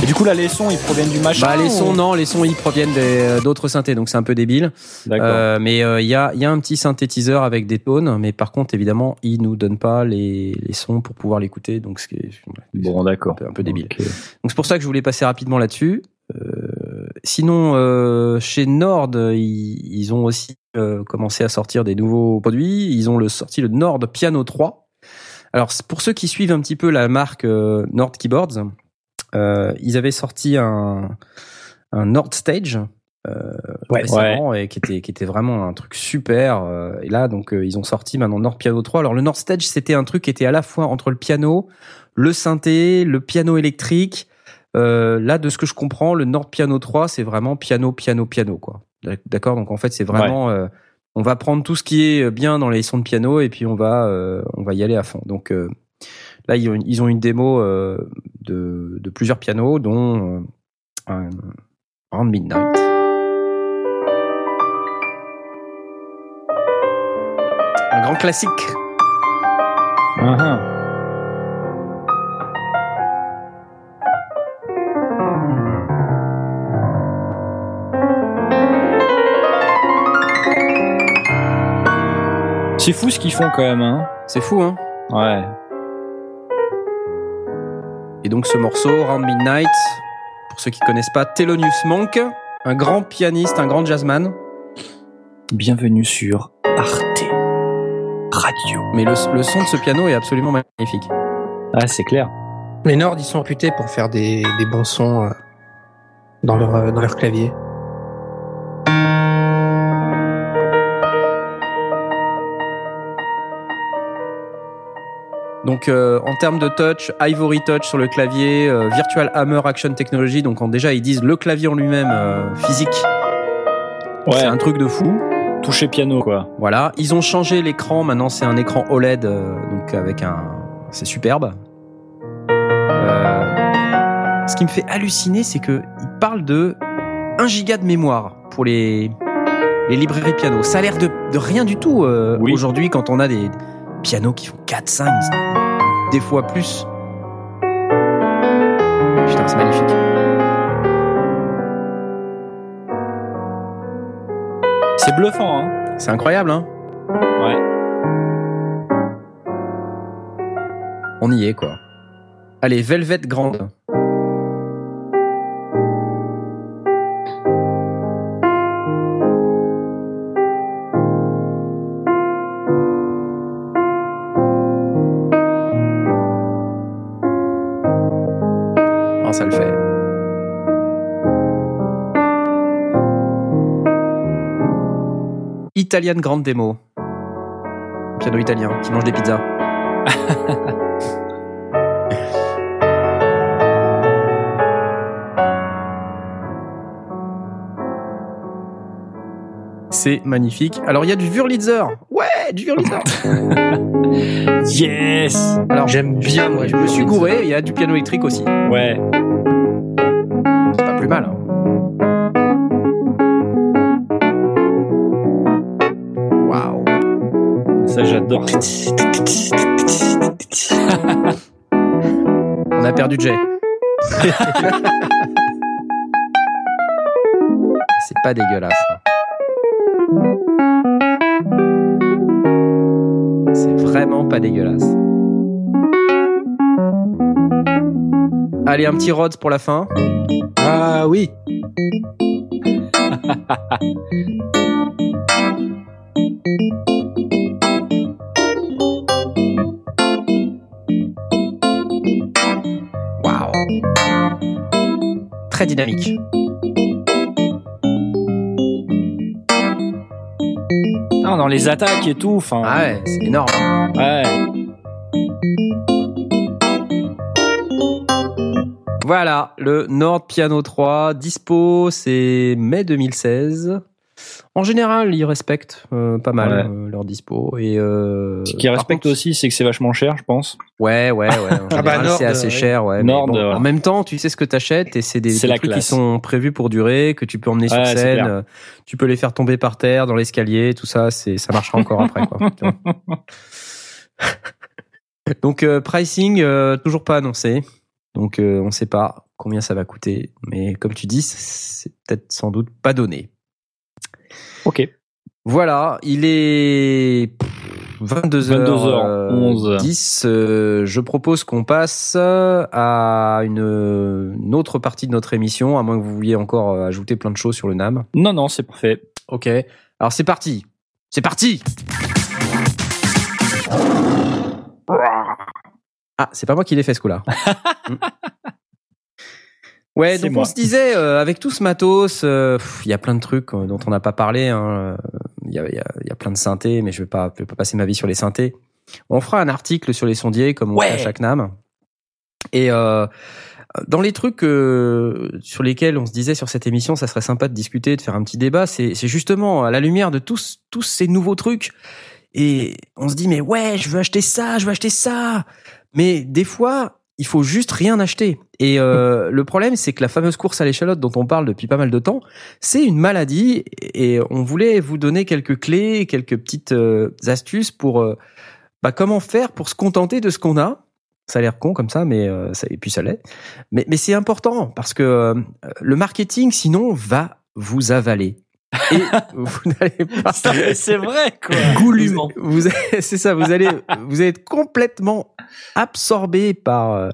Et du coup, là, les sons, ils proviennent du machin. Bah les ou- sons non, les sons ils proviennent des- d'autres synthés, donc c'est un peu débile. D'accord. Euh, mais il y, a, y a un petit synthétiseur avec des tones, mais par contre, évidemment, il nous donne pas les, les sons pour pouvoir l'écouter, donc ce qui est bon, d'accord. un peu, un peu débile. Donc c'est pour ça que je voulais passer rapidement là-dessus. Euh, sinon, euh, chez Nord, ils, ils ont aussi euh, commencé à sortir des nouveaux produits. Ils ont le, sorti le Nord Piano 3. Alors pour ceux qui suivent un petit peu la marque euh, Nord Keyboards, ils avaient sorti un, un Nord Stage Ouais. récemment et qui était qui était vraiment un truc super. et là donc ils ont sorti maintenant Nord Piano 3. Alors le Nord Stage c'était un truc qui était à la fois entre le piano, le synthé, le piano électrique. Euh, là de ce que je comprends, le Nord Piano 3 c'est vraiment piano piano piano quoi. D'accord? Donc en fait c'est vraiment euh, on va prendre tout ce qui est bien dans les sons de piano et puis on va euh, on va y aller à fond. Donc euh, là ils ont, une- ils ont une démo euh, de, de plusieurs pianos dont euh, un Round Midnight. Un grand classique. Ah. C'est fou ce qu'ils font quand même, hein. C'est fou hein. Ouais. Et donc ce morceau Round Midnight, pour ceux qui connaissent pas, Thelonious Monk, un grand pianiste, un grand jazzman. Bienvenue sur Arte Radio. Mais le, le son de ce piano est absolument magnifique. Ah, c'est clair. Les Nord, ils sont réputés pour faire des, des bons sons euh, dans leur, euh, dans leur clavier. Donc euh, en termes de touch, Ivory Touch sur le clavier, euh, Virtual Hammer Action Technology. Donc en, déjà ils disent le clavier en lui-même euh, physique, Ouais. c'est un truc de fou. Toucher piano, quoi. Voilà, ils ont changé l'écran. Maintenant c'est un écran OLED, donc avec un, c'est superbe. ce qui me fait halluciner, c'est que il parle de 1 giga de mémoire pour les les librairies piano. Ça a l'air de, de rien du tout Oui. aujourd'hui quand on a des pianos qui font 4, 5, des fois plus. Putain, c'est magnifique. C'est bluffant, hein. C'est incroyable, hein Ouais. On y est, quoi. Allez, Velvet Grande. Italian Grande Demo. Piano italien qui mange des pizzas. C'est magnifique. Alors il y a du Wurlitzer. Ouais, du Wurlitzer. Yes. Alors J'aime bien, moi. je me suis gouré. Il y a du piano électrique aussi. Ouais. On a perdu Jay. C'est pas dégueulasse. hein. C'est vraiment pas dégueulasse. Allez, un petit Rhodes pour la fin. Ah oui. Très dynamique. Non, dans les attaques et tout, enfin. Ah ouais, c'est énorme. ouais. Voilà, le Nord Piano 3, dispo, c'est mai 2016. En général, ils respectent euh, pas mal Ouais. euh, leur dispo. Et, euh, Ce qui par respecte contre- aussi, c'est que c'est vachement cher, je pense. Ouais, ouais, ouais. En Ah bah, c'est assez cher, ouais. Nord, bon, ouais. En même temps, tu sais ce que t'achètes et c'est des, des trucs qui sont prévus pour durer, que tu peux emmener sur scène. euh, Tu peux les faire tomber par terre, dans l'escalier, tout ça, c'est ça marchera encore après, quoi. Donc euh, pricing euh, toujours pas annoncé. Donc euh, on sait pas combien ça va coûter, mais comme tu dis, c'est peut-être sans doute pas donné. Ok. Voilà, il est 22h11. 10. euh, je propose qu'on passe à une, une autre partie de notre émission, à moins que vous vouliez encore euh, ajouter plein de choses sur le NAM. Non, non, c'est parfait. Ok, alors c'est parti. C'est parti Ah, c'est pas moi qui l'ai fait ce coup-là. Ouais, donc moi. on se disait, euh, avec tout ce matos, euh, il y a plein de trucs euh, dont on n'a pas parlé. hein, euh, Il y, a, il y a- il y a plein de synthés, mais je vais pas, je vais pas passer ma vie sur les synthés. On fera un article sur les sondiers, comme on Ouais. fait à chaque NAM. Et euh, dans les trucs euh, sur lesquels on se disait sur cette émission, ça serait sympa de discuter, de faire un petit débat, c'est c'est justement à la lumière de tous, tous ces nouveaux trucs. Et on se dit, mais ouais, je veux acheter ça, je veux acheter ça. Mais des fois, il faut juste rien acheter. Et euh, le problème, c'est que la fameuse course à l'échalote dont on parle depuis pas mal de temps, c'est une maladie. Et on voulait vous donner quelques clés, quelques petites euh, astuces pour euh, bah, comment faire pour se contenter de ce qu'on a. Ça a l'air con comme ça, mais euh, ça, et puis ça l'est. Mais, mais c'est important parce que le marketing, sinon, va vous avaler. Et vous n'allez pas c'est vrai, quoi. Goulûment. vous, vous- c'est ça, vous allez, vous allez être complètement absorbé par, euh,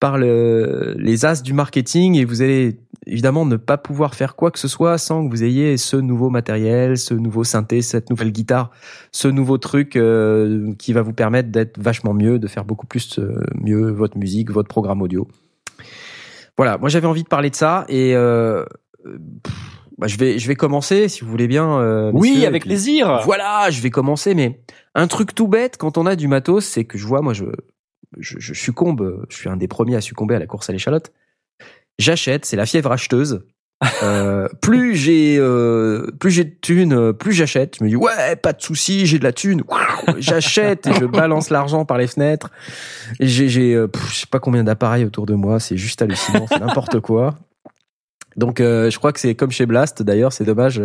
par le, les as du marketing et vous allez évidemment ne pas pouvoir faire quoi que ce soit sans que vous ayez ce nouveau matériel, ce nouveau synthé, cette nouvelle guitare, ce nouveau truc euh, qui va vous permettre d'être vachement mieux, de faire beaucoup plus euh, mieux votre musique, votre programme audio. Voilà, moi j'avais envie de parler de ça et bah, je vais je vais commencer si vous voulez bien. euh, Oui, avec puis- plaisir. voilà, je vais commencer, mais un truc tout bête quand on a du matos, c'est que je vois, moi, je, je, je succombe, je suis un des premiers à succomber à la course à l'échalote. J'achète, c'est la fièvre acheteuse. Euh, plus j'ai euh, plus j'ai de thunes, plus j'achète. Je me dis ouais, pas de souci, j'ai de la thune. J'achète et je balance l'argent par les fenêtres. J'ai j'ai euh, je sais pas combien d'appareils autour de moi, c'est juste hallucinant, c'est n'importe quoi. Donc euh, je crois que c'est comme chez Blast d'ailleurs, c'est dommage.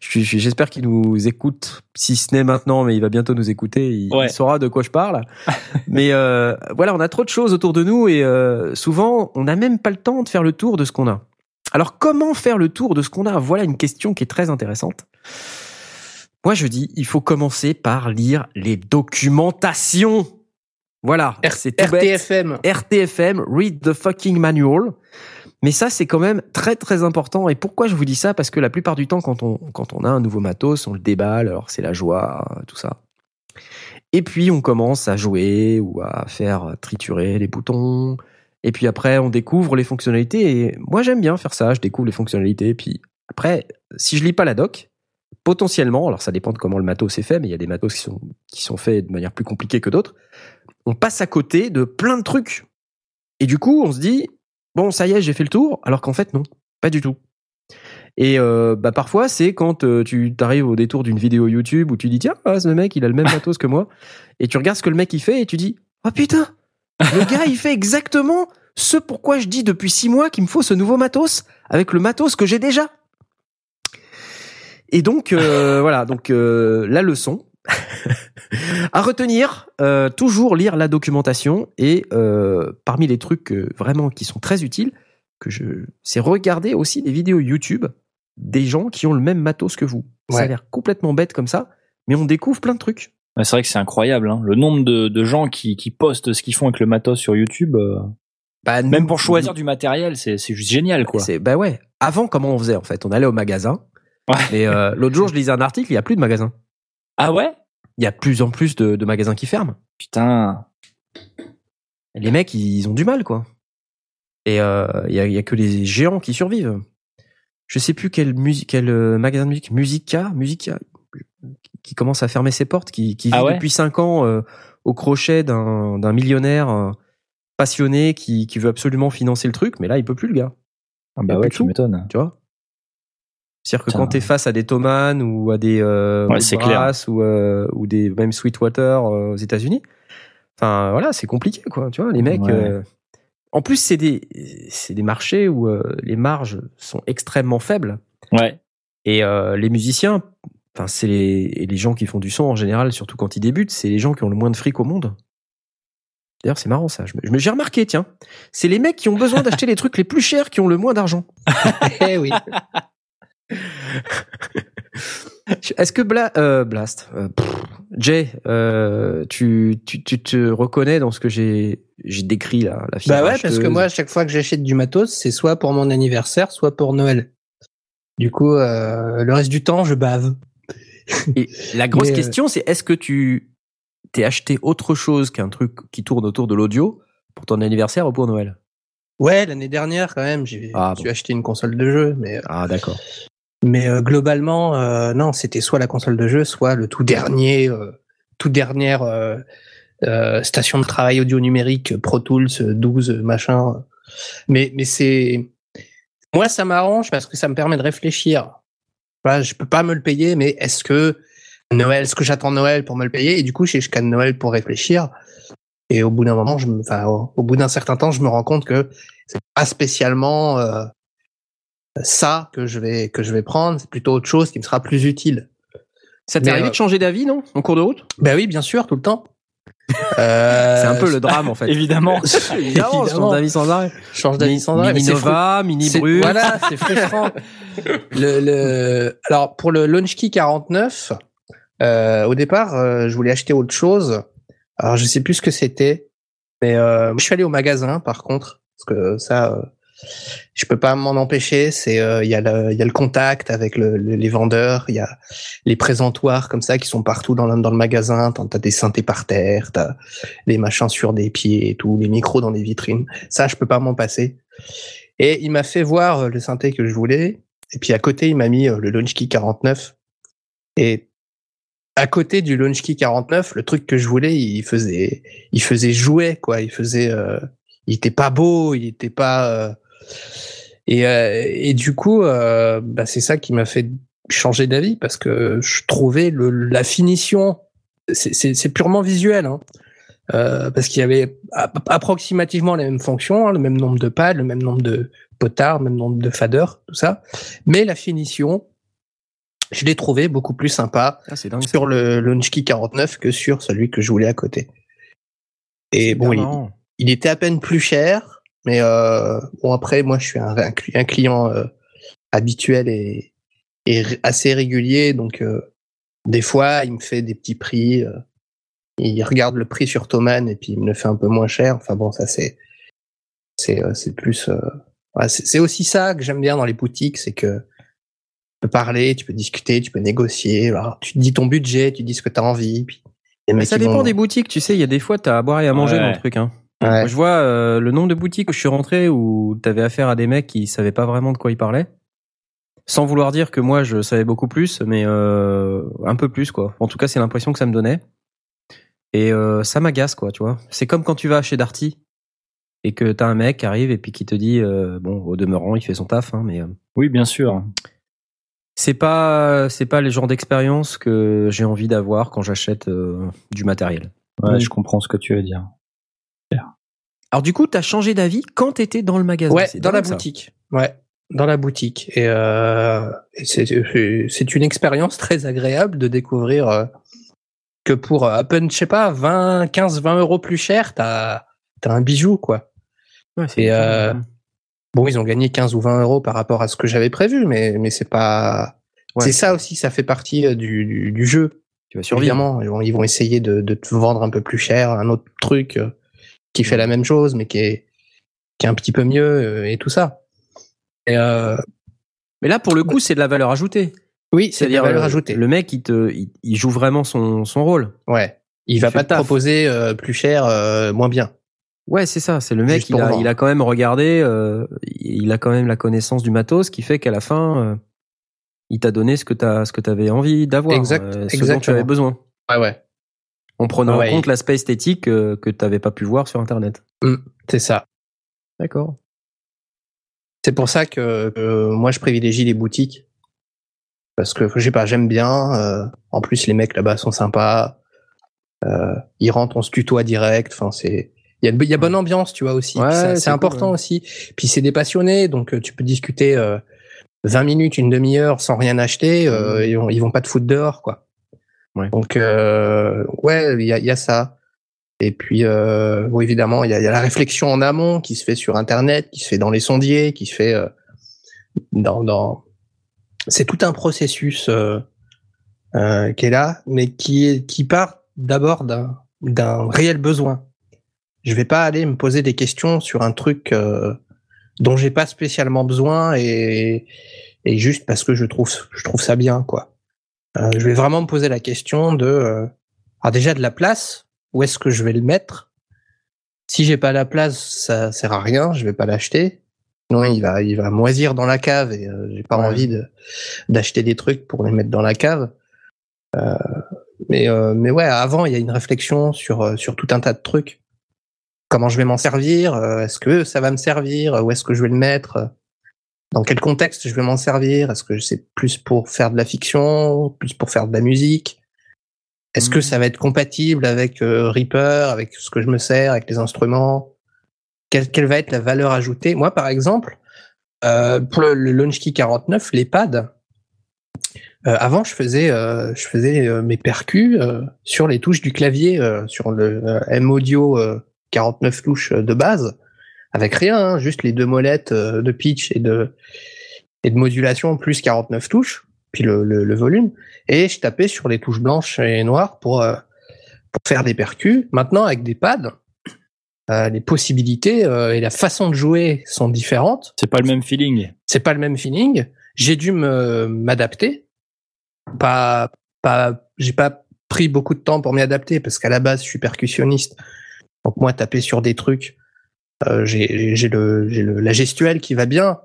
J'espère qu'il nous écoute, si ce n'est maintenant, mais il va bientôt nous écouter. Il, saura de quoi je parle. mais euh, voilà, on a trop de choses autour de nous et euh, souvent on n'a même pas le temps de faire le tour de ce qu'on a. Alors comment faire le tour de ce qu'on a? Voilà une question qui est très intéressante. Moi je dis, il faut commencer par lire les documentations. Voilà, c'est RTFM. RTFM, read the fucking manual. Mais ça, c'est quand même très très important. Et pourquoi je vous dis ça? Parce que la plupart du temps, quand on, quand on a un nouveau matos, on le déballe, alors c'est la joie, tout ça. Et puis on commence à jouer ou à faire triturer les boutons. Et puis après, on découvre les fonctionnalités. Et moi, j'aime bien faire ça. Je découvre les fonctionnalités. Puis après, si je lis pas la doc, potentiellement, alors ça dépend de comment le matos est fait, mais il y a des matos qui sont, qui sont faits de manière plus compliquée que d'autres. On passe à côté de plein de trucs. Et du coup, on se dit, bon, ça y est, j'ai fait le tour, alors qu'en fait, non, pas du tout. Et euh, bah parfois, c'est quand euh, tu t'arrives au détour d'une vidéo YouTube où tu dis tiens, ah, ce mec, il a le même matos que moi, et tu regardes ce que le mec il fait et tu dis oh putain, le gars il fait exactement ce pourquoi je dis depuis six mois qu'il me faut ce nouveau matos avec le matos que j'ai déjà. Et donc euh, voilà, donc la leçon, à retenir, euh, toujours lire la documentation et euh, parmi les trucs euh, vraiment qui sont très utiles, que je, c'est regarder aussi des vidéos YouTube des gens qui ont le même matos que vous. Ça a l'air complètement bête comme ça, mais on découvre plein de trucs. C'est vrai que c'est incroyable, hein. le nombre de, gens qui, postent ce qu'ils font avec le matos sur YouTube. Bah, même pour choisir du matériel, c'est, juste génial, quoi. C'est, bah ouais. Avant, comment on faisait en fait? On allait au magasin. Et l'autre jour, je lisais un article, il n'y a plus de magasin. Ah ouais? Il y a de plus en plus de, magasins qui ferment. Putain. Les mecs, ils ont du mal, quoi. Et euh, il y, a, y, a, que les géants qui survivent. Je sais plus quel, musique, quel euh, magasin de musique, Musica, Musica, qui commence à fermer ses portes, qui, qui ah vit depuis 5 ans euh, au crochet d'un millionnaire passionné qui, qui veut absolument financer le truc, mais là, il peut plus, le gars. Ah bah ouais, tu m'étonnes. Tu vois? C'est-à-dire que quand tu es face à des Thomann ou à des euh, ou, euh, ou des même Sweetwater euh, aux États-Unis, enfin voilà, c'est compliqué quoi. Tu vois, les mecs. Euh, en plus, c'est des c'est des marchés où les marges sont extrêmement faibles. Ouais. Et les musiciens, enfin c'est les les gens qui font du son en général, surtout quand ils débutent, c'est les gens qui ont le moins de fric au monde. D'ailleurs, c'est marrant ça. Je me, j'ai remarqué, tiens, c'est les mecs qui ont besoin d'acheter les trucs les plus chers qui ont le moins d'argent. eh oui. Est-ce que euh, Blast, euh, Jay, euh, tu, tu, tu, te reconnais dans ce que j'ai j'ai décrit là la Bah ouais, parce que moi, à chaque fois que j'achète du matos, c'est soit pour mon anniversaire, soit pour Noël. Du coup, le reste du temps, je bave. Et la grosse question, c'est est-ce que tu t'es acheté autre chose qu'un truc qui tourne autour de l'audio pour ton anniversaire ou pour Noël? Ouais, l'année dernière quand même, j'ai ah, acheté une console de jeu, mais ah d'accord. Mais euh, globalement, euh, non, c'était soit la console de jeu, soit le tout dernier, euh, tout dernière station de travail audio numérique Pro Tools 12 machin. Mais mais c'est moi ça m'arrange parce que ça me permet de réfléchir. Voilà, je peux pas me le payer, mais est-ce que Noël, est-ce que j'attends Noël pour me le payer? Et du coup, j'ai jusqu'à Noël pour réfléchir. Et au bout d'un moment, au, bout d'un certain temps, je me rends compte que c'est pas spécialement ça que je vais que je vais prendre, c'est plutôt autre chose qui me sera plus utile. Ça t'est arrivé de changer d'avis, non, en cours de route? Ben oui, bien sûr, tout le temps. Euh, c'est un peu le drame en fait. Évidemment. Évidemment, je change d'avis sans arrêt. Change d'avis sans arrêt. Mini Nova, Mini Brut. Voilà, c'est frustrant. le, le, alors pour le Launchkey 49, euh, au départ, euh, je voulais acheter autre chose. Alors je sais plus ce que c'était, mais euh, je suis allé au magasin par contre, parce que ça, euh, je peux pas m'en empêcher. C'est euh, il y a le il y a le contact avec le, les vendeurs, il y a les présentoirs comme ça qui sont partout dans le, dans le magasin. T'as des synthés par terre, t'as les machins sur des pieds et tout, les micros dans les vitrines. Ça, je peux pas m'en passer. Et il m'a fait voir euh, le synthé que je voulais. Et puis à côté, il m'a mis euh, le Launchkey 49. Et à côté du Launchkey 49, le truc que je voulais, il faisait, il faisait jouer quoi. Il faisait, il était pas beau, il était pas euh, et du coup, euh, bah, c'est ça qui m'a fait changer d'avis parce que je trouvais le, la finition, c'est- purement visuel, hein. Euh, parce qu'il y avait ap- approximativement les mêmes fonctions, hein, le même nombre de pads, le même nombre de potards, le même nombre de faders, tout ça. Mais la finition, je l'ai trouvé beaucoup plus sympa Ah, ça. sur le Launchkey 49 que sur celui que je voulais à côté. Et bon, il était à peine plus cher, mais euh, bon après moi je suis un, un cli- un client euh, habituel et, assez régulier, donc euh, des fois il me fait des petits prix, euh, il regarde le prix sur Thomann et puis il me le fait un peu moins cher. Enfin bon ça c'est c'est c'est plus euh, c'est aussi ça que j'aime bien dans les boutiques, c'est que tu peux parler, tu peux discuter, tu peux négocier. voilà. tu te dis ton budget, tu dis ce que tu as envie. Puis ça dépend vont- des boutiques, tu sais, il y a des fois, t'as à boire et à manger Ouais. dans le truc. Hein. Ouais. Moi, je vois euh, le nombre de boutiques où je suis rentré où t'avais affaire à des mecs qui savaient pas vraiment de quoi ils parlaient. Sans vouloir dire que moi je savais beaucoup plus, mais euh, un peu plus quoi. En tout cas, c'est l'impression que ça me donnait. Et euh, ça m'agace quoi, tu vois. C'est comme quand tu vas chez Darty et que t'as un mec qui arrive et puis qui te dit, euh, bon, au demeurant, il fait son taf, hein, mais euh, Oui, bien sûr. c'est pas c'est pas le genre d'expérience que j'ai envie d'avoir quand j'achète euh, du matériel. Ouais, je comprends ce que tu veux dire. Alors du coup, t'as changé d'avis quand t'étais dans le magasin. Ouais, dans la ça. boutique. Ouais, dans la boutique. Et, euh, et c'est une expérience très agréable de découvrir euh, que pour à peine, je sais pas, 20, 15, 20 euros plus cher, t'as as un bijou, quoi. Ouais, c'est Et, euh, Bon, ils ont gagné 15 ou 20 euros par rapport à ce que j'avais prévu, mais, mais c'est pas. Ouais. C'est ça aussi, ça fait partie du, du, du jeu. tu vas survivre. Évidemment, ils vont, ils vont essayer de, de te vendre un peu plus cher un autre truc qui fait la même chose, mais qui est, qui est un petit peu mieux euh, et tout ça. Et euh, Mais là, pour le coup, c'est de la valeur ajoutée. oui, c'est de la valeur euh, ajoutée. Le mec, il te, il, il joue vraiment son, son rôle. Ouais. Il va fait pas te taf. proposer euh, plus cher, euh, moins bien. Ouais, c'est ça. C'est le mec, il a, il a quand même regardé, il a quand même la connaissance du matos, qui fait qu'à la fin, il t'a donné ce que t'as, ce que t'avais envie d'avoir, Exact- ce dont tu exactement. avais besoin, Ouais, ouais. En prenant Ouais. en compte l'aspect esthétique euh, que t'avais pas pu voir sur Internet. C'est ça. D'accord. C'est pour ça que, que moi je privilégie les boutiques parce que je sais pas, j'aime bien. euh, en plus, les mecs là-bas sont sympas. Euh, ils rentrent, on se tutoie direct. Enfin, c'est il y a, il y a bonne ambiance, tu vois aussi. Ouais, c'est cool, important ouais. aussi. Puis c'est des passionnés, donc euh, tu peux discuter euh, 20 minutes, une demi-heure sans rien acheter. euh, ils, vont, ils vont pas te foutre dehors, quoi. Donc euh, ouais, il y a, y a ça. Et puis, euh, bon, évidemment, il y a, y a la réflexion en amont qui se fait sur Internet, qui se fait dans les sondiers, qui se fait euh, dans, dans... C'est tout un processus euh, euh, qui est là, mais qui, est, qui part d'abord d'un d'un réel besoin. Je vais pas aller me poser des questions sur un truc euh, dont j'ai pas spécialement besoin et, et juste parce que je trouve je trouve ça bien quoi. Euh, je vais vraiment me poser la question de euh, alors déjà de la place où est-ce que je vais le mettre? Si j'ai pas la place, ça sert à rien, je vais pas l'acheter. Non, il va, il va moisir dans la cave et euh, j'ai pas Ouais. envie de d'acheter des trucs pour les mettre dans la cave. Euh, mais euh, mais ouais, avant il y a une réflexion sur sur tout un tas de trucs. Comment je vais m'en servir? Est-ce que ça va me servir? Où est-ce que je vais le mettre? Dans quel contexte je vais m'en servir? Est-ce que c'est plus pour faire de la fiction Plus pour faire de la musique? Est-ce que Mhm. ça va être compatible avec euh, Reaper, avec ce que je me sers, avec les instruments? Quelle, quelle va être la valeur ajoutée? Moi, par exemple, euh, pour le, le Launchkey 49, les pads, euh, avant, je faisais, je faisais mes percus sur les touches du clavier, sur le M-Audio euh, 49 touches de base, avec rien, hein, juste les deux molettes euh, de pitch et de, et de modulation plus 49 touches, puis le, le, le volume, et je tapais sur les touches blanches et noires pour, euh, pour faire des percus. Maintenant, avec des pads, euh, les possibilités euh, et la façon de jouer sont différentes C'est pas le même feeling. c'est pas le même feeling. J'ai dû m'adapter. Pas, pas, j'ai pas pris beaucoup de temps pour m'y adapter parce qu'à la base, je suis percussionniste. Donc moi, taper sur des trucs, j'ai j'ai le, j'ai le, la gestuelle qui va bien.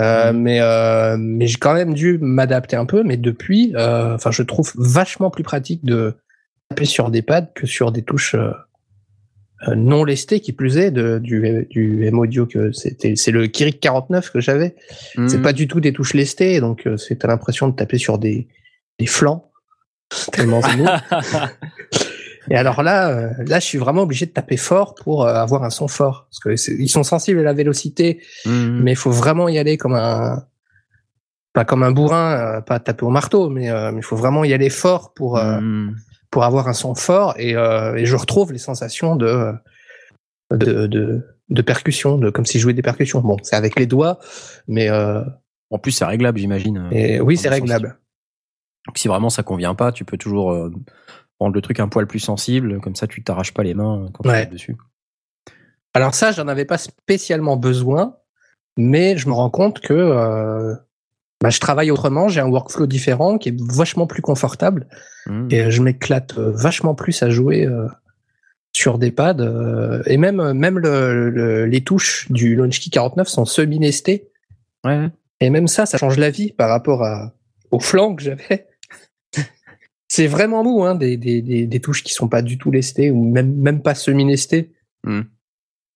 Euh, mais euh, mais j'ai quand même dû m'adapter un peu. Mais depuis, euh, enfin, je trouve vachement plus pratique de taper sur des pads que sur des touches euh, euh, non lesté qui plus est de, du, du M audio que c'était c'est le Kirik 49 que j'avais. C'est Hmm. pas du tout des touches lestées donc euh, c'est t'as l'impression de taper sur des des flancs tellement c'est. Et alors là euh, là je suis vraiment obligé de taper fort pour euh, avoir un son fort parce que ils sont sensibles à la vélocité Hmm. mais il faut vraiment y aller comme un pas comme un bourrin, euh, pas taper au marteau, mais euh, il faut vraiment y aller fort pour euh, Hmm. pour avoir un son fort et, euh, et je retrouve les sensations de de de, de percussion, de comme si je jouais des percussions. Bon, c'est avec les doigts, mais En plus, c'est réglable, j'imagine. et oui, c'est réglable. Donc, si vraiment ça convient pas, tu peux toujours euh, prendre le truc un poil plus sensible, comme ça tu t'arraches pas les mains quand tu Ouais. tapes dessus. Alors ça, j'en avais pas spécialement besoin, mais je me rends compte que euh, bah, je travaille autrement, j'ai un workflow différent qui est vachement plus confortable Hmm. et euh, je m'éclate euh, vachement plus à jouer euh, sur des pads euh, et même même le, le- les touches du Launchkey 49 sont semi-lestées Ouais. et même ça ça change la vie par rapport à au flanc que j'avais c'est vraiment mou hein, des, des, des, des touches qui sont pas du tout lestées ou même même pas semi-lestées Hmm.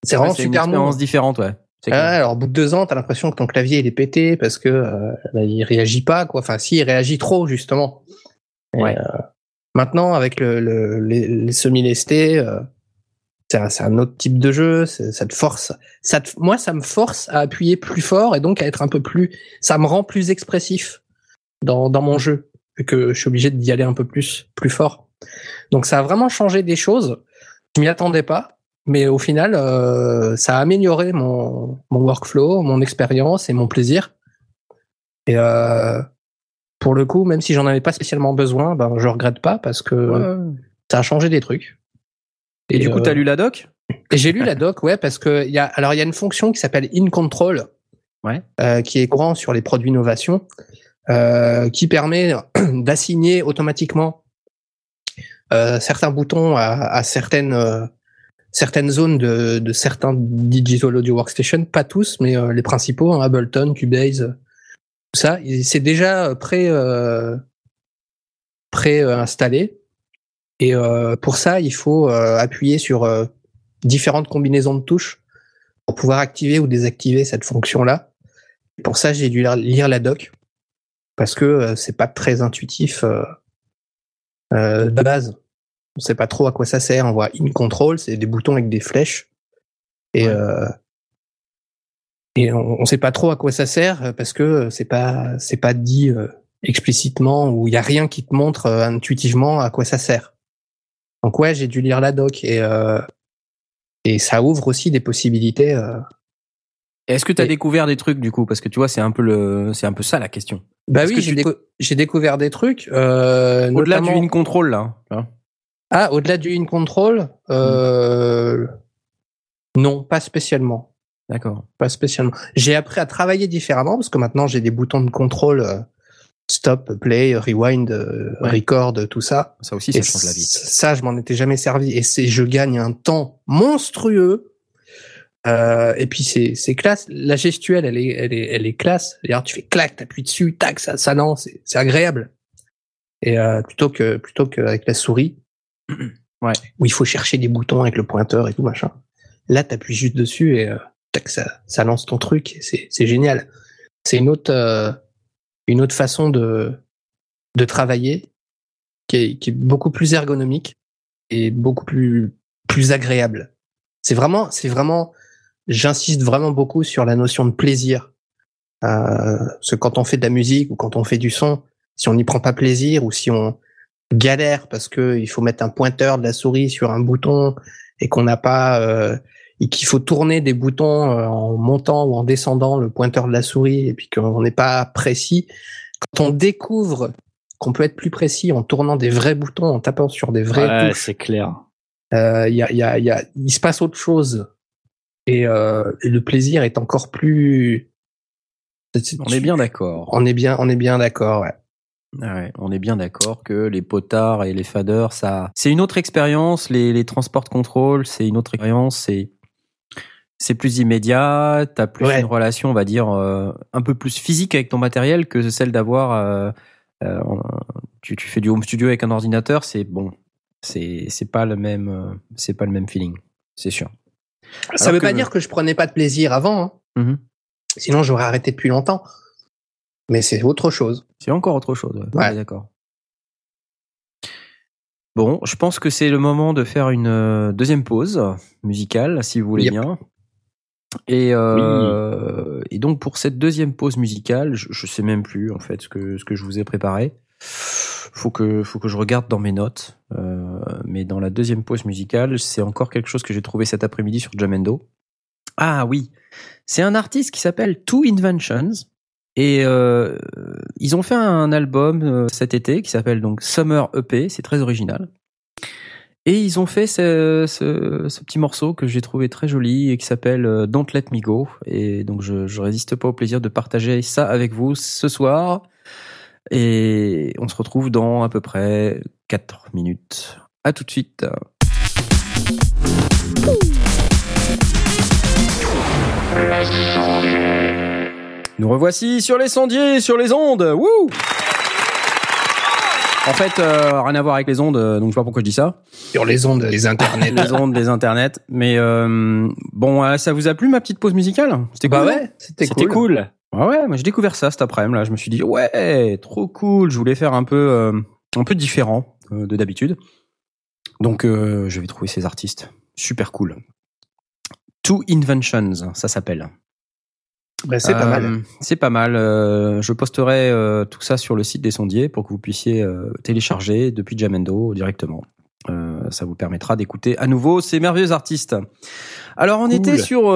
c'est vraiment c'est une super mou expérience différente, ouais. C'est ah, alors, au bout de deux ans, t'as l'impression que ton clavier il est pété parce que euh, bah, il réagit pas, quoi. Enfin, si, il réagit trop justement. Et, Ouais. euh, maintenant, avec le, le- les, les semi-lestés, euh, c'est un, c'est un autre type de jeu. c'est- Ça te force. Ça te- moi, ça me force à appuyer plus fort et donc à être un peu plus. Ça me rend plus expressif dans, dans mon jeu et que je suis obligé d'y aller un peu plus, plus fort. Donc, ça a vraiment changé des choses. Je m'y attendais pas. Mais au final, euh, ça a amélioré mon, mon workflow, mon expérience et mon plaisir. Et euh, pour le coup, même si j'en avais pas spécialement besoin, ben je regrette pas parce que Ouais. ça a changé des trucs. Et, du coup, euh, t'as lu la doc? j'ai lu la doc, ouais, parce que il y a alors il y a une fonction qui s'appelle in control, Ouais. euh, qui est courant sur les produits innovation, euh, qui permet d'assigner automatiquement euh, certains boutons à, à certaines euh, certaines zones de, de certains digital audio workstation, pas tous, mais euh, les principaux, hein, Ableton, Cubase, euh, tout ça, c'est déjà pré euh, pré euh, installé. Et pour ça, il faut appuyer sur différentes combinaisons de touches pour pouvoir activer ou désactiver cette fonction-là. Pour ça, j'ai dû lire la doc parce que euh, c'est pas très intuitif euh, euh, de base. On sait pas trop à quoi ça sert. On voit in control, c'est des boutons avec des flèches et Ouais. euh, et on, on sait pas trop à quoi ça sert parce que c'est pas c'est pas dit euh, explicitement ou il y a rien qui te montre euh, intuitivement à quoi ça sert. Donc ouais, j'ai dû lire la doc et euh, et ça ouvre aussi des possibilités. Est-ce que t'as Et- découvert des trucs du coup? Parce que tu vois, c'est un peu le, c'est un peu ça la question. Bah oui, que j'ai tu déco- j'ai découvert des trucs. Euh, Au-delà notamment- du in control là. tu. Ah, au-delà du in control, euh, non, pas spécialement. D'accord. Pas spécialement. J'ai appris à travailler différemment parce que maintenant j'ai des boutons de contrôle euh, stop, play, rewind, Ouais. record, tout ça. Ça aussi, ça Et change la vie. Ça, je m'en étais jamais servi. Et c'est, je gagne un temps monstrueux. Euh, et puis c'est, c'est classe. La gestuelle, elle est, elle est, elle est classe. D'ailleurs, tu fais clac, t'appuies dessus, tac, ça, ça lance. C'est, agréable. Et euh, plutôt que, plutôt qu'avec la souris, Ouais. où il faut chercher des boutons avec le pointeur et tout machin. Là, t'appuies juste dessus et euh, tac, ça, ça lance ton truc. C'est, c'est génial. C'est une autre, euh, une autre façon de, de travailler qui est, qui est beaucoup plus ergonomique et beaucoup plus, plus agréable. C'est vraiment, c'est vraiment, j'insiste vraiment beaucoup sur la notion de plaisir. Euh, parce que quand on fait de la musique ou quand on fait du son, si on n'y prend pas plaisir ou si on galère parce que il faut mettre un pointeur de la souris sur un bouton et qu'on n'a pas euh, et qu'il faut tourner des boutons euh, en montant ou en descendant le pointeur de la souris et puis qu'on n'est pas précis, quand on découvre qu'on peut être plus précis en tournant des vrais boutons, en tapant sur des vraies Ouais, c'est clair. euh, il y a, y a, y a, il se passe autre chose et, euh, et le plaisir est encore plus. On est bien d'accord. On est bien, on est bien d'accord. Ouais. Ah ouais, on est bien d'accord que les potards et les faders, ça, c'est une autre expérience. Les, les transport control, c'est une autre expérience. C'est, c'est plus immédiat. T'as plus Ouais. une relation, on va dire, euh, un peu plus physique avec ton matériel que celle d'avoir. euh, euh, tu, tu fais du home studio avec un ordinateur, c'est bon. C'est, c'est pas le même, c'est pas le même feeling. c'est sûr. Ça Alors veut pas dire que je prenais pas de plaisir avant. hein. Mhm. Sinon, j'aurais arrêté depuis longtemps. Mais c'est autre chose. C'est encore autre chose. Ouais, Ouais. D'accord. Bon, je pense que c'est le moment de faire une euh, deuxième pause musicale, si vous voulez Yep. bien. Et, euh, et donc pour cette deuxième pause musicale, je, je sais même plus en fait ce que ce que je vous ai préparé. Faut que faut que je regarde dans mes notes. Euh, mais dans la deuxième pause musicale, c'est encore quelque chose que j'ai trouvé cet après-midi sur Jamendo. Ah oui, c'est un artiste qui s'appelle Two Inventions. Et euh, ils ont fait un album euh, cet été qui s'appelle donc Summer EP, c'est très original. Et ils ont fait ce, petit morceau que j'ai trouvé très joli et qui s'appelle Don't Let Me Go. Et donc je, je résiste pas au plaisir de partager ça avec vous ce soir. Et on se retrouve dans à peu près 4 minutes. À tout de suite. Nous revoici sur les sondiers, sur les ondes. Wouh en fait, euh, rien à voir avec les ondes, euh, donc je sais pas pourquoi je dis ça. Sur les ondes, les internets. Les ondes, les internets. Mais euh, bon, euh, ça vous a plu ma petite pause musicale? C'était bah cool. ouais, c'était C'était cool. cool. Ouais, ouais, moi j'ai découvert ça cet après-midi là. Je me suis dit ouais, trop cool. Je voulais faire un peu, euh, un peu différent euh, de d'habitude. Donc euh, je vais trouver ces artistes super cool. Two Inventions, ça s'appelle. Bah, c'est pas mal. C'est pas mal. je posterai tout ça sur le site des sondiers pour que vous puissiez télécharger depuis Jamendo directement. Ça vous permettra d'écouter à nouveau ces merveilleux artistes. Alors on Cool. était sur,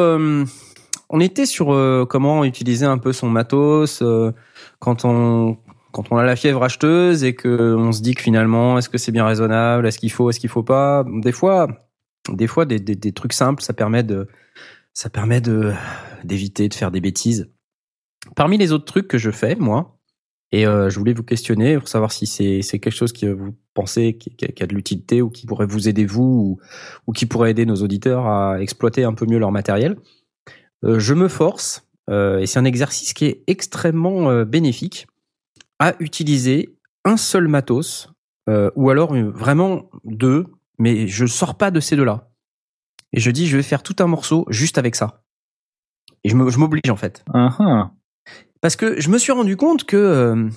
on était sur euh, comment utiliser un peu son matos euh, quand on quand on a la fièvre acheteuse et que on se dit que finalement est-ce que c'est bien raisonnable, est-ce qu'il faut, est-ce qu'il faut pas. Des fois, des fois des, des, trucs simples, ça permet de ça permet de d'éviter de faire des bêtises. Parmi les autres trucs que je fais, moi, et euh, je voulais vous questionner pour savoir si c'est c'est quelque chose que vous pensez qui, qui a de l'utilité ou qui pourrait vous aider vous ou, ou qui pourrait aider nos auditeurs à exploiter un peu mieux leur matériel. Euh, je me force, euh, et c'est un exercice qui est extrêmement euh, bénéfique, à utiliser un seul matos ou alors vraiment deux, mais je sors pas de ces deux-là. Et je dis, je vais faire tout un morceau juste avec ça. Et je me- je m'oblige en fait. Ah. Parce que je me suis rendu compte que,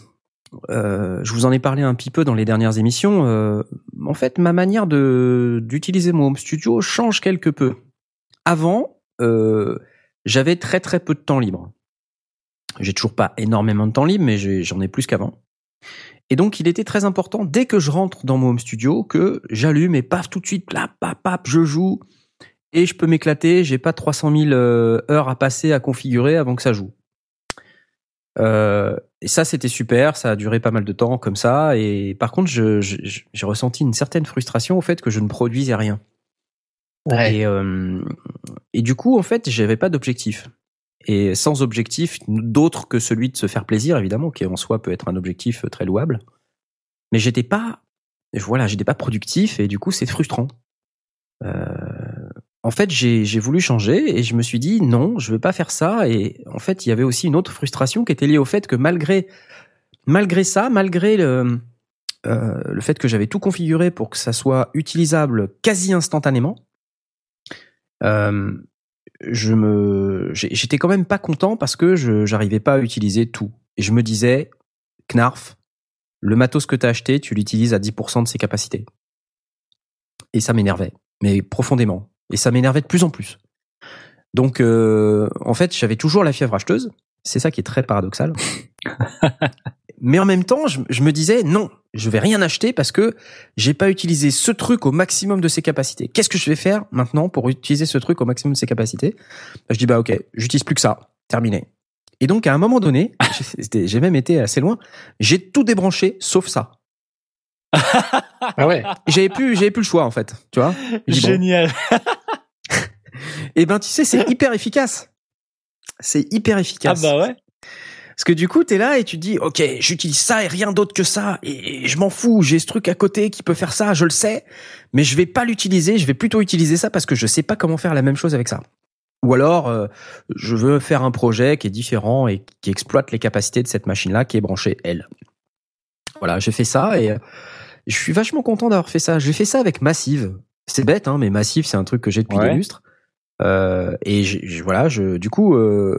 euh, je vous en ai parlé un petit peu dans les dernières émissions, euh, en fait, ma manière de d'utiliser mon home studio change quelque peu. Avant, euh, j'avais très très peu de temps libre. J'ai toujours pas énormément de temps libre, mais j'en ai plus qu'avant. Et donc, il était très important, dès que je rentre dans mon home studio, que j'allume et paf, tout de suite, là, paf, paf, je joue et je peux m'éclater. J'ai pas 300 000 euh, heures à passer à configurer avant que ça joue. Euh, et ça, c'était super. Ça a duré pas mal de temps comme ça. Et par contre, j'ai ressenti une certaine frustration au fait que je ne produisais rien. Et, euh, et du coup, en fait, j'avais pas d'objectif. Et sans objectif d'autre que celui de se faire plaisir, évidemment, qui en soi peut être un objectif très louable. Mais j'étais pas, voilà, j'étais pas productif et du coup, c'est frustrant. Euh, en fait, j'ai voulu changer et je me suis dit non, je vais pas faire ça. Et en fait, il y avait aussi une autre frustration qui était liée au fait que malgré malgré ça, malgré le euh, le fait que j'avais tout configuré pour que ça soit utilisable quasi instantanément, euh, je me j'étais quand même pas content parce que je j'arrivais pas à utiliser tout. Et je me disais, Knarf, le matos que tu as acheté, tu l'utilises à 10% de ses capacités. Et ça m'énervait, mais profondément. Et ça m'énervait de plus en plus. Donc, euh, en fait, j'avais toujours la fièvre acheteuse. C'est ça qui est très paradoxal. mais en même temps, je, je me disais, non, je vais rien acheter parce que j'ai pas utilisé ce truc au maximum de ses capacités. Qu'est-ce que je vais faire maintenant pour utiliser ce truc au maximum de ses capacités? Je dis, bah ok, j'utilise plus que ça. Terminé. Et donc, à un moment donné, j'ai même été assez loin, j'ai tout débranché sauf ça. Ah ouais. J'avais plus, j'avais plus le choix en fait, tu vois. Dis, bon. Génial. Et ben tu sais, c'est hyper efficace. C'est hyper Ah efficace. bah ouais. Parce que du coup, t'es là et tu te dis, ok, j'utilise ça et rien d'autre que ça, et je m'en fous, j'ai ce truc à côté qui peut faire ça, je le sais, mais je vais pas l'utiliser, je vais plutôt utiliser ça parce que je sais pas comment faire la même chose avec ça. Ou alors, euh, je veux faire un projet qui est différent et qui exploite les capacités de cette machine-là qui est branchée elle. Voilà, j'ai fait ça et euh, je suis vachement content d'avoir fait ça. J'ai fait ça avec Massive. C'est bête, hein, mais Massive, c'est un truc que j'ai depuis Ouais. des lustres. Euh, et voilà, je, du coup, euh,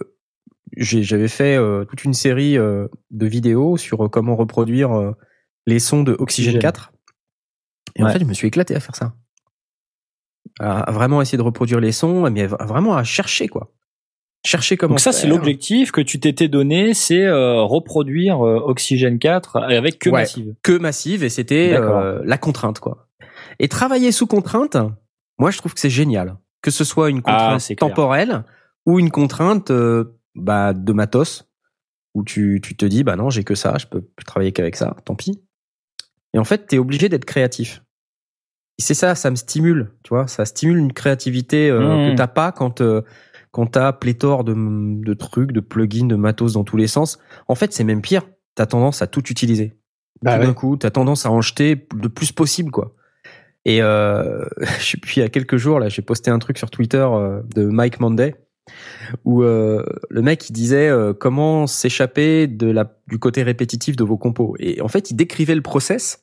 j'avais fait euh, toute une série euh, de vidéos sur euh, comment reproduire les sons de Oxygène. 4. Et en fait, je me suis éclaté à faire ça. À, à vraiment essayer de reproduire les sons, mais à- vraiment à chercher, quoi. Chercher comment Donc ça, c'est l'objectif que tu t'étais donné, c'est reproduire Oxygène 4 avec que Ouais. Massive. que massive et c'était la contrainte quoi. Et travailler sous contrainte, moi je trouve que c'est génial. Que ce soit une Ah, contrainte temporelle ou une contrainte euh, bah, de matos où tu, tu te dis bah non j'ai que ça, je peux plus travailler qu'avec ça, tant pis. Et en fait t'es obligé d'être créatif. Et c'est ça, ça me stimule, tu vois, ça stimule une créativité euh, Mmh. que t'as pas quand euh, quand t'as pléthore de, de trucs, de plugins, de matos dans tous les sens. En fait c'est même pire, t'as tendance à tout utiliser Bah tout ouais. d'un coup, t'as tendance à en jeter le plus possible, quoi. Et euh, je plus, il y a quelques jours, là, j'ai posté un truc sur Twitter euh, de Mike Monday où euh, le mec il disait euh, comment s'échapper de la du côté répétitif de vos compos. Et en fait, il décrivait le process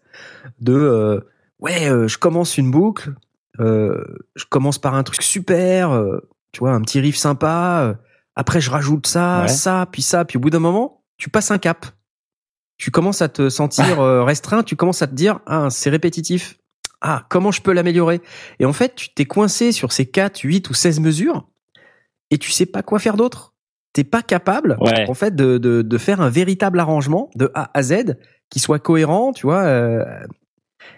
de euh, ouais, euh, je commence une boucle, euh, je commence par un truc super, euh, tu vois, un petit riff sympa. euh, après, je rajoute ça, Ouais. ça, puis ça, puis au bout d'un moment, tu passes un cap tu commences à te sentir euh, restreint, tu commences à te dire ah c'est répétitif. Ah, comment je peux l'améliorer? Et en fait, tu t'es coincé sur ces 4, 8 ou 16 mesures et tu sais pas quoi faire d'autre. T'es pas capable Ouais. en fait de, de, de faire un véritable arrangement de A à Z qui soit cohérent, tu vois. euh.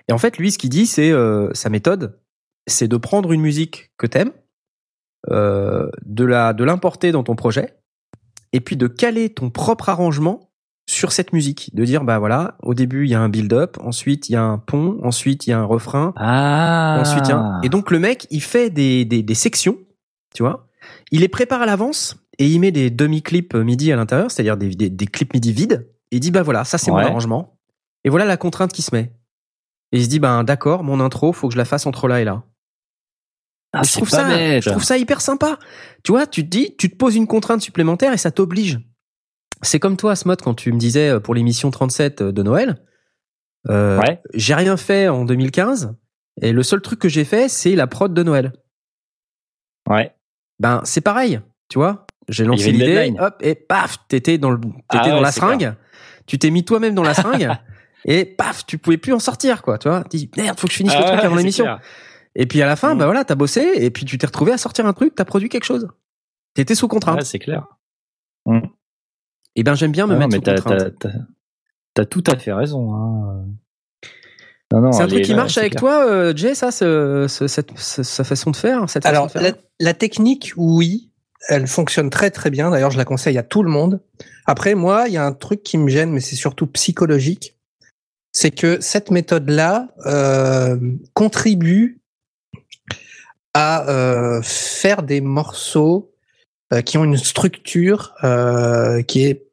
Et en fait, lui, ce qu'il dit, c'est euh, sa méthode, c'est de prendre une musique que t'aimes, euh, de la de l'importer dans ton projet, et puis de caler ton propre arrangement sur cette musique, de dire bah voilà, au début il y a un build-up, ensuite il y a un pont, ensuite il y a un refrain, Ah. ensuite il y a un- et donc le mec il fait des, des, des sections, tu vois, il les prépare à l'avance et il met des demi-clips MIDI à l'intérieur, c'est-à-dire des, des, des clips MIDI vides, et il dit bah voilà, ça c'est Ouais. mon arrangement, et voilà la contrainte qui se met. Et il se dit bah d'accord, mon intro faut que je la fasse entre là et là. Ah, je trouve ça, bête. je trouve ça hyper sympa. Tu vois, tu te dis, tu te poses une contrainte supplémentaire et ça t'oblige. C'est comme toi, Smot, quand tu me disais euh, pour l'émission 37 de Noël, euh, Ouais. j'ai rien fait en 2015 et le seul truc que j'ai fait, c'est la prod de Noël. Ouais. Ben, c'est pareil, tu vois. J'ai lancé l'idée, hop, et paf, t'étais dans le, t'étais Ah dans ouais, la seringue. Tu t'es mis toi-même dans la seringue et paf, tu pouvais plus en sortir, quoi. Tu vois, tu dis merde, faut que je finisse le Ah truc ouais, avant l'émission. Et puis à la fin, Mm. bah voilà, t'as bossé et puis tu t'es retrouvé à sortir un truc, t'as produit quelque chose. T'étais sous contrainte. Ouais, c'est clair. Et ben j'aime bien me Ah non, mettre mais sous t'as, contrainte. t'as tout à fait raison. Hein. Non, non, C'est un truc qui marche avec clair. toi, euh, Jay, ça, ce, ce- cette, ce- sa façon de faire, cette Alors, façon de la, faire. la technique, oui, elle fonctionne très très bien. D'ailleurs, je la conseille à tout le monde. Après, moi, il y a un truc qui me gêne, mais c'est surtout psychologique. C'est que cette méthode-là euh, contribue à euh, faire des morceaux euh, qui ont une structure euh, qui est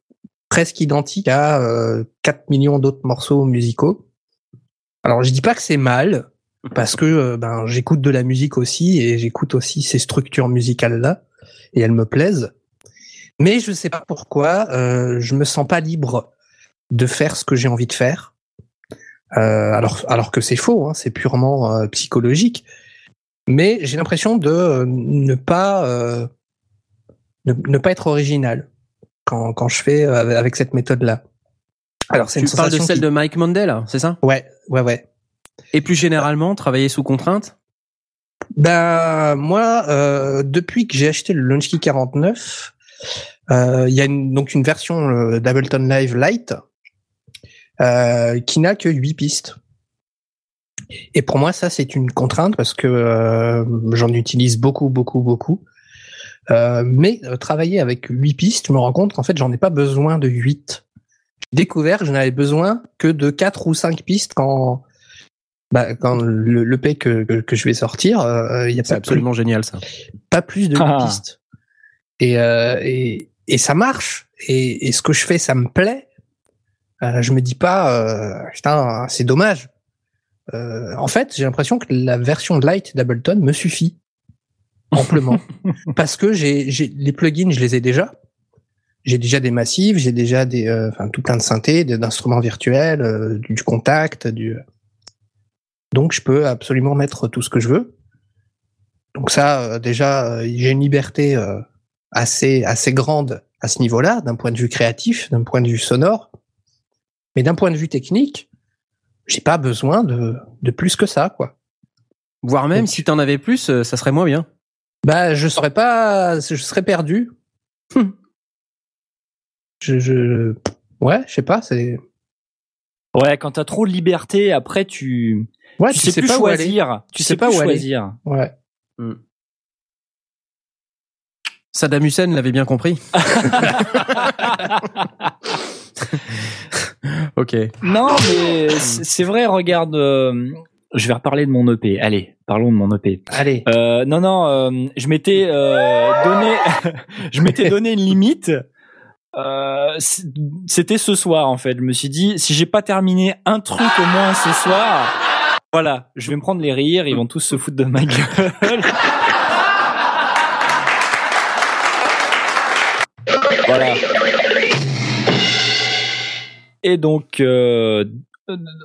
presque identique à euh, 4 millions d'autres morceaux musicaux. Alors, je dis pas que c'est mal, parce que euh, ben j'écoute de la musique aussi et j'écoute aussi ces structures musicales là et elles me plaisent. Mais je sais pas pourquoi euh, je me sens pas libre de faire ce que j'ai envie de faire. Euh, alors alors que c'est faux, hein, c'est purement euh, psychologique. Mais j'ai l'impression de ne pas euh, ne, ne pas être original quand quand je fais avec- avec cette méthode là. Alors c'est Tu une parles de celle qui- de Mike Mandel, c'est ça? Ouais ouais ouais. Et plus généralement, travailler sous contrainte? Ben moi, euh, depuis que j'ai acheté le Launchkey 49, euh, il y a une, donc une version euh, d'Ableton Live Lite euh, qui n'a que 8 pistes. Et pour moi, ça c'est une contrainte parce que euh, j'en utilise beaucoup, beaucoup, beaucoup. Euh, mais euh, travailler avec 8 pistes, je me rends compte qu'en fait, j'en ai pas besoin de 8. J'ai découvert que je n'avais besoin que de 4 ou 5 pistes quand bah, quand le, le P que, que, que je vais sortir, euh, il y a C'est pas absolument génial, ça. pas plus de Ah. pistes. Et, euh, et, et ça marche. Et, et ce que je fais, ça me plaît. Euh, je me dis pas, euh, putain, c'est dommage. Euh, en fait, j'ai l'impression que la version light d'Ableton me suffit amplement parce que j'ai, j'ai les plugins, je les ai déjà. J'ai déjà des massifs, j'ai déjà des, euh, enfin tout plein de synthés, d'instruments virtuels, euh, du, du contact, du. Donc je peux absolument mettre tout ce que je veux. Donc ça, euh, déjà, euh, j'ai une liberté euh, assez assez grande à ce niveau-là, d'un point de vue créatif, d'un point de vue sonore. Mais d'un point de vue technique, j'ai pas besoin de, de plus que ça, quoi. Voire même Donc- si t'en avais plus, euh, ça serait moins bien. Bah, je serais pas, je serais perdu. Hum. Je, je, ouais, je sais pas, c'est, Ouais, quand t'as trop de liberté, après tu ouais, tu, sais, plus pas où aller. choisir. Tu Tu sais sais pas plus où aller. choisir. Ouais. Saddam Hussein l'avait bien compris. ok. Non, mais c'est vrai. Regarde, euh, je vais reparler de mon EP. Allez, parlons de mon EP. Allez. Euh, non, non, euh, je m'étais euh, donné, je m'étais donné une limite. Euh, C'était ce soir en fait. Je me suis dit, si j'ai pas terminé un truc au moins ce soir, voilà, je vais me prendre les rires. Ils vont tous se foutre de ma gueule. voilà. Et donc, euh,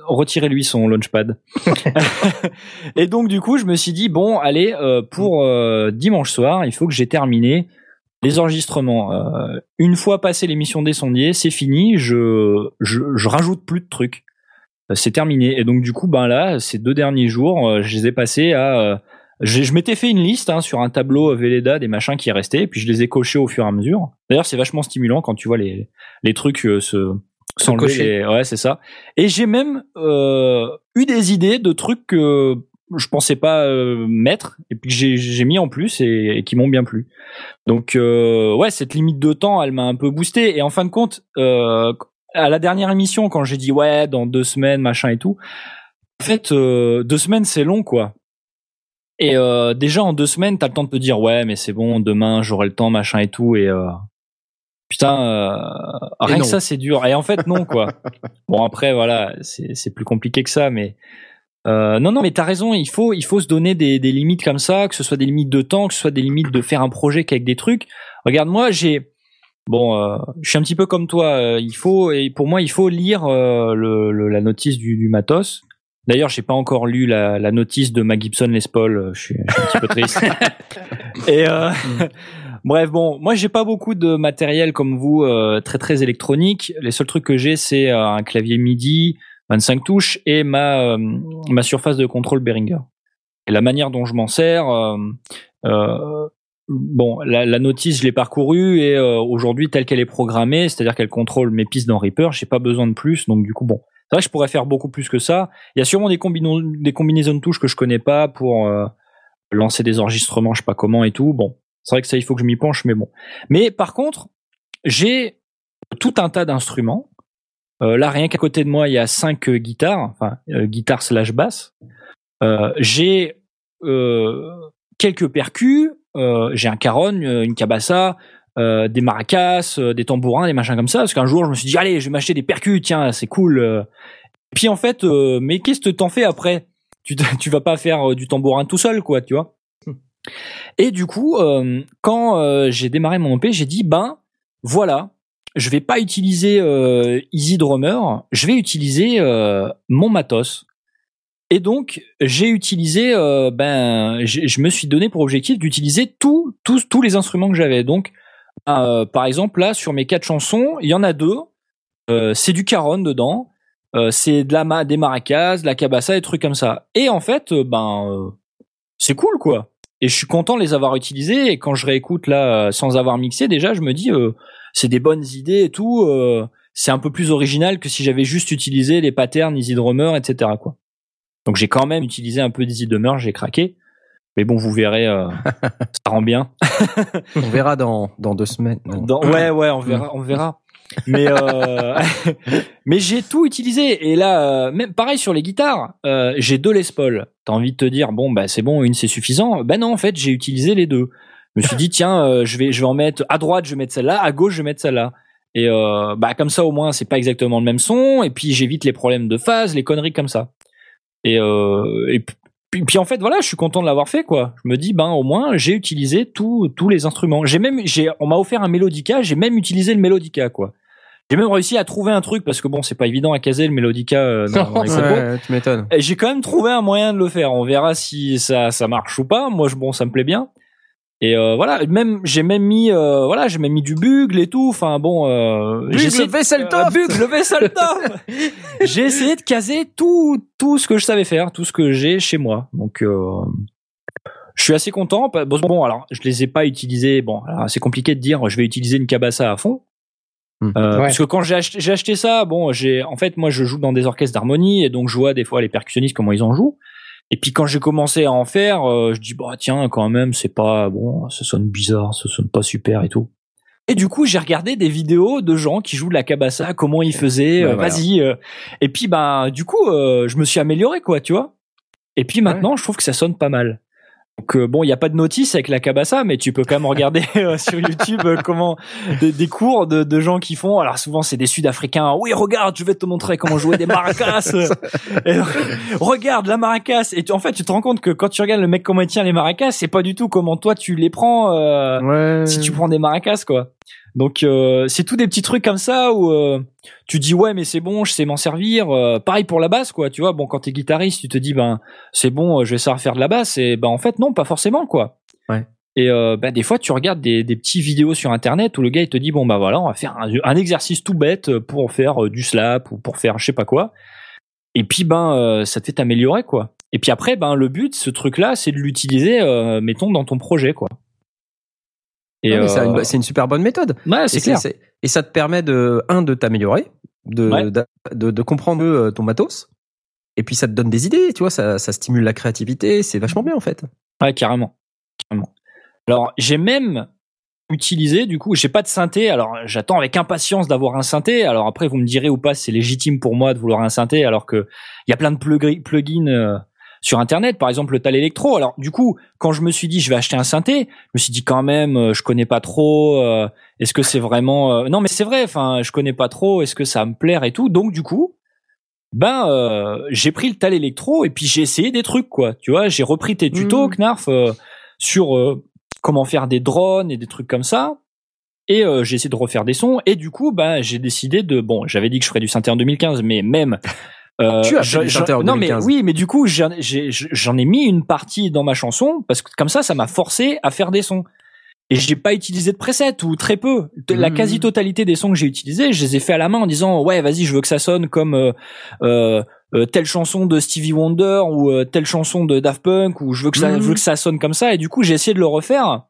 retirez-lui son launchpad. et donc du coup, je me suis dit bon, allez, euh, pour euh, dimanche soir, il faut que j'ai terminé les enregistrements. Euh, une fois passé l'émission des sondiers, c'est fini. Je, je je rajoute plus de trucs. Euh, C'est terminé. Et donc du coup, ben là, ces deux derniers jours, euh, je les ai passés à. euh, je je m'étais fait une liste hein, sur un tableau Velleda des machins qui restaient, et puis je les ai cochés au fur et à mesure. D'ailleurs, c'est vachement stimulant quand tu vois les les trucs se s'enlever Ouais, c'est ça. Et j'ai même euh, eu des idées de trucs que je pensais pas euh, mettre et puis j'ai j'ai mis en plus et, et qui m'ont bien plu. Donc euh, ouais, cette limite de temps, elle m'a un peu boosté. Et en fin de compte, euh, à la dernière émission, quand j'ai dit ouais, dans deux semaines, machin et tout, en fait, deux semaines c'est long quoi. Et déjà en deux semaines, t'as le temps de te dire ouais, mais c'est bon, demain j'aurai le temps, machin et tout. Et putain, euh, rien que ça c'est dur. Et en fait non quoi. bon après voilà, c'est c'est plus compliqué que ça, mais euh, non, non, mais t'as raison. Il faut, il faut se donner des, des limites comme ça, que ce soit des limites de temps, que ce soit des limites de faire un projet qu'avec des trucs. Regarde, moi, j'ai, bon, euh, je suis un petit peu comme toi. euh, il faut, et pour moi, il faut lire le, le- la notice du, du matos. D'ailleurs, j'ai pas encore lu la, la notice de ma Gibson Les Paul. Je suis, je suis un petit peu triste. et bref, bon, moi, j'ai pas beaucoup de matériel comme vous, très très électronique. Les seuls trucs que j'ai, c'est un clavier MIDI. 25 touches et ma euh, ma surface de contrôle Behringer. Et la manière dont je m'en sers, euh, euh, bon, la, la notice je l'ai parcourue et euh, aujourd'hui telle qu'elle est programmée, c'est-à-dire qu'elle contrôle mes pistes dans Reaper, j'ai pas besoin de plus, donc du coup bon, c'est vrai que je pourrais faire beaucoup plus que ça. Il y a sûrement des, combino- des combinaisons de touches que je connais pas pour euh, lancer des enregistrements, je sais pas comment et tout. Bon, c'est vrai que ça il faut que je m'y penche, mais bon. Mais par contre, j'ai tout un tas d'instruments. Euh, là, rien qu'à côté de moi, il y a cinq euh, guitares, enfin euh, guitare slash basse. J'ai quelques percus, j'ai un caron, euh, une cabassa, euh, des maracas, euh, des tambourins, des machins comme ça. Parce qu'un jour, je me suis dit, allez, je vais m'acheter des percus, tiens, c'est cool. Puis en fait, mais qu'est-ce que t'en fais après? Tu, tu vas pas faire du tambourin tout seul, quoi, tu vois Et du coup, quand j'ai démarré mon EP, j'ai dit, ben voilà, je vais pas utiliser euh, Easy Drummer, je vais utiliser euh, mon matos. Et donc j'ai utilisé, euh, ben, je me suis donné pour objectif d'utiliser tous tous tous les instruments que j'avais. Donc, par exemple là sur mes quatre chansons, il y en a deux, c'est du caron dedans, c'est de la ma des maracas, de la cabassa, des trucs comme ça. Et en fait, ben, c'est cool quoi. Et je suis content de les avoir utilisés. Et quand je réécoute là, sans avoir mixé, déjà, je me dis, c'est des bonnes idées et tout. euh, c'est un peu plus original que si j'avais juste utilisé les patterns Easy Drummer, etc. Quoi. Donc j'ai quand même utilisé un peu d'Easy Drummer, j'ai craqué. Mais bon, vous verrez, euh, ça rend bien. On verra dans, dans deux semaines. Dans- ouais, ouais, on verra, on verra. Mais euh, mais j'ai tout utilisé et là, euh, même pareil sur les guitares, euh, j'ai deux Les Paul. T'as envie de te dire bon bah c'est bon, une c'est suffisant. Ben non, en fait j'ai utilisé les deux. Je me suis dit tiens, euh, je vais je vais en mettre à droite, je vais mettre celle-là, à gauche je vais mettre celle-là. Et euh, bah comme ça au moins c'est pas exactement le même son et puis j'évite les problèmes de phase, les conneries comme ça. Et euh, et puis, puis en fait voilà, je suis content de l'avoir fait quoi. Je me dis ben au moins j'ai utilisé tous tous les instruments. J'ai même j'ai on m'a offert un mélodica, j'ai même utilisé le mélodica quoi. J'ai même réussi à trouver un truc parce que bon, c'est pas évident à caser le Melodica euh, dans, dans les. Ouais, tu m'étonnes. J'ai quand même trouvé un moyen de le faire. On verra si ça ça marche ou pas. Moi, je, bon, ça me plaît bien. Et euh, voilà, même j'ai même mis euh, voilà, j'ai même mis du bugle et tout. Enfin bon, euh, Bugle, j'ai essayé de- Vesseltoft euh, bugle, Vesseltoft. j'ai essayé de caser tout tout ce que je savais faire, tout ce que j'ai chez moi. Donc euh, je suis assez content. Bon, bon, alors je les ai pas utilisés. Bon, alors, c'est compliqué de dire je vais utiliser une cabassa à fond. Hmm. Euh, Ouais. Parce que quand j'ai acheté, j'ai acheté ça, bon, j'ai en fait moi je joue dans des orchestres d'harmonie et donc je vois des fois les percussionnistes comment ils en jouent. Et puis quand j'ai commencé à en faire, euh, je dis bah tiens quand même c'est pas bon, ça sonne bizarre, ça sonne pas super et tout. Et du coup j'ai regardé des vidéos de gens qui jouent de la cabassa, comment ils faisaient, euh, voilà. vas-y. euh. et puis bah du coup euh, je me suis amélioré quoi, tu vois. Et puis maintenant je trouve que ça sonne pas mal. Donc euh, bon, il y a pas de notice avec la cabassa, mais tu peux quand même regarder euh, sur YouTube euh, comment des, des cours de, de gens qui font. Alors souvent c'est des Sud-Africains. Oui, regarde, je vais te montrer comment jouer des maracas. Et, regarde la maracas. Et tu- en fait, tu te rends compte que quand tu regardes le mec comment il tient les maracas, c'est pas du tout comment toi tu les prends. euh, Ouais. si tu prends des maracas quoi. Donc euh, c'est tout des petits trucs comme ça où euh, tu dis ouais mais c'est bon, je sais m'en servir. Euh, pareil pour la basse quoi, tu vois. Bon quand t'es guitariste, tu te dis ben c'est bon, je vais savoir faire de la basse et ben en fait non, pas forcément quoi. Ouais. Et ben, des fois tu regardes des, des petits vidéos sur internet où le gars il te dit bon bah voilà on va faire un, un exercice tout bête pour faire du slap ou pour faire je sais pas quoi. Et puis ben ça te fait t'améliorer quoi. Et puis après ben le but ce truc là c'est de l'utiliser mettons dans ton projet quoi. Et c'est euh, une, c'est une super bonne méthode. Ouais, c'est clair. Et ça te permet de, un, de t'améliorer, de, Ouais. de, de comprendre euh, ton matos. Et puis ça te donne des idées, tu vois, ça, ça stimule la créativité, c'est vachement bien en fait. Ouais, carrément. carrément. Alors, j'ai même utilisé, du coup, j'ai pas de synthé. Alors, j'attends avec impatience d'avoir un synthé. Alors après, vous me direz ou pas, c'est légitime pour moi de vouloir un synthé, alors que il y a plein de plugins euh, sur Internet, par exemple le Tal Electro. Alors, du coup, quand je me suis dit je vais acheter un synthé, je me suis dit quand même, euh, je connais pas trop. euh, Est-ce que c'est vraiment euh, Non, mais c'est vrai. Enfin, je connais pas trop. Est-ce que ça va me plaire et tout. Donc, du coup, ben euh, j'ai pris le Tal Electro et puis j'ai essayé des trucs quoi. Tu vois, j'ai repris tes tutos, Mhm. Knarf, euh, sur euh, comment faire des drones et des trucs comme ça. Et euh, j'ai essayé de refaire des sons. Et du coup, ben j'ai décidé de bon, j'avais dit que je ferais du synthé en 2015, mais même euh, Tu as fait je- du je- synthé en non 2015. mais oui, mais du coup j'en j'en ai mis une partie dans ma chanson parce que comme ça, ça m'a forcé à faire des sons. Et j'ai pas utilisé de preset ou très peu. De- La Mhm. quasi-totalité des sons que j'ai utilisés, je les ai fait à la main en disant ouais vas-y je veux que ça sonne comme euh, euh, euh, telle chanson de Stevie Wonder ou euh, telle chanson de Daft Punk ou je veux que ça je veux que ça sonne comme ça et du coup j'ai essayé de le refaire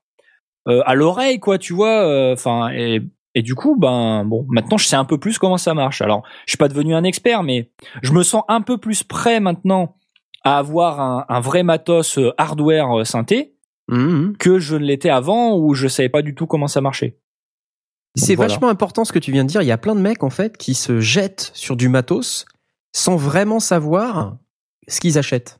euh, à l'oreille quoi tu vois enfin et et du coup ben bon maintenant je sais un peu plus comment ça marche alors je suis pas devenu un expert mais je me sens un peu plus prêt maintenant à avoir un, un vrai matos euh, hardware euh, synthé Mhm. que je ne l'étais avant où je savais pas du tout comment ça marchait C'est voilà. vachement important ce que tu viens de dire. Il y a plein de mecs en fait qui se jettent sur du matos sans vraiment savoir ce qu'ils achètent.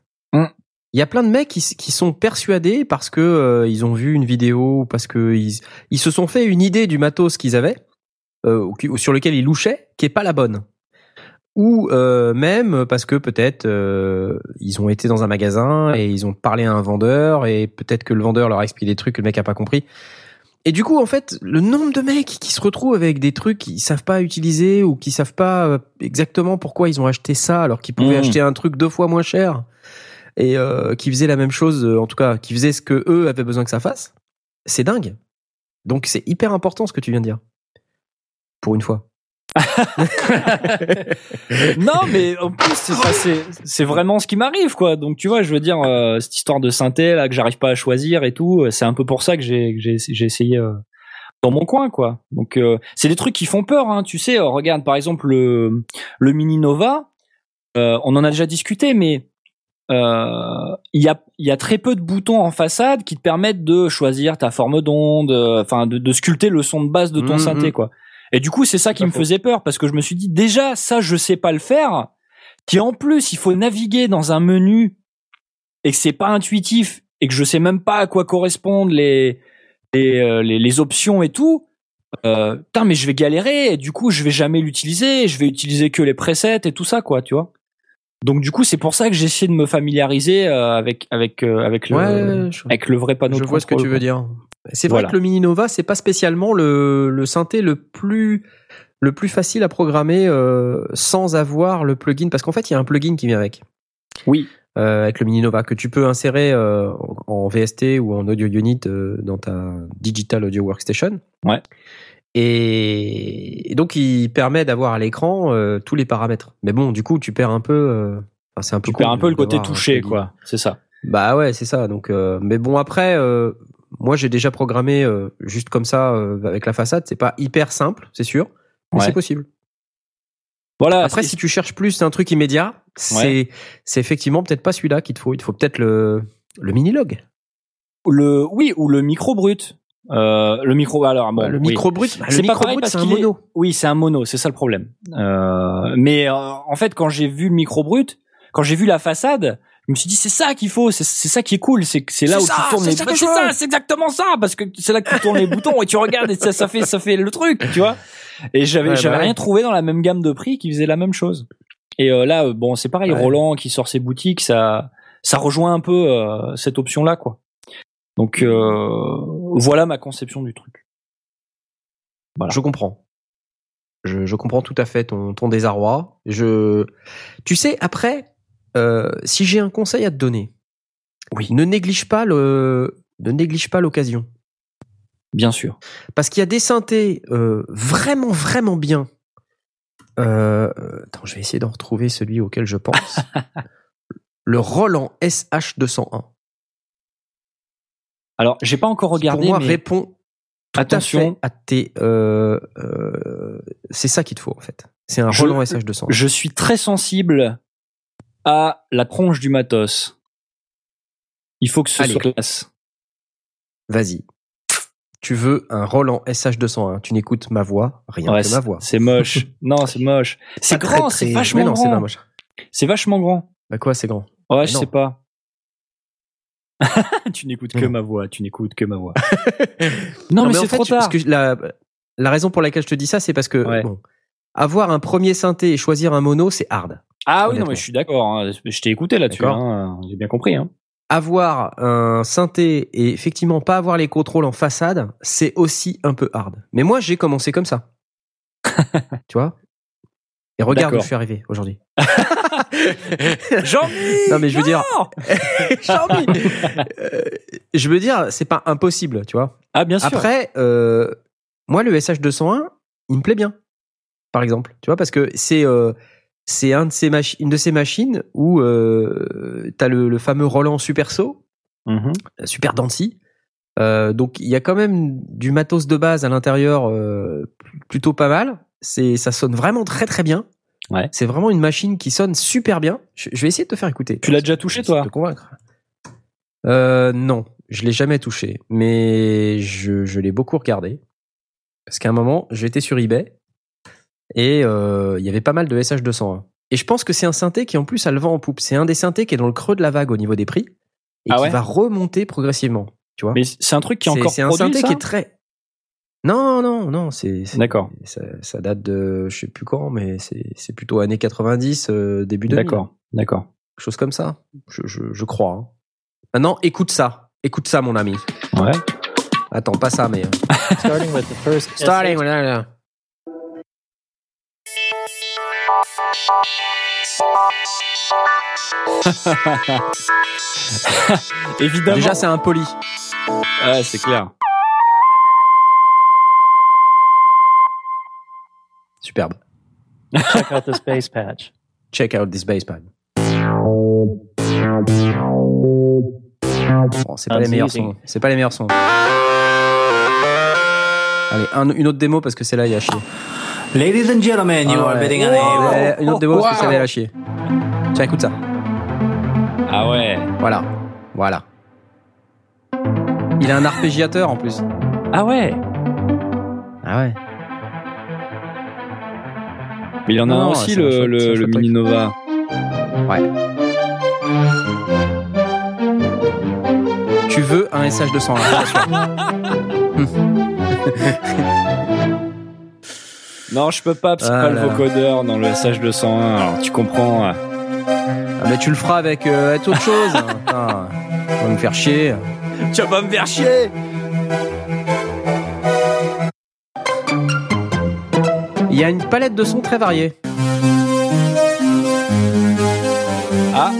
Il y a plein de mecs qui, sont persuadés parce que euh, ils ont vu une vidéo ou parce que ils, ils se sont fait une idée du matos qu'ils avaient euh, sur lequel ils louchaient qui est pas la bonne. Ou euh, même parce que peut-être euh, ils ont été dans un magasin et ils ont parlé à un vendeur et peut-être que le vendeur leur a expliqué des trucs que le mec a pas compris. Et du coup, en fait, le nombre de mecs qui se retrouvent avec des trucs qu'ils savent pas utiliser ou qui savent pas euh, exactement pourquoi ils ont acheté ça alors qu'ils pouvaient Mmh. acheter un truc deux fois moins cher et euh, qui faisaient la même chose, euh, en tout cas, qui faisaient ce que eux avaient besoin que ça fasse, c'est dingue. Donc c'est hyper important ce que tu viens de dire. Pour une fois. non, mais en plus, c'est, c'est, vraiment ce qui m'arrive, quoi. Donc, tu vois, je veux dire, euh, cette histoire de synthé, là, que j'arrive pas à choisir et tout, c'est un peu pour ça que j'ai, j'ai, essayé dans mon coin, quoi. Donc, c'est des trucs qui font peur, hein. Tu sais, regarde, par exemple, le, Mini Nova, on en a déjà discuté, mais euh, il y a y a très peu de boutons en façade qui te permettent de choisir ta forme d'onde, euh, enfin de, de sculpter le son de base de ton Mhm. synthé quoi. Et du coup c'est ça qui me faisait peur parce que je me suis dit déjà ça je sais pas le faire, qui en plus il faut naviguer dans un menu et que c'est pas intuitif et que je sais même pas à quoi correspondent les les euh, les, les options et tout. Euh, putain mais je vais galérer et du coup je vais jamais l'utiliser, je vais utiliser que les presets et tout ça quoi, tu vois. Donc du coup, c'est pour ça que j'essaie de me familiariser euh, avec avec euh, avec le Ouais, je, avec le vrai panneau. je de vois ce que tu veux dire. C'est vrai Voilà. que le Mini Nova, c'est pas spécialement le, le synthé le plus le plus facile à programmer euh, sans avoir le plugin Parce qu'en fait, il y a un plugin qui vient avec. Oui. Euh, avec le Mini Nova que tu peux insérer euh, en VST ou en audio unit euh, dans ta digital audio workstation. Ouais. Et, et donc il permet d'avoir à l'écran euh, tous les paramètres. Mais bon, du coup, tu perds un peu. euh, enfin, c'est un peu. Tu perds un peu le côté un touché, quoi. C'est ça. Bah ouais, c'est ça. Donc, euh, mais bon après, euh, moi j'ai déjà programmé euh, juste comme ça euh, avec la façade. C'est pas hyper simple, c'est sûr, mais Ouais. c'est possible. Voilà. Après, si tu cherches plus un truc immédiat, c'est c'est effectivement peut-être pas celui-là qu'il te faut. Il te faut peut-être le le mini log. le, oui, ou le micro brut. Euh, le micro, alors bon, le oui. micro brut, bah, C'est pas micro pareil brut, parce un est- mono. Oui, c'est un mono, c'est ça le problème. Euh, mais euh, en fait, quand j'ai vu le micro brut, quand j'ai vu la façade, je me suis dit c'est ça qu'il faut, c'est ça qui est cool, c'est c'est là où ça, tu tournes c'est les ça boutons. C'est ça, c'est exactement ça, parce que c'est là que tu tournes les boutons et tu regardes et ça, ça fait ça fait le truc, tu vois. Et j'avais Ouais, bah j'avais ouais. rien trouvé dans la même gamme de prix qui faisait la même chose. Et euh, là, euh, bon, c'est pareil, Ouais. Roland qui sort ses boutiques, ça ça rejoint un peu euh, cette option là, quoi. Donc euh, voilà ma conception du truc. Voilà. Je comprends. Je, je comprends tout à fait ton, ton désarroi. Je, tu sais, après, euh, si j'ai un conseil à te donner, Oui. ne néglige pas le, ne néglige pas l'occasion. Bien sûr. Parce qu'il y a des synthés euh, vraiment, vraiment bien. Euh, attends, je vais essayer d'en retrouver celui auquel je pense. le Roland SH201. Alors, j'ai pas encore regardé, Pour moi, mais répond attention, à tes. euh, euh, c'est ça qu'il te faut en fait. C'est un Roland SH201. je suis très sensible à la tronche du matos. Il faut que ce Allez. soit classe. Vas-y. Tu veux un Roland SH201. Tu n'écoutes ma voix, rien Ouais, que ma voix. c'est moche. non, c'est moche. C'est grand, c'est Mais vachement non, grand. C'est vachement grand. Bah quoi, c'est grand. Ouais, je non. sais pas. tu n'écoutes que Non. ma voix, tu n'écoutes que ma voix. non, mais, c'est fait, trop parce tard. que la, la raison pour laquelle je te dis ça, c'est parce que Ouais. bon, avoir un premier synthé et choisir un mono, c'est hard. Ah oui, non, mais je suis d'accord. hein. Je t'ai écouté là-dessus. Hein. J'ai bien compris. Hein. Avoir un synthé et effectivement pas avoir les contrôles en façade, c'est aussi un peu hard. Mais moi, j'ai commencé comme ça. tu vois? Et regarde où je suis arrivé aujourd'hui. jean Non, mais je veux dire, Jean-Mi Euh, je veux dire, c'est pas impossible, tu vois. Ah, bien sûr. Après, euh, moi, le SH201, il me plaît bien, par exemple. Tu vois, parce que c'est euh, c'est un de ces machi- une de ces machines où euh, tu as le, le fameux Roland Superso, Mhm. Super Dancy. Euh, donc, il y a quand même du matos de base à l'intérieur euh, plutôt pas mal. C'est, ça sonne vraiment très très bien. Ouais. C'est vraiment une machine qui sonne super bien. Je, je vais essayer de te faire écouter. Tu l'as déjà touché, toi? De te convaincre. Euh, non, je l'ai jamais touché, mais je, je l'ai beaucoup regardé. Parce qu'à un moment, j'étais sur eBay et euh, il y avait pas mal de SH201. Et je pense que c'est un synthé qui en plus a le vent en poupe. C'est un des synthés qui est dans le creux de la vague au niveau des prix et Ah qui ouais? va remonter progressivement. Tu vois? Mais c'est un truc qui est encore C'est un produit, synthé ça? qui est très. Non, non, non, c'est. c'est- D'accord. Ça, ça date de je sais plus quand, mais c'est c'est plutôt années 90, euh, début 2000. D'accord, d'accord. Quelque chose comme ça, je, je, je crois. hein. Maintenant, écoute ça. Écoute ça, mon ami. Ouais. Attends, pas ça, mais. euh, Starting with the first Starting with that, Évidemment. Déjà, c'est un poli. Ouais, c'est clair. Superbe. check out this bass patch. Check out this bass pad. Bon, c'est pas les meilleurs sons. C'est pas les meilleurs sons. Allez, un- une autre démo parce que c'est là il y a chier. Ladies and gentlemen, you are bidding on a Ouais, Une autre démo parce que Wow. c'est là il y a chier. Tiens, écoute ça. Ah ouais. Voilà. Voilà. Il a un arpégiateur en plus. Ah ouais. Ah ouais. Mais il y en a Non, un aussi, le, chouette- le, Mini. Nova. Ouais. Tu veux un SH201 Non, je peux pas, parce que c'est Ah pas là le là. vocodeur dans le SH201. Alors, tu comprends. Ah, mais tu le feras avec, euh, avec autre chose. hein. Putain, on va me faire chier. Tu vas pas me faire chier y a une palette de sons très variée. Ah,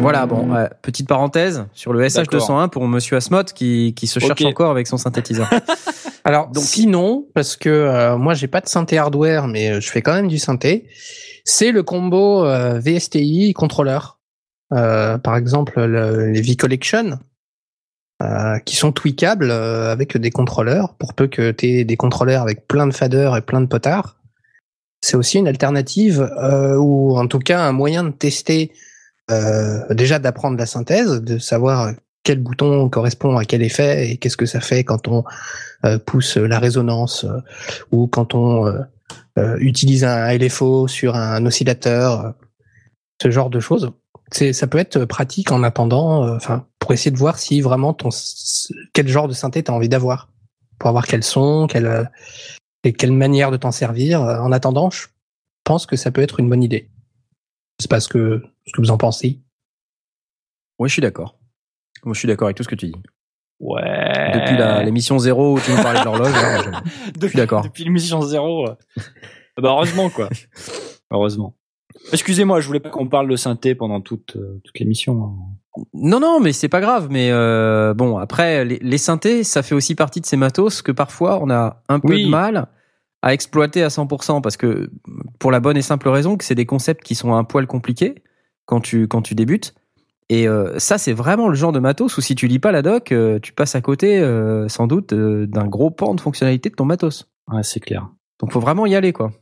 Voilà, bon, ouais, petite parenthèse sur le SH201 pour Monsieur Asmot qui, qui se cherche encore avec son synthétiseur. Alors sinon, parce que euh, moi j'ai pas de synthé hardware, mais euh, je fais quand même du synthé, c'est le combo euh, VSTI contrôleur. Euh, par exemple, le- les V-Collection, euh, qui sont tweakables euh, avec des contrôleurs, pour peu que tu aies des contrôleurs avec plein de faders et plein de potards. C'est aussi une alternative, euh, ou en tout cas un moyen de tester, euh, déjà d'apprendre la synthèse, de savoir quel bouton correspond à quel effet et qu'est-ce que ça fait quand on euh, pousse la résonance euh, ou quand on euh, euh, utilise un LFO sur un oscillateur, euh, ce genre de choses. C'est, ça peut être pratique en attendant, euh, enfin, pour essayer de voir si vraiment ton, quel genre de synthé t'as envie d'avoir, pour avoir quel son, quelle, et quelle manière de t'en servir. En attendant, je pense que ça peut être une bonne idée. Sais pas ce que, ce que vous en pensez. oui, je suis d'accord. Moi, je suis d'accord avec tout ce que tu dis. ouais. Depuis la- l'émission zéro où tu nous parlais de l'horloge, je- Depuis, d'accord. Depuis l'émission zéro. euh. bah heureusement quoi. heureusement. Excusez-moi, je voulais pas qu'on parle de synthé pendant toute euh, toute l'émission. hein. Non, non, mais c'est pas grave. Mais euh, bon, après, les, les synthés, ça fait aussi partie de ces matos que parfois on a un peu Oui. de mal à exploiter à 100% parce que pour la bonne et simple raison que c'est des concepts qui sont un poil compliqués quand tu quand tu débutes. Et euh, ça, c'est vraiment le genre de matos où si tu lis pas la doc, euh, tu passes à côté euh, sans doute euh, d'un gros pan de fonctionnalité de ton matos. Ouais, c'est clair. Donc faut vraiment y aller quoi.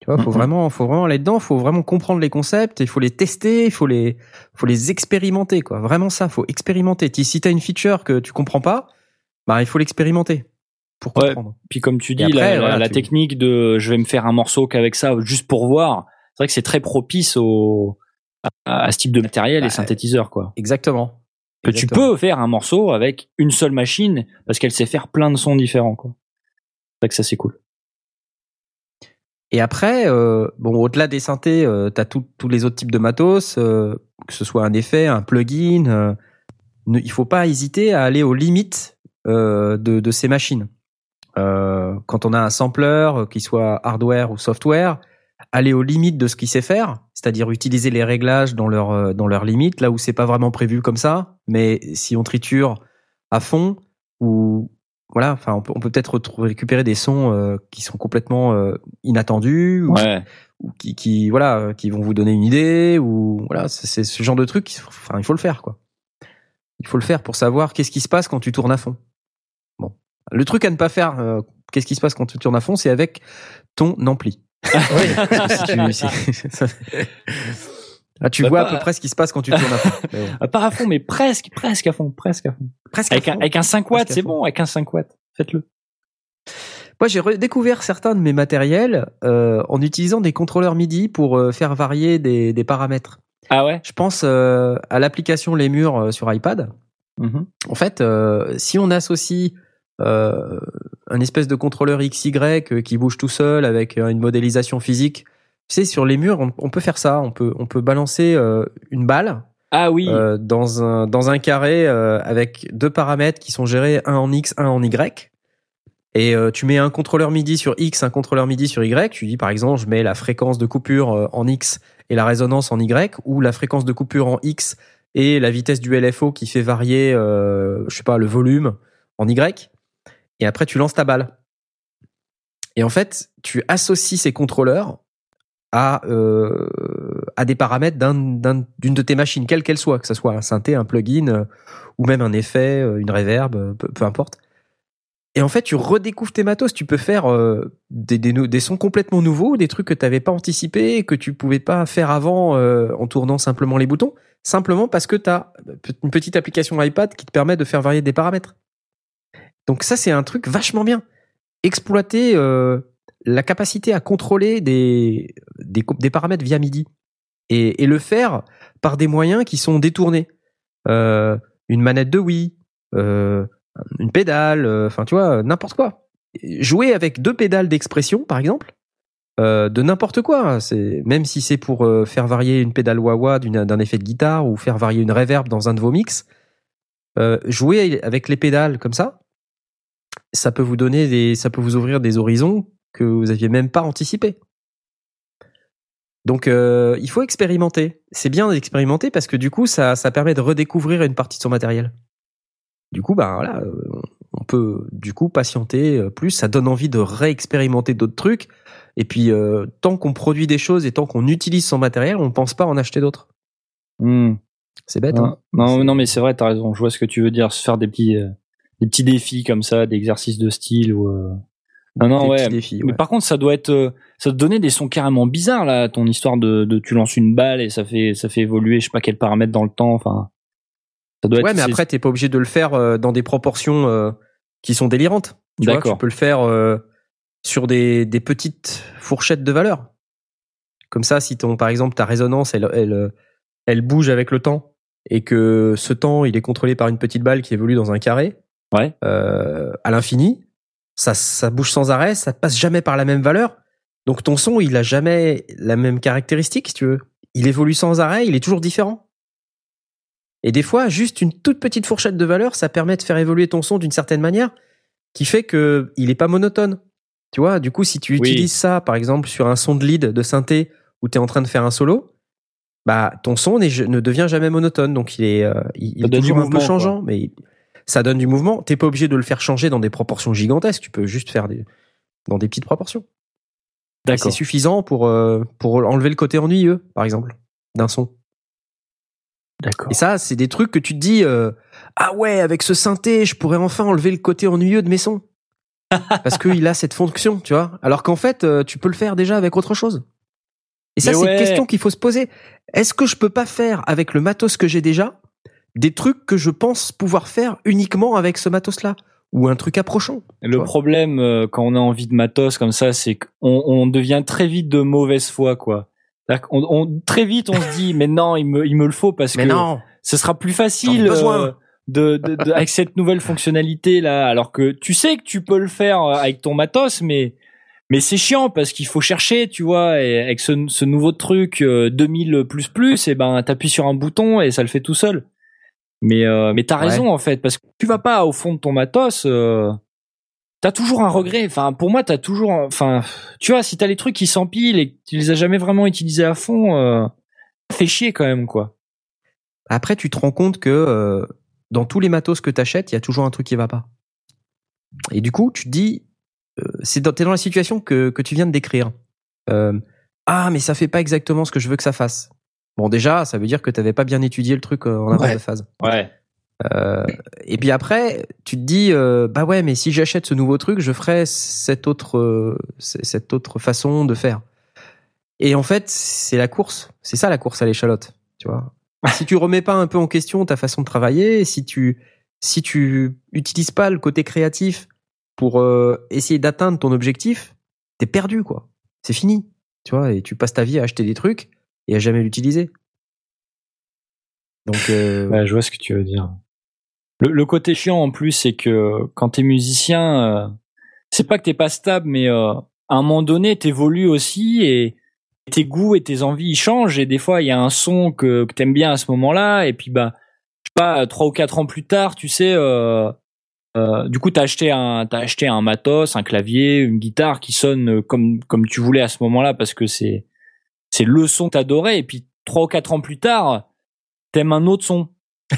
Tu vois, faut vraiment, faut vraiment aller dedans, faut vraiment comprendre les concepts, il faut les tester, il faut les, faut les expérimenter quoi. Vraiment ça, faut expérimenter. Si- t'as une feature que tu comprends pas, bah il faut l'expérimenter pour Ouais. comprendre. Puis comme tu dis, après, la, la- voilà, la tu- technique de je vais me faire un morceau qu'avec ça juste pour voir, c'est vrai que c'est très propice au à, à ce type de matériel Bah, et synthétiseur quoi. Exactement. Que tu peux faire un morceau avec une seule machine parce qu'elle sait faire plein de sons différents quoi. C'est vrai que ça c'est cool. Et après, euh, bon, au-delà des synthés, euh, t'as tout- tous les autres types de matos, euh, que ce soit un effet, un plugin. Euh, ne- il faut pas hésiter à aller aux limites de, de ces machines. Quand on a un sampler, qu'il soit hardware ou software, aller aux limites de ce qu'il sait faire, c'est-à-dire utiliser les réglages dans leurs euh, dans leurs limites, là où c'est pas vraiment prévu comme ça. Mais si on triture à fond ou voilà, enfin, on peut, on peut peut-être retrouver- récupérer des sons euh, qui sont complètement euh, inattendus ou, Ouais. ou qui, qui voilà, euh, qui vont vous donner une idée ou voilà, c'est ce genre de truc. Enfin, il faut le faire quoi. Il faut le faire pour savoir qu'est-ce qui se passe quand tu tournes à fond. Bon, le truc à ne pas faire, euh, qu'est-ce qui se passe quand tu tournes à fond, c'est avec ton ampli. Si tu- si- ça- Ah, tu Bah, vois à pas- peu près ce qui se passe quand tu tournes à fond. Mais bon. Ah, Pas à fond, mais presque, presque à fond, presque à fond. Presque à Avec un, avec un 5 watts, c'est bon, avec un 5 watts. Faites-le. Moi, j'ai redécouvert certains de mes matériels euh, en utilisant des contrôleurs MIDI pour euh, faire varier des, des paramètres. Ah ouais? Je pense euh, à l'application Les Murs euh, sur iPad. Mhm. En fait, euh, si on associe euh, un espèce de contrôleur XY euh, qui bouge tout seul avec euh, une modélisation physique, tu sais, sur les murs, on, on peut faire ça. On peut, on peut balancer euh, une balle Ah oui. euh, dans un dans un carré avec deux paramètres qui sont gérés un en X, un en Y. Et tu mets un contrôleur MIDI sur X, un contrôleur MIDI sur Y. Tu dis par exemple, je mets la fréquence de coupure en X et la résonance en Y, ou la fréquence de coupure en X et la vitesse du LFO qui fait varier, je sais pas, le volume en Y. Et après, tu lances ta balle. Et en fait, tu associes ces contrôleurs à, euh, à des paramètres d'un- d'un- d'une de tes machines, quelle qu'elle soit, que ce soit un synthé, un plugin, euh, ou même un effet, euh, une reverb, peu, importe. Et en fait, tu redécouvres tes matos. Tu peux faire des, sons complètement nouveaux, des trucs que tu n'avais pas anticipés, que tu pouvais pas faire avant en tournant simplement les boutons, simplement parce que tu as une petite application iPad qui te permet de faire varier des paramètres. Donc ça, c'est un truc vachement bien. Exploiter euh, la capacité à contrôler des, des, paramètres via MIDI et, le faire par des moyens qui sont détournés. Euh, une manette de Wii, euh, une pédale, enfin tu vois, n'importe quoi. Jouer avec deux pédales d'expression, par exemple, de n'importe quoi. C'est même si c'est pour faire varier une pédale wah-wah d'un effet de guitare ou faire varier une reverb dans un de vos mix. jouer avec les pédales comme ça, ça peut vous donner des, ça peut vous ouvrir des horizons que vous aviez même pas anticipés. Donc euh, il faut expérimenter. C'est bien d'expérimenter parce que du coup ça, ça permet de redécouvrir une partie de son matériel. Du coup bah voilà, euh, on peut du coup patienter euh, plus. Ça donne envie de réexpérimenter d'autres trucs. Et puis euh, tant qu'on produit des choses et tant qu'on utilise son matériel, on pense pas en acheter d'autres. Hmm. C'est bête. Non, Hein non, non, mais c'est vrai, t'as raison. Je vois ce que tu veux dire. Se faire des petits, euh, des petits défis comme ça, d'exercices de style ou. euh, Non, non, ouais. Mais par contre, ça doit être, euh, ça te donnait des sons carrément bizarres là. Ton histoire de, de tu lances une balle et ça fait, ça fait évoluer, je sais pas quels paramètres dans le temps. Enfin, ça doit être. Ouais, mais après t'es pas obligé de le faire euh, dans des proportions euh, qui sont délirantes. Tu vois, D'accord. tu peux le faire euh, sur des, des petites fourchettes de valeur. Comme ça, si ton, par exemple, ta résonance, elle, elle, elle bouge avec le temps et que ce temps, il est contrôlé par une petite balle qui évolue dans un carré Ouais. euh, à l'infini, ça, ça bouge sans arrêt, ça passe jamais par la même valeur. Donc ton son, il a jamais la même caractéristique, si tu veux. Il évolue sans arrêt, il est toujours différent. Et des fois, juste une toute petite fourchette de valeur, ça permet de faire évoluer ton son d'une certaine manière, qui fait que il est pas monotone. Tu vois, du coup, si tu Oui. utilises ça, par exemple, sur un son de lead de synthé où tu es en train de faire un solo, bah ton son ne devient jamais monotone. Donc il est, euh, il, il est toujours un peu quoi. changeant, mais ça donne du mouvement. T'es pas obligé de le faire changer dans des proportions gigantesques. Tu peux juste faire des, dans des petites proportions. C'est suffisant pour, euh, pour enlever le côté ennuyeux, par exemple, d'un son. D'accord. Et ça, c'est des trucs que tu te dis, euh, ah ouais, avec ce synthé, je pourrais enfin enlever le côté ennuyeux de mes sons. Parce qu'il a cette fonction, tu vois. Alors qu'en fait, euh, tu peux le faire déjà avec autre chose. Et ça, c'est ouais. une question qu'il faut se poser. Est-ce que je peux pas faire avec le matos que j'ai déjà des trucs que je pense pouvoir faire uniquement avec ce matos-là ou un truc approchant Le problème euh, quand on a envie de matos comme ça, c'est qu'on on devient très vite de mauvaise foi, quoi. On- très vite, on se dit, mais non, il me, il me le faut parce Mais que non, ce sera plus facile euh, de, de, de- avec cette nouvelle fonctionnalité là. Alors que tu sais que tu peux le faire euh, avec ton matos, mais mais c'est chiant parce qu'il faut chercher, tu vois. Et avec ce, ce nouveau truc euh, 2000 plus plus, et ben t'appuies sur un bouton et ça le fait tout seul. Mais euh, mais t'as Ouais. raison en fait parce que tu vas pas au fond de ton matos. Euh, T'as toujours un regret. Enfin, pour moi, t'as toujours. Enfin, tu vois, si t'as les trucs qui s'empilent et que tu les as jamais vraiment utilisés à fond, euh, ça fait chier quand même, quoi. Après, tu te rends compte que euh, dans tous les matos que t'achètes, il y a toujours un truc qui va pas. Et du coup, tu te dis, c'est dans, t'es dans la situation que, que tu viens de décrire. Ah, mais ça fait pas exactement ce que je veux que ça fasse. Bon, déjà, ça veut dire que t'avais pas bien étudié le truc euh, en avance Ouais. de phase. Ouais. Euh, et puis après, tu te dis, euh, bah ouais, mais si j'achète ce nouveau truc, je ferai cette autre, euh, cette autre façon de faire. Et en fait, c'est la course. C'est ça la course à l'échalote, tu vois. si tu remets pas un peu en question ta façon de travailler, si tu, si tu utilises pas le côté créatif pour euh, essayer d'atteindre ton objectif, t'es perdu, quoi. C'est fini, tu vois. Et tu passes ta vie à acheter des trucs et à jamais l'utiliser. Donc, euh, je vois ce que tu veux dire. Le, le côté chiant en plus, c'est que quand t'es musicien, euh, c'est pas que t'es pas stable, mais euh, à un moment donné, t'évolues aussi et tes goûts et tes envies ils changent. Et des fois, il y a un son que, que t'aimes bien à ce moment-là, et puis bah, je sais pas, trois ou quatre ans plus tard, tu sais, euh, euh, du coup, t'as acheté un, t'as acheté un matos, un clavier, une guitare qui sonne comme comme tu voulais à ce moment-là parce que c'est c'est le son que t'adorais. Et puis trois ou quatre ans plus tard, t'aimes un autre son.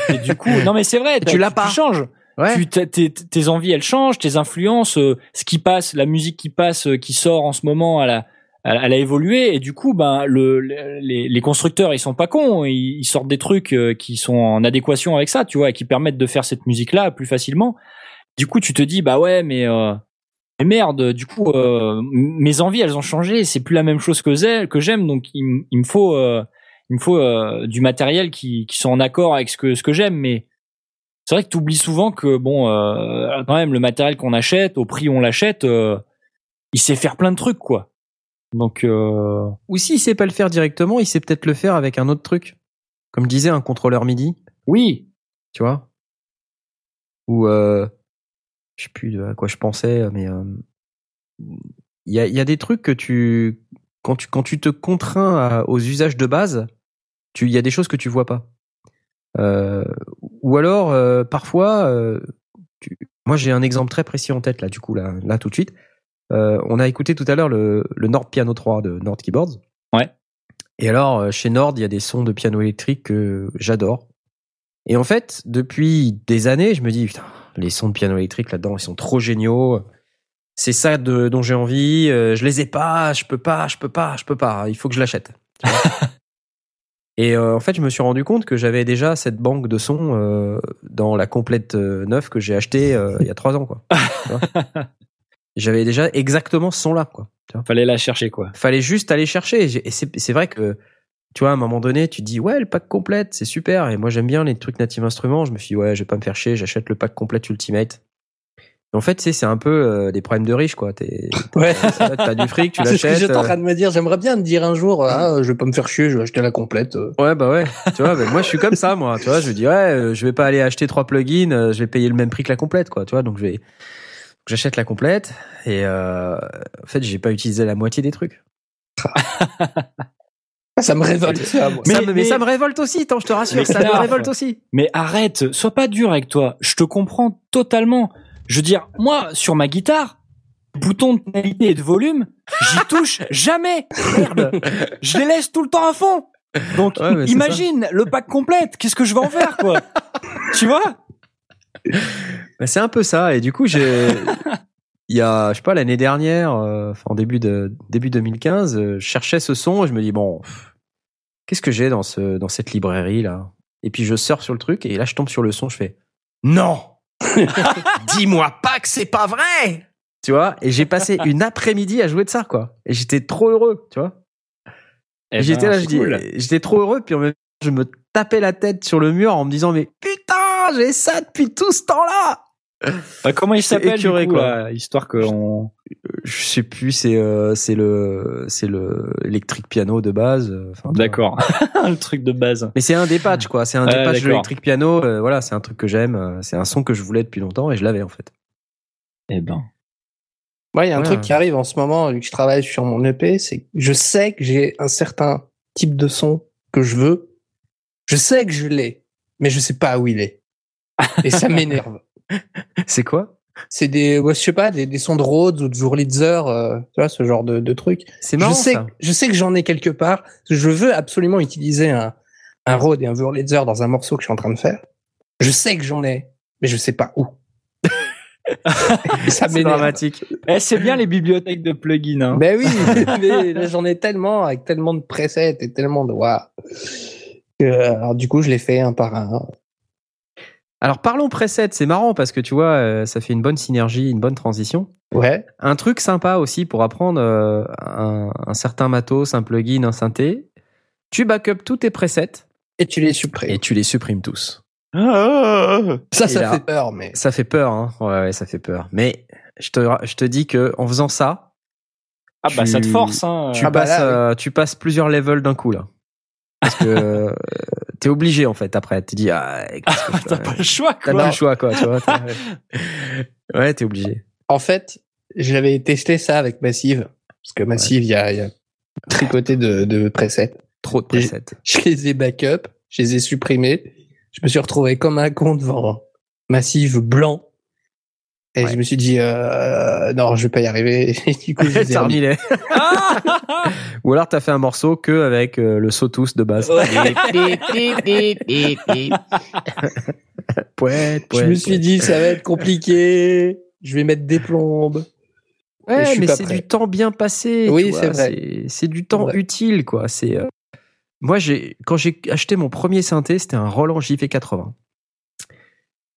Et du coup, non mais c'est vrai, tu l'as pas. Tu changes. ouais. Tu, tes, tes envies, elles changent, tes influences, euh, ce qui passe, la musique qui passe, euh, qui sort en ce moment, elle a, elle, a évolué. Et du coup, ben, le, le- les, les constructeurs, ils sont pas cons. Ils, ils sortent des trucs euh, qui sont en adéquation avec ça, tu vois, et qui permettent de faire cette musique-là plus facilement. Du coup, tu te dis, bah ouais, mais, euh, mais merde, du coup, euh, mes envies, elles ont changé. C'est plus la même chose que que j'aime. Donc, il, il me faut, euh, il me faut euh, du matériel qui, qui sont en accord avec ce que, ce que j'aime. Mais c'est vrai que tu oublies souvent que bon, euh, quand même, le matériel qu'on achète, au prix où on l'achète, euh, il sait faire plein de trucs, quoi. Donc, euh, Ou s'il sait pas le faire directement, il sait peut-être le faire avec un autre truc. Comme je disais, un contrôleur MIDI, oui, tu vois? Ou euh, je sais plus à quoi je pensais, mais euh, il y a, il y a des trucs que tu quand tu quand tu te contrains à- aux usages de base, tu il y a des choses que tu vois pas. Euh, ou alors euh, parfois, euh, tu- moi j'ai un exemple très précis en tête là du coup là là tout de suite. On a écouté tout à l'heure le, le Nord Piano 3 de Nord Keyboards. Ouais. Et alors chez Nord il y a des sons de piano électrique que j'adore. Et en fait depuis des années je me dis putain les sons de piano électrique là-dedans ils sont trop géniaux. C'est ça de, dont j'ai envie. euh, je les ai pas, je peux pas, je peux pas, je peux pas. Il faut que je l'achète. Et euh, en fait, je me suis rendu compte que j'avais déjà cette banque de sons euh, dans la complète euh, neuve que j'ai achetée il y a trois ans. Quoi. J'avais déjà exactement ce son-là. Quoi. tu vois. Fallait la chercher quoi. Fallait juste aller chercher. Et c'est vrai que, tu vois, à un moment donné, tu dis, ouais, le pack complète, c'est super. Et moi, j'aime bien les trucs Native Instruments. Je me suis dit, ouais, je vais pas me faire chier, j'achète le pack complète Ultimate. Et en fait, c'est un peu euh, des problèmes de riches, quoi. T'es- Ouais. T'as du fric, tu C'est ce que l'achètes. j'étais en euh, train de me dire. J'aimerais bien me dire un jour, ah, je vais pas me faire chier, je vais acheter la complète. euh. Ouais, bah ouais. Tu vois, bah moi, je suis comme ça, moi. Tu vois, je me dis, ouais, euh, je vais pas aller acheter trois plugins, je vais payer le même prix que la complète, quoi. Tu vois, donc je vais, j'achète la complète et euh, en fait, j'ai pas utilisé la moitié des trucs. Ça me révolte, ça, moi. Mais, ça, Mais- me, mais mais- ça me révolte aussi, tant je te rassure, Mais ça me révolte aussi. Mais arrête, sois pas dur avec toi. Je te comprends totalement. Je veux dire, moi, sur ma guitare, bouton de tonalité et de volume, j'y touche jamais. Merde. Je les laisse tout le temps à fond. Donc, Ouais, imagine le pack complète. Qu'est-ce que je vais en faire, quoi? tu vois? Bah, c'est un peu ça. Et du coup, j'ai, il y a, je sais pas, l'année dernière, euh, en début de, début 2015, euh, je cherchais ce son et je me dis, bon, qu'est-ce que j'ai dans ce, dans cette librairie, là? Et puis, je sors sur le truc et là, je tombe sur le son, je fais, non! Dis-moi pas que c'est pas vrai! Tu vois? Et j'ai passé une après-midi à jouer de ça, quoi. Et j'étais trop heureux, tu vois? Eh j'étais ben, là, c'est je dis, cool. j'étais trop heureux, puis en même temps, je me tapais la tête sur le mur en me disant, mais putain, j'ai ça depuis tout ce temps-là! Bah, comment il s'appelle, du écœuré, coup, quoi. là, histoire qu'on... je sais plus c'est euh, c'est le c'est le électrique piano de base euh, enfin. D'accord. le truc de base. mais c'est un des patchs quoi c'est un des Ouais, patchs de l'électrique piano euh, voilà c'est un truc que j'aime euh, c'est un son que je voulais depuis longtemps et je l'avais en fait Eh ben. Moi, il y a un Ouais. truc qui arrive en ce moment, vu que je travaille sur mon EP, c'est que je sais que j'ai un certain type de son que je veux. Je sais que je l'ai, mais je sais pas où il est. Et ça m'énerve. c'est quoi? C'est des, ouais, je sais pas, des, des sons de Rhodes ou de Wurlitzer, euh, tu vois, ce genre de, de truc. c'est marrant je sais, ça je sais que j'en ai quelque part. Je veux absolument utiliser un, un Rhodes et un Wurlitzer dans un morceau que je suis en train de faire. Je sais que j'en ai, mais je sais pas où. Ça c'est m'énerve. dramatique Eh, c'est bien les bibliothèques de plugins, hein. Ben oui, mais j'en ai tellement, avec tellement de presets et tellement de waouh. que, Alors du coup, je les fais un par un. Alors parlons preset c'est marrant parce que tu vois euh, ça fait une bonne synergie une bonne transition Ouais. un truc sympa aussi pour apprendre euh, un, un certain matos un plugin un synthé tu backup tous tes presets Et tu les supprimes. et tu les supprimes tous ça, ça là- fait peur, mais. Ça fait peur, hein. Ouais, ouais, ça fait peur. Mais je te, je te dis que en faisant ça, Ah, bah, tu- ça te force, hein. tu Ah bah passes, là, euh, tu passes plusieurs levels d'un coup là. Parce que t'es obligé en fait après. Tu dis ah, je T'as pas le choix, T'as quoi. pas le choix quoi. Tu vois. t'as- ouais, t'es obligé. En fait, j'avais testé ça avec Massive. Parce que Massive, il y, a, il y a tricoté de, de presets. Trop de presets. Je les ai backup, je les ai supprimés. Je me suis retrouvé comme un con devant Massive blanc. Et Ouais. je me suis dit, euh, non, je vais pas y arriver. Et du coup, je les ai T'as remis. les- Ou alors t'as fait un morceau que avec euh, le sautus de base. Poète, Je me suis dit, ça va être compliqué. Je vais mettre des plombes. Ouais, mais c'est du temps bien passé. Oui, c'est vrai. C'est du temps utile, quoi. C'est euh, moi, j'ai quand j'ai acheté mon premier synthé, c'était un Roland JV80.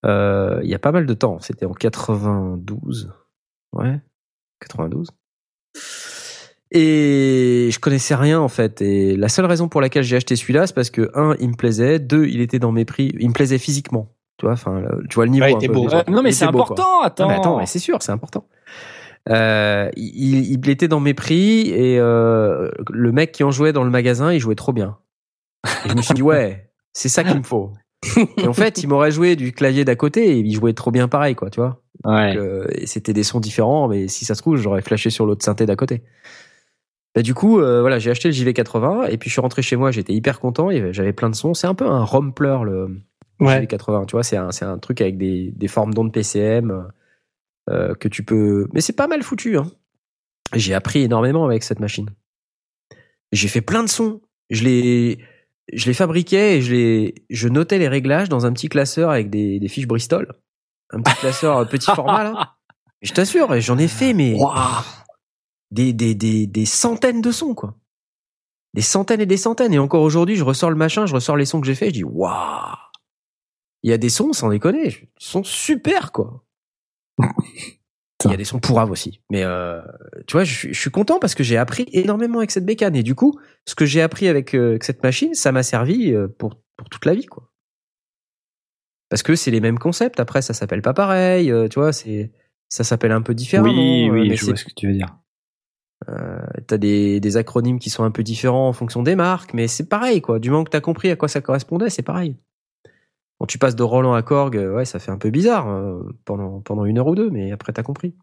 Euh, Il y a pas mal de temps. C'était en 92. Ouais, 92. Et je connaissais rien en fait. Et la seule raison pour laquelle j'ai acheté celui-là, c'est parce que un, il me plaisait. Deux, il était dans mes prix. Il me plaisait physiquement. Tu vois, enfin, le- tu vois le niveau. Ouais, il un était peu, beau. non, mais c'est beau, important, attends. Mais attends, mais c'est sûr, c'est important. Euh, il, il était dans mes prix et euh, le mec qui en jouait dans le magasin, il jouait trop bien. Et je me suis dit ouais, c'est ça qu'il me faut. Et en fait, il m'aurait joué du clavier d'à côté et il jouait trop bien pareil, quoi, tu vois. Ouais. Euh, c'était des sons différents, mais si ça se trouve, j'aurais flashé sur l'autre synthé d'à côté. Bah, du coup, euh, voilà, j'ai acheté le JV80 et puis je suis rentré chez moi, j'étais hyper content, j'avais plein de sons. C'est un peu un rompler le Ouais. JV80, tu vois, c'est un, un truc avec des, des formes d'ondes PCM euh, que tu peux. Mais c'est pas mal foutu. Hein. J'ai appris énormément avec cette machine. J'ai fait plein de sons. Je les, je les fabriquais et je les, je notais les réglages dans un petit classeur avec des, des fiches Bristol, un petit classeur petit format là. Je t'assure, j'en ai fait mais des, des, des, des centaines de sons quoi. Des centaines et des centaines. Et encore aujourd'hui, je ressors le machin, je ressors les sons que j'ai fait, je dis waouh. Il y a des sons, sans déconner, ils sont super quoi. Il y a des sons pourraves aussi. Mais euh, tu vois, je, suis- je suis content parce que j'ai appris énormément avec cette bécane. Et du coup, ce que j'ai appris avec, euh, avec cette machine, ça m'a servi euh, pour, pour toute la vie, quoi. Parce que c'est les mêmes concepts. Après, ça s'appelle pas pareil. euh, tu vois, c'est ça s'appelle un peu différemment. Oui, oui, mais je vois ce que tu veux dire. T'as des, acronymes qui sont un peu différents en fonction des marques, mais c'est pareil, quoi. Du moment que t'as compris à quoi ça correspondait, c'est pareil. Quand tu passes de Roland à Korg, euh, ouais, ça fait un peu bizarre euh, pendant, pendant une heure ou deux, mais après t'as compris.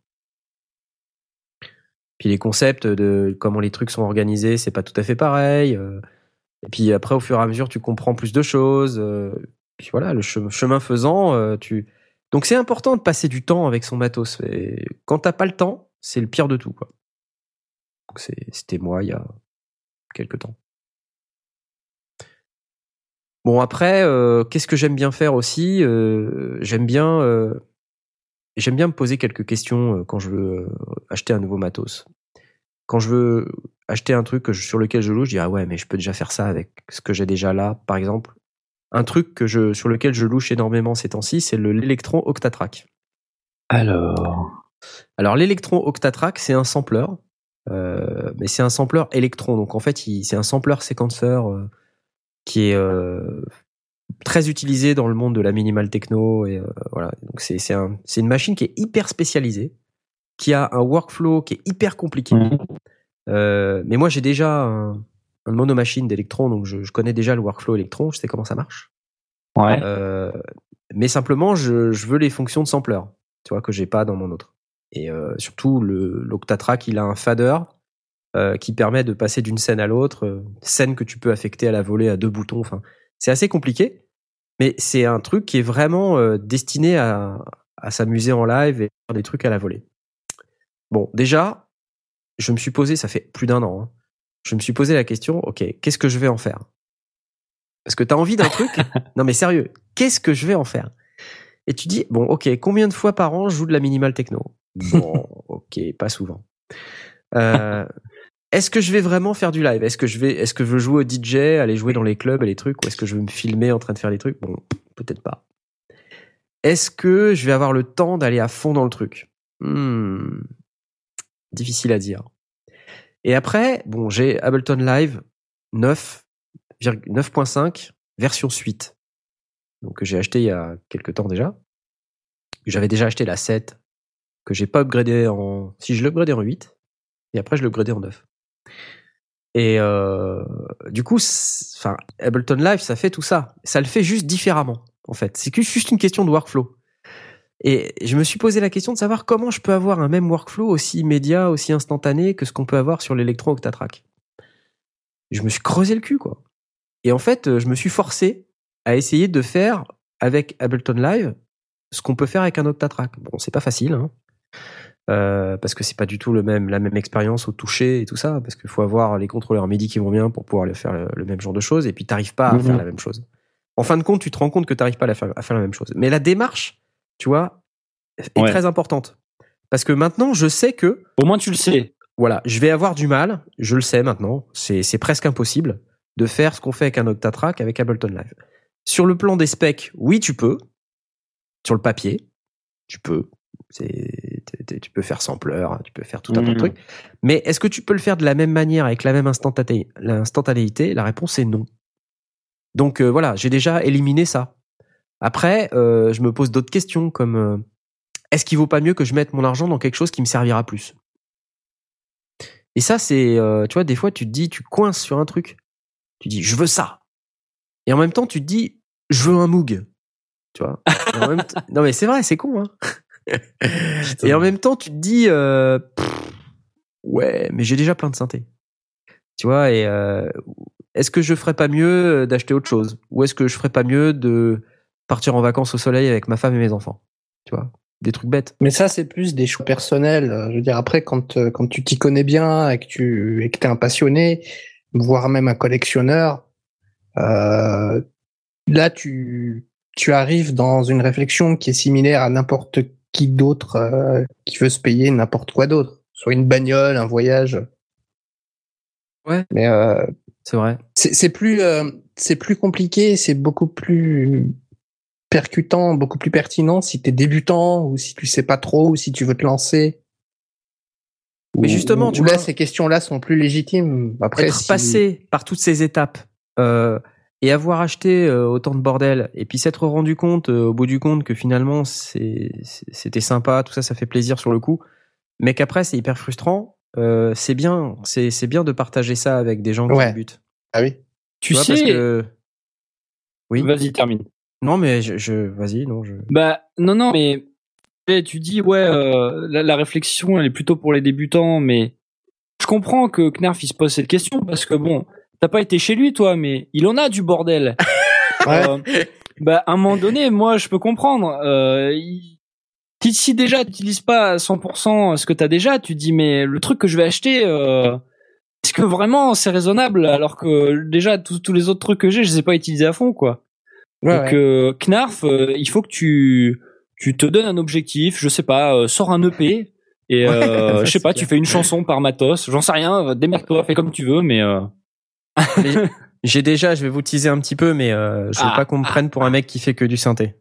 Puis les concepts de comment les trucs sont organisés, c'est pas tout à fait pareil. euh. Et puis après, au fur et à mesure, tu comprends plus de choses. euh. Puis voilà, le che- chemin faisant, euh, tu. Donc c'est important de passer du temps avec son matos. Et quand t'as pas le temps, c'est le pire de tout, quoi. Donc c'était moi il y a quelques temps. Bon après, euh, qu'est-ce que j'aime bien faire aussi Euh, J'aime bien, euh, j'aime bien me poser quelques questions quand je veux acheter un nouveau matos. Quand je veux acheter un truc sur lequel je loue, je dis ah ouais mais je peux déjà faire ça avec ce que j'ai déjà là, par exemple. Un truc que je sur lequel je louche énormément ces temps-ci, c'est le l'Electron Octatrack. Alors. Alors l'Electron Octatrack, c'est un sampler, euh, mais c'est un sampler électron. Donc en fait, c'est un sampler séquenceur euh, qui est euh, très utilisé dans le monde de la minimal techno. Et euh, voilà, donc c'est c'est un, c'est une machine qui est hyper spécialisée, qui a un workflow qui est hyper compliqué. Euh, mais moi, j'ai déjà un, un monomachine d'électron, donc je, je connais déjà le workflow électron, je sais comment ça marche. Ouais. Euh, mais simplement, je, je veux les fonctions de sampler, tu vois, que j'ai pas dans mon autre. Et euh, surtout, l'Octatrack, il a un fader euh, qui permet de passer d'une scène à l'autre, euh, scène que tu peux affecter à la volée à deux boutons. Enfin, c'est assez compliqué, mais c'est un truc qui est vraiment destiné à, à s'amuser en live et faire des trucs à la volée. Bon, déjà, je me suis posé, ça fait plus d'un an, hein, je me suis posé la question, ok, qu'est-ce que je vais en faire? Parce que tu as envie d'un truc, non mais sérieux, qu'est-ce que je vais en faire? Et tu dis, bon, ok, combien de fois par an je joue de la minimal techno? Bon, ok, pas souvent. Euh, est-ce que je vais vraiment faire du live? Est-ce que je vais, est-ce que je veux jouer au DJ, aller jouer dans les clubs et les trucs, ou est-ce que je veux me filmer en train de faire les trucs? Bon, peut-être pas. Est-ce que je vais avoir le temps d'aller à fond dans le truc? Hmm, Difficile à dire. Et après, bon, j'ai Ableton Live 9, 9.5 version suite. Donc que j'ai acheté il y a quelques temps déjà. J'avais déjà acheté la 7 que j'ai pas upgradé en si je l'upgradais en 8 et après je l'upgradais en 9. Et euh, du coup, enfin Ableton Live, ça fait tout ça. Ça le fait juste différemment en fait. C'est juste une question de workflow. Et je me suis posé la question de savoir comment je peux avoir un même workflow aussi immédiat, aussi instantané que ce qu'on peut avoir sur l'Electron Octatrack. Je me suis creusé le cul, quoi. Et en fait, je me suis forcé à essayer de faire avec Ableton Live ce qu'on peut faire avec un Octatrack. Bon, c'est pas facile, hein. Euh, parce que c'est pas du tout le même, la même expérience au toucher et tout ça, parce qu'il faut avoir les contrôleurs MIDI qui vont bien pour pouvoir faire le, le même genre de choses, et puis t'arrives pas à Mhm. faire la même chose. En fin de compte, tu te rends compte que t'arrives pas à, faire, à faire la même chose. Mais la démarche, tu vois, est Ouais. très importante. Parce que maintenant, je sais que Au moins, tu le sais. voilà, je vais avoir du mal, je le sais maintenant, c'est presque impossible de faire ce qu'on fait avec un Octatrack avec Ableton Live. Sur le plan des specs, oui, tu peux. Sur le papier, tu peux. Tu peux faire sampler, tu peux faire tout un tas de Mhm. trucs. Mais est-ce que tu peux le faire de la même manière avec la même instantané- l'instantanéité? La réponse est non. Donc euh, voilà, j'ai déjà éliminé ça. Après, euh, je me pose d'autres questions comme euh, est-ce qu'il vaut pas mieux que je mette mon argent dans quelque chose qui me servira plus? Et ça, c'est, tu vois, des fois, tu te dis, tu coinces sur un truc. Tu dis, je veux ça. Et en même temps, tu te dis, je veux un Moog. Tu vois? En même non, mais c'est vrai, c'est con, hein. Et en même temps, tu te dis, euh, ouais, mais j'ai déjà plein de synthés. Tu vois, et euh, est-ce que je ferais pas mieux d'acheter autre chose? Ou est-ce que je ferais pas mieux de partir en vacances au soleil avec ma femme et mes enfants? Tu vois, des trucs bêtes. Mais ça, c'est plus des choix personnels. Euh, Je veux dire, après, quand, euh, quand tu t'y connais bien et que tu t'es un passionné, voire même un collectionneur, euh, là, tu, tu arrives dans une réflexion qui est similaire à n'importe qui d'autre euh, qui veut se payer n'importe quoi d'autre? Soit une bagnole, un voyage. Ouais. Mais euh, C'est vrai. c'est c'est plus, euh, c'est plus compliqué, c'est beaucoup plus percutant, beaucoup plus pertinent si t'es débutant ou si tu sais pas trop ou si tu veux te lancer. Mais justement, ou tu là, vois- ces questions-là sont plus légitimes. Après, être si- passé par toutes ces étapes euh, et avoir acheté euh, autant de bordel et puis s'être rendu compte euh, au bout du compte que finalement c'était sympa tout ça ça fait plaisir sur le coup mais qu'après c'est hyper frustrant euh, c'est bien c'est bien de partager ça avec des gens qui Ouais. débutent Ah oui. Tu vois, sais, parce que oui vas-y termine. non mais je, je vas-y non je Bah non non mais tu dis ouais euh, la, la réflexion elle est plutôt pour les débutants mais je comprends que Knarf il se pose cette question parce que bon t'as pas été chez lui toi mais il en a du bordel. Ouais. Euh, bah à un moment donné moi je peux comprendre. Euh, il- si- déjà tu n'utilises pas à 100% ce que t'as déjà tu te dis mais le truc que je vais acheter euh, est-ce que vraiment c'est raisonnable? Alors que déjà tous les autres trucs que j'ai je les ai pas utilisés à fond quoi. Ouais, Donc ouais. euh, Knarf, euh, il faut que tu tu te donnes un objectif, je sais pas, sors un EP et euh, je sais pas, tu fais une chanson par matos, j'en sais rien, démerde-toi, fais comme tu veux, mais euh, Mais j'ai déjà je vais vous teaser un petit peu mais euh, je veux Ah, pas qu'on me prenne pour un mec qui fait que du synthé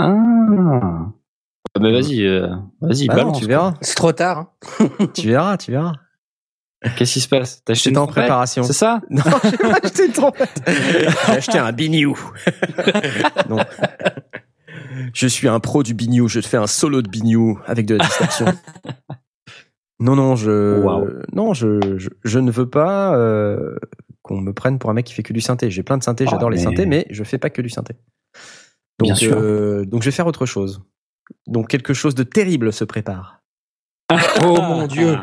ah, bah vas-y, euh, vas-y, Bah non, balance. tu verras C'est trop tard. hein. tu verras tu verras. Qu'est-ce qui se passe? T'as acheté une en trompette? préparation. C'est ça? Non, j'ai pas acheté une trompette. J'ai acheté un biniou. non. Je suis un pro du biniou. Je te fais un solo de biniou avec de la distorsion. Non, non, je, Wow. non, je, je, je ne veux pas euh, qu'on me prenne pour un mec qui fait que du synthé. J'ai plein de synthés, Ah, j'adore les synthés, mais je fais pas que du synthé. Donc, Bien sûr. euh, donc, je vais faire autre chose. Donc, quelque chose de terrible se prépare. Oh mon dieu.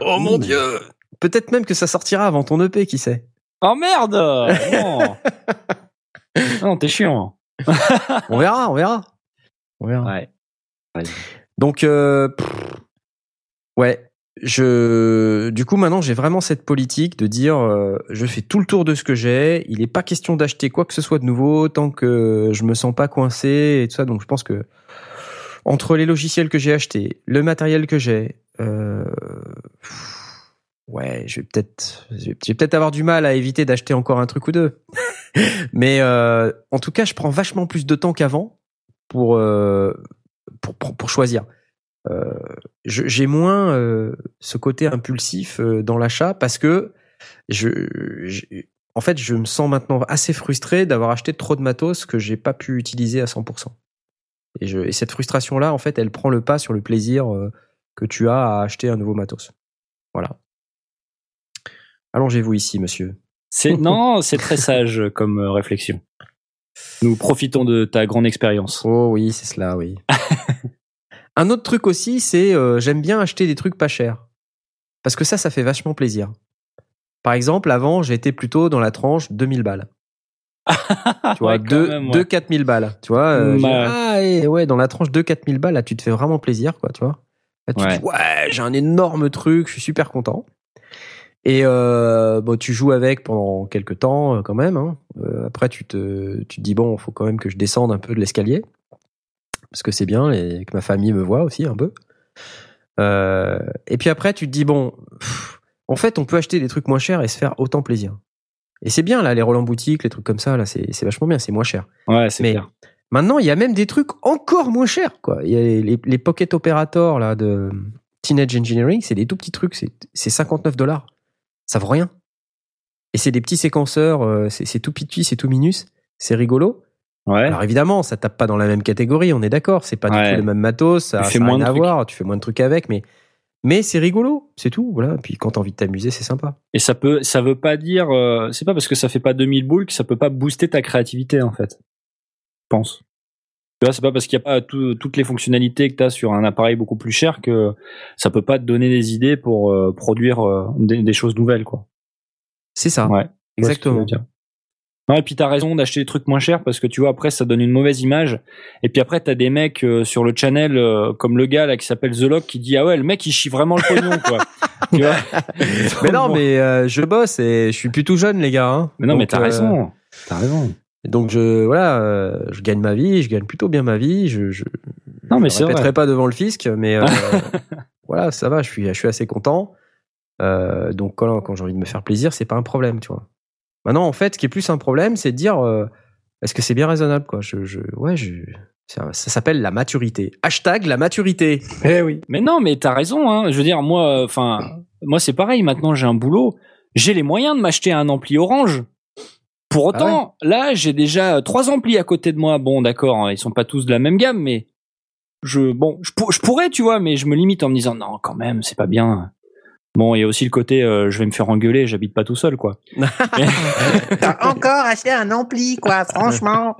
Oh mon dieu Peut-être même que ça sortira avant ton EP, qui sait Oh merde Non, non t'es chiant. On verra, on verra. On verra. Ouais. Donc, euh, pff, ouais, je, du coup, maintenant, j'ai vraiment cette politique de dire, euh, je fais tout le tour de ce que j'ai. Il n'est pas question d'acheter quoi que ce soit de nouveau tant que je me sens pas coincé et tout ça. Donc, je pense que entre les logiciels que j'ai achetés, le matériel que j'ai, euh, ouais, je vais peut-être, je vais je vais peut-être avoir du mal à éviter d'acheter encore un truc ou deux. Mais euh, en tout cas, je prends vachement plus de temps qu'avant pour, euh, pour, pour, pour choisir. Euh, j'ai moins euh, ce côté impulsif euh, dans l'achat parce que je, je- en fait, je me sens maintenant assez frustré d'avoir acheté trop de matos que j'ai pas pu utiliser à 100%. Et, je, et cette frustration-là, en fait, elle prend le pas sur le plaisir que tu as à acheter un nouveau matos. Voilà. Allongez-vous ici, monsieur. C'est non, c'est très sage comme réflexion. Nous profitons de ta grande expérience. Oh oui, c'est cela, oui. Un autre truc aussi, c'est euh, j'aime bien acheter des trucs pas chers. Parce que ça, ça fait vachement plaisir. Par exemple, avant, j'étais plutôt dans la tranche 2000 balles. Tu vois, Ouais, quand 2 même, ouais. 4000 balles. Tu vois, euh, ouais. ah, et ouais, dans la tranche 2 4000 balles, là, tu te fais vraiment plaisir, quoi, tu vois. Là, tu Ouais. dis, ouais, j'ai un énorme truc, je suis super content. Et euh, bon, tu joues avec pendant quelques temps, euh, quand même. hein. Euh, après, tu te, tu te dis, bon, faut quand même que je descende un peu de l'escalier. Parce que c'est bien et que ma famille me voit aussi un peu. Euh, et puis après, tu te dis, bon, pff, en fait, on peut acheter des trucs moins chers et se faire autant plaisir. Et c'est bien, là, les rôles en boutique, les trucs comme ça, là, c'est vachement bien, c'est moins cher. Ouais, c'est clair. maintenant, il y a même des trucs encore moins chers, quoi. Il y a les, les Pocket Operator, là, de Teenage Engineering, c'est des tout petits trucs, c'est c'est 59 dollars. Ça vaut rien. Et c'est des petits séquenceurs, euh, c'est c'est tout petit, c'est tout minus, c'est rigolo. Ouais. Alors évidemment, ça tape pas dans la même catégorie, on est d'accord. C'est pas du tout le même matos, ça, a moins rien de à voir, tu fais moins de trucs avec, mais mais c'est rigolo, c'est tout. Voilà. Puis quand t'as envie de t'amuser, c'est sympa. Et ça peut, ça veut pas dire, euh, c'est pas parce que ça fait pas 2000 boules que ça peut pas booster ta créativité en fait. Je pense. Tu vois, c'est pas parce qu'il n'y a pas tout- toutes les fonctionnalités que tu as sur un appareil beaucoup plus cher que ça peut pas te donner des idées pour euh, produire euh, des, des choses nouvelles, quoi. C'est ça. Ouais. Exactement. Ouais, et puis t'as raison d'acheter des trucs moins chers parce que tu vois après ça donne une mauvaise image et puis après t'as des mecs euh, sur le channel euh, comme le gars là qui s'appelle The Lock qui dit ah ouais le mec il chie vraiment le pognon quoi tu vois Mais non, mais euh, je bosse et je suis plutôt jeune, les gars. hein. mais non mais t'as raison t'as raison Donc je voilà, je gagne ma vie, je gagne plutôt bien ma vie. Je, je, non mais je c'est répéterai vrai pas devant le fisc, mais voilà, ça va. Je suis, je suis assez content. Euh, donc quand, quand j'ai envie de me faire plaisir, c'est pas un problème, tu vois. Maintenant, en fait, ce qui est plus un problème, c'est de dire euh, est-ce que c'est bien raisonnable, quoi? Je, je, ouais, je, ça, ça s'appelle la maturité. Hashtag la maturité. Eh oui. mais non mais t'as raison hein je veux dire moi enfin moi c'est pareil maintenant j'ai un boulot j'ai les moyens de m'acheter un ampli orange pour autant là j'ai déjà trois amplis à côté de moi bon d'accord hein, ils sont pas tous de la même gamme mais je bon je, pour- je pourrais tu vois mais je me limite en me disant non quand même c'est pas bien bon il y a aussi le côté euh, je vais me faire engueuler j'habite pas tout seul quoi T'as encore acheté un ampli, quoi, franchement.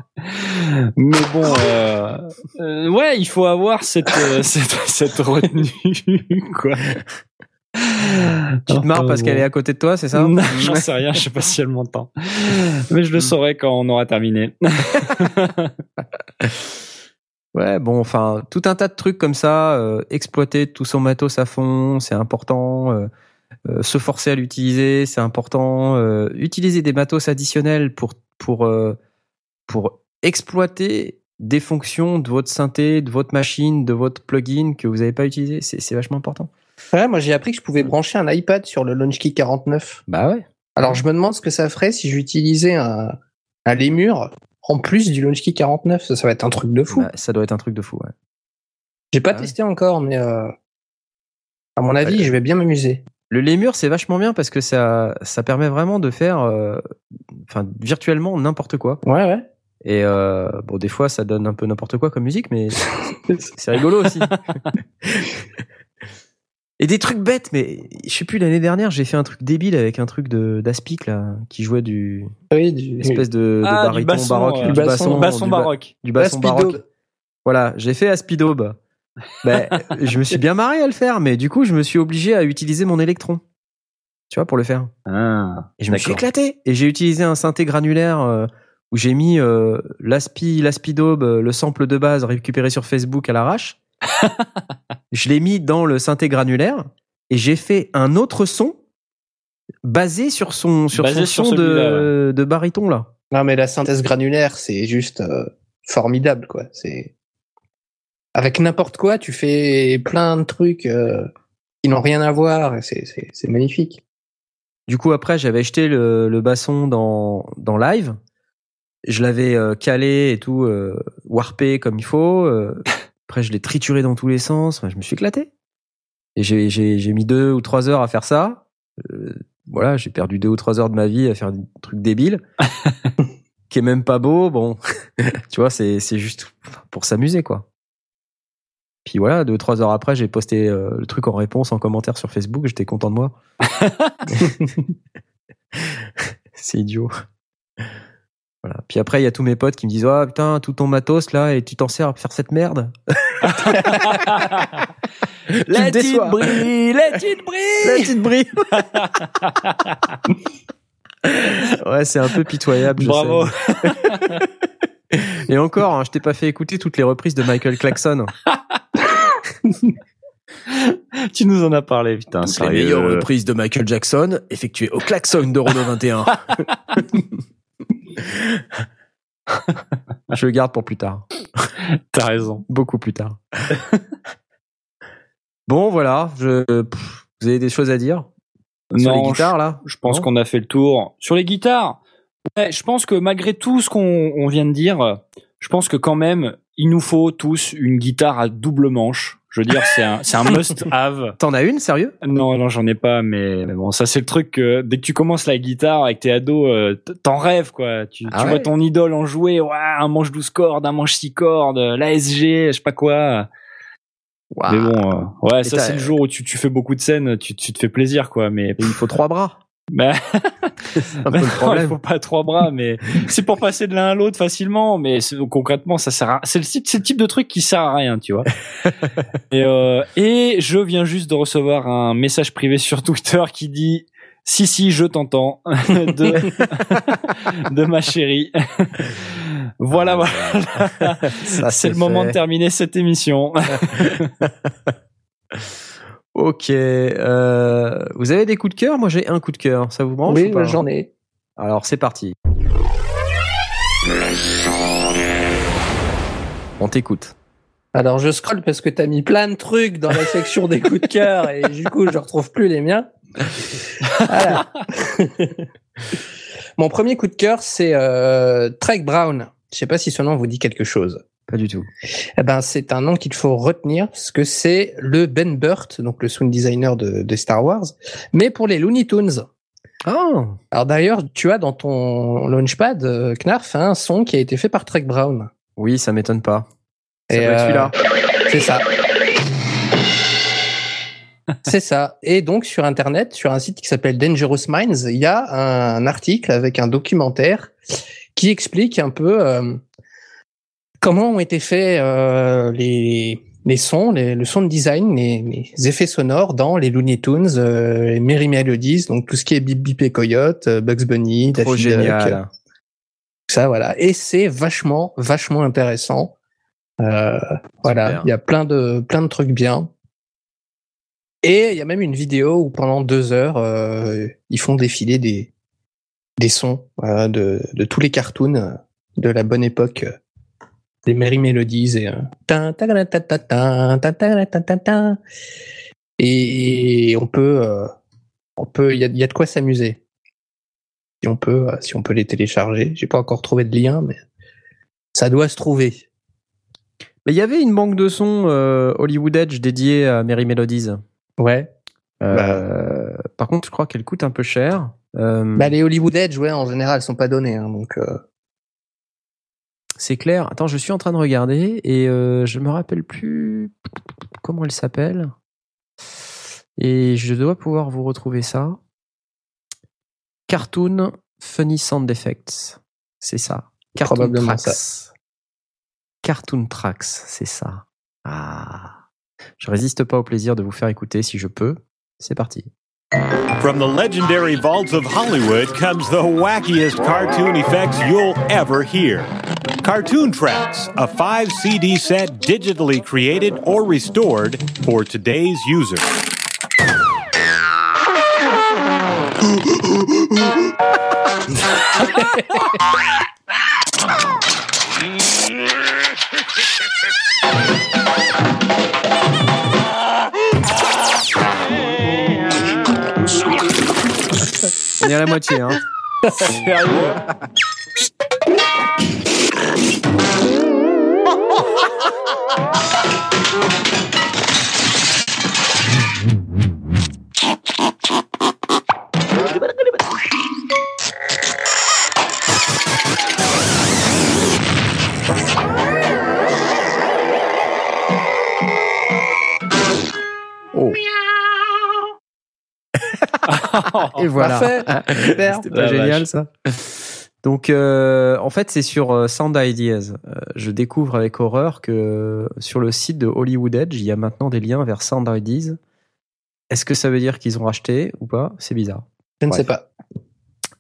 mais bon euh, euh, ouais il faut avoir cette euh, cette, cette retenue quoi Tu te marres parce qu'elle est à côté de toi, c'est ça? Non, J'en sais rien, je sais pas si elle m'entend. Mais je le saurai quand on aura terminé. Ouais, bon, enfin, tout un tas de trucs comme ça, euh, exploiter tout son matos à fond, c'est important. euh, euh, se forcer à l'utiliser, c'est important. utiliser des matos additionnels pour pour pour exploiter des fonctions de votre synthé, de votre machine, de votre plugin que vous n'avez pas utilisé, c'est c'est vachement important. Ouais, moi j'ai appris que je pouvais brancher un iPad sur le LaunchKey 49. Bah ouais. Alors je me demande ce que ça ferait si j'utilisais un, un Lemur en plus du LaunchKey 49. Ça, ça va être un truc de fou. Bah, ça doit être un truc de fou. Ouais. J'ai pas Ah ouais. testé encore, mais euh, à mon avis, Ouais. je vais bien m'amuser. Le Lemur, c'est vachement bien parce que ça ça permet vraiment de faire, euh, enfin, virtuellement n'importe quoi. Ouais, ouais. Et euh, bon, des fois, ça donne un peu n'importe quoi comme musique, mais c'est rigolo aussi. Et des trucs bêtes, mais je sais plus, l'année dernière, j'ai fait un truc débile avec un truc de d'Aspic, là, qui jouait du Oui, du, espèce de, de Ah, baryton basson, baroque. euh, du du basson- basson, basson du ba- baroque. du basson baroque. Voilà, j'ai fait Aspidobe. Ben, je me suis bien marré à le faire, mais du coup, je me suis obligé à utiliser mon électron. Tu vois, pour le faire. Ah, Et je me suis éclaté. Et j'ai utilisé un synthé granulaire euh, où j'ai mis euh, l'aspi, l'aspidobe, euh, le sample de base récupéré sur Facebook à l'arrache. je l'ai mis dans le synthé granulaire et j'ai fait un autre son basé sur son sur Basé son sur son celui-là, de, de baryton là. Non, mais la synthèse granulaire, c'est juste euh, formidable, quoi. C'est avec n'importe quoi, tu fais plein de trucs euh, qui n'ont rien à voir. et C'est c'est c'est magnifique. Du coup après j'avais jeté le, le basson dans dans live. Je l'avais euh, calé et tout euh, warpé comme il faut. après je l'ai trituré dans tous les sens. Enfin, je me suis éclaté. Et j'ai j'ai j'ai mis deux ou trois heures à faire ça. Euh, voilà, j'ai perdu deux ou trois heures de ma vie à faire des trucs débiles, qui est même pas beau. Bon, tu vois, c'est c'est juste pour s'amuser quoi. Puis voilà, deux ou trois heures après, j'ai posté euh, le truc en réponse en commentaire sur Facebook. J'étais content de moi. c'est idiot. Voilà. Puis après, il y a tous mes potes qui me disent Ah putain, tout ton matos là, et tu t'en sers à faire cette merde? It déçois. brille, La brille. petite brille. ouais, c'est un peu pitoyable. je Bravo. sais. Et encore, hein, je t'ai pas fait écouter toutes les reprises de Michael Claxon. tu nous en as parlé, putain. les sérieux. meilleures reprises de Michael Jackson effectuées au klaxon de Renault 21. Je le garde pour plus tard. T'as raison. Beaucoup plus tard. bon, voilà. Je, pff, vous avez des choses à dire sur les guitares là? Je pense qu'on a fait le tour. Sur les guitares, ouais, je pense que malgré tout ce qu'on on vient de dire, je pense que quand même, il nous faut tous une guitare à double manche. Je veux dire, c'est un, c'est un must-have. T'en as une, sérieux? Non, non, j'en ai pas, mais, mais bon, ça c'est le truc que dès que tu commences la guitare avec tes ados, euh, t'en rêves quoi. Tu, Ah tu ouais vois ton idole en jouer, ouais, un manche 12 cordes, un manche 6 cordes, l'ASG, je sais pas quoi. Mais bon, euh, ouais, ça c'est le jour où tu, tu fais beaucoup de scènes, tu, tu te fais plaisir quoi. Mais Et il faut trois bras. Bah, C'est un peu le non, il faut pas trois bras, mais c'est pour passer de l'un à l'autre facilement. Mais concrètement, ça sert. À... C'est le, type- c'est le type de truc qui sert à rien, tu vois. et, euh, et je viens juste de recevoir un message privé sur Twitter qui dit si si, je t'entends de de ma chérie. voilà, voilà. Ça, c'est le moment de terminer cette émission. Ok. euh, vous avez des coups de cœur? Moi, j'ai un coup de cœur. Ça vous branche Oui, bah, j'en ai. Alors, c'est parti. On t'écoute. Alors je scrolle parce que t'as mis plein de trucs dans la section des coups de cœur et du coup je retrouve plus les miens. Voilà. Mon premier coup de cœur c'est euh, Trek Brown. Je sais pas si ce nom vous dit quelque chose. Pas du tout. Eh ben c'est un nom qu'il faut retenir parce que c'est le Ben Burt, donc le sound designer de, de Star Wars, mais pour les Looney Tunes. Ah Alors d'ailleurs tu as dans ton launchpad euh, Knarf un son qui a été fait par Trek Brown. Oui, ça m'étonne pas. Ça Et, euh, celui-là. C'est ça. C'est ça. Et donc sur Internet, sur un site qui s'appelle Dangerous Minds, il y a un article avec un documentaire qui explique un peu euh, comment ont été faits euh, les, les sons, les, le son de design, les, les effets sonores dans les Looney Tunes, euh, les Merry Melodies, donc tout ce qui est Bip Bip et Coyote, euh, Bugs Bunny, Trop Daffy Duck, génial. ça voilà. Et c'est vachement vachement intéressant. Euh, voilà il y a plein de plein de trucs bien. Et il y a même une vidéo où pendant deux heures euh, ils font défiler des des sons de de tous les cartoons de la bonne époque des Merry Melodies et euh, et on peut euh, on peut il y, y a, de quoi s'amuser. Si on peut euh, si on peut les télécharger. J'ai pas encore trouvé de lien mais ça doit se trouver. Mais il y avait une banque de sons Hollywood Edge dédiée à Merry Melodies. Ouais. Bah. Par contre je crois qu'elle coûte un peu cher. Bah, les Hollywood Edge ouais en général sont pas donnés hein, donc c'est clair. Attends, je suis en train de regarder et euh, je me rappelle plus comment elle s'appelle. Et je dois pouvoir vous retrouver ça. Cartoon Funny Sound Effects. C'est ça. Cartoon Probablement Tracks. Cartoon Tracks, c'est ça. Ah. Je résiste pas au plaisir de vous faire écouter si je peux. C'est parti. From the legendary vaults of Hollywood comes the wackiest cartoon effects you'll ever hear. Cartoon Tracks, a five CD set digitally created or restored for today's user. On est à la moitié, hein. Oh. Et voilà. C'était pas génial ça Donc euh, en fait c'est sur euh, Sound Ideas. Euh, je découvre avec horreur que sur le site de Hollywood Edge il y a maintenant des liens vers Sound Ideas. Est-ce que ça veut dire qu'ils ont racheté ou pas? C'est bizarre. Je ne sais pas.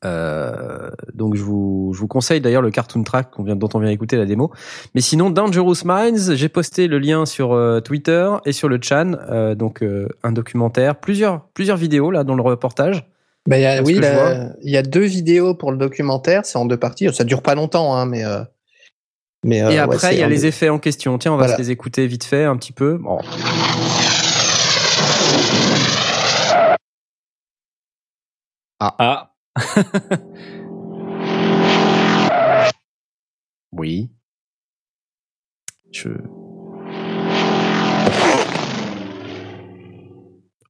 Euh, donc je vous, je vous conseille d'ailleurs le cartoon track vient, dont on vient écouter la démo. Mais sinon, Dangerous Minds, j'ai posté le lien sur euh, Twitter et sur le Chan, euh, donc euh, un documentaire, plusieurs, plusieurs vidéos là dans le reportage. Bah, il y a, oui, il y a deux vidéos pour le documentaire. C'est en deux parties. Ça dure pas longtemps, hein, mais. euh, mais euh, et après, il y a les effets en question. Tiens, on va Voilà. se les écouter vite fait un petit peu. Bon. Ah, Oui. Je.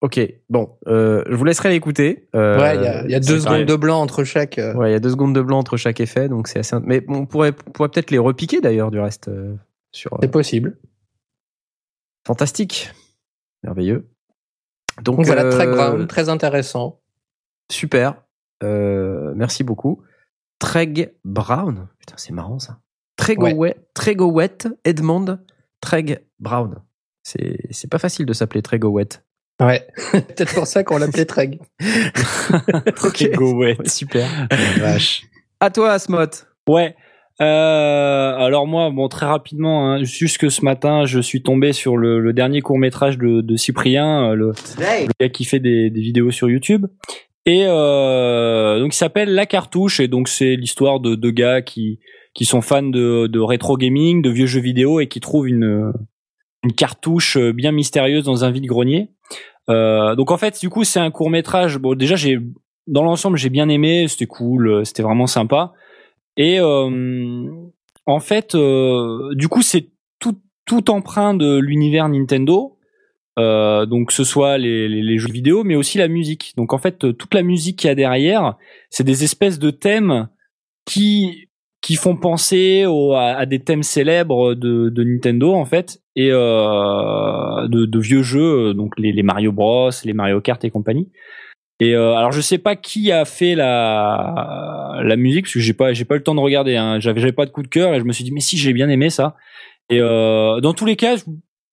Ok, bon, euh, je vous laisserai l'écouter. Euh, Ouais, il y a, y deux secondes de blanc entre chaque. euh, Ouais, il y a deux secondes de blanc entre chaque effet, donc c'est assez. Mais on pourrait, on pourrait peut-être les repiquer d'ailleurs du reste. sur. C'est possible. fantastique, merveilleux. Donc, Donc voilà, très Brown, très intéressant. super. Euh, merci beaucoup. Treg Brown. Putain, c'est marrant ça. Tregowet, Tregowet Edmond Treg Brown. C'est c'est pas facile de s'appeler Tregowet. Ouais. Peut-être pour ça qu'on l'appelait Treg. Ok. Go, Super. Vache. À toi, Asmot. Ouais. Euh, alors moi, bon, très rapidement, hein, jusque ce matin, je suis tombé sur le, le dernier court métrage de, de Cyprien, euh, le, le gars qui fait des, des vidéos sur YouTube. Et euh, donc il s'appelle La Cartouche et donc c'est l'histoire de deux gars qui qui sont fans de, de rétro gaming, de vieux jeux vidéo et qui trouvent une une cartouche bien mystérieuse dans un vide grenier. Euh, donc en fait, du coup, c'est un court métrage. Bon, déjà j'ai dans l'ensemble j'ai bien aimé, c'était cool, c'était vraiment sympa. Et euh, en fait, euh, du coup, c'est tout, tout emprunt de l'univers Nintendo. Euh, donc, ce soit les, les, les jeux vidéo, mais aussi la musique. Donc, en fait, toute la musique qu'il y a derrière, c'est des espèces de thèmes qui qui font penser au, à, à des thèmes célèbres de, de Nintendo en fait et euh, de, de vieux jeux, donc les, les Mario Bros, les Mario Kart et compagnie. Et euh, alors je sais pas qui a fait la la musique parce que j'ai pas j'ai pas le temps de regarder. Hein. J'avais j'avais pas de coup de cœur et je me suis dit mais si j'ai bien aimé ça. Et euh, dans tous les cas, euh,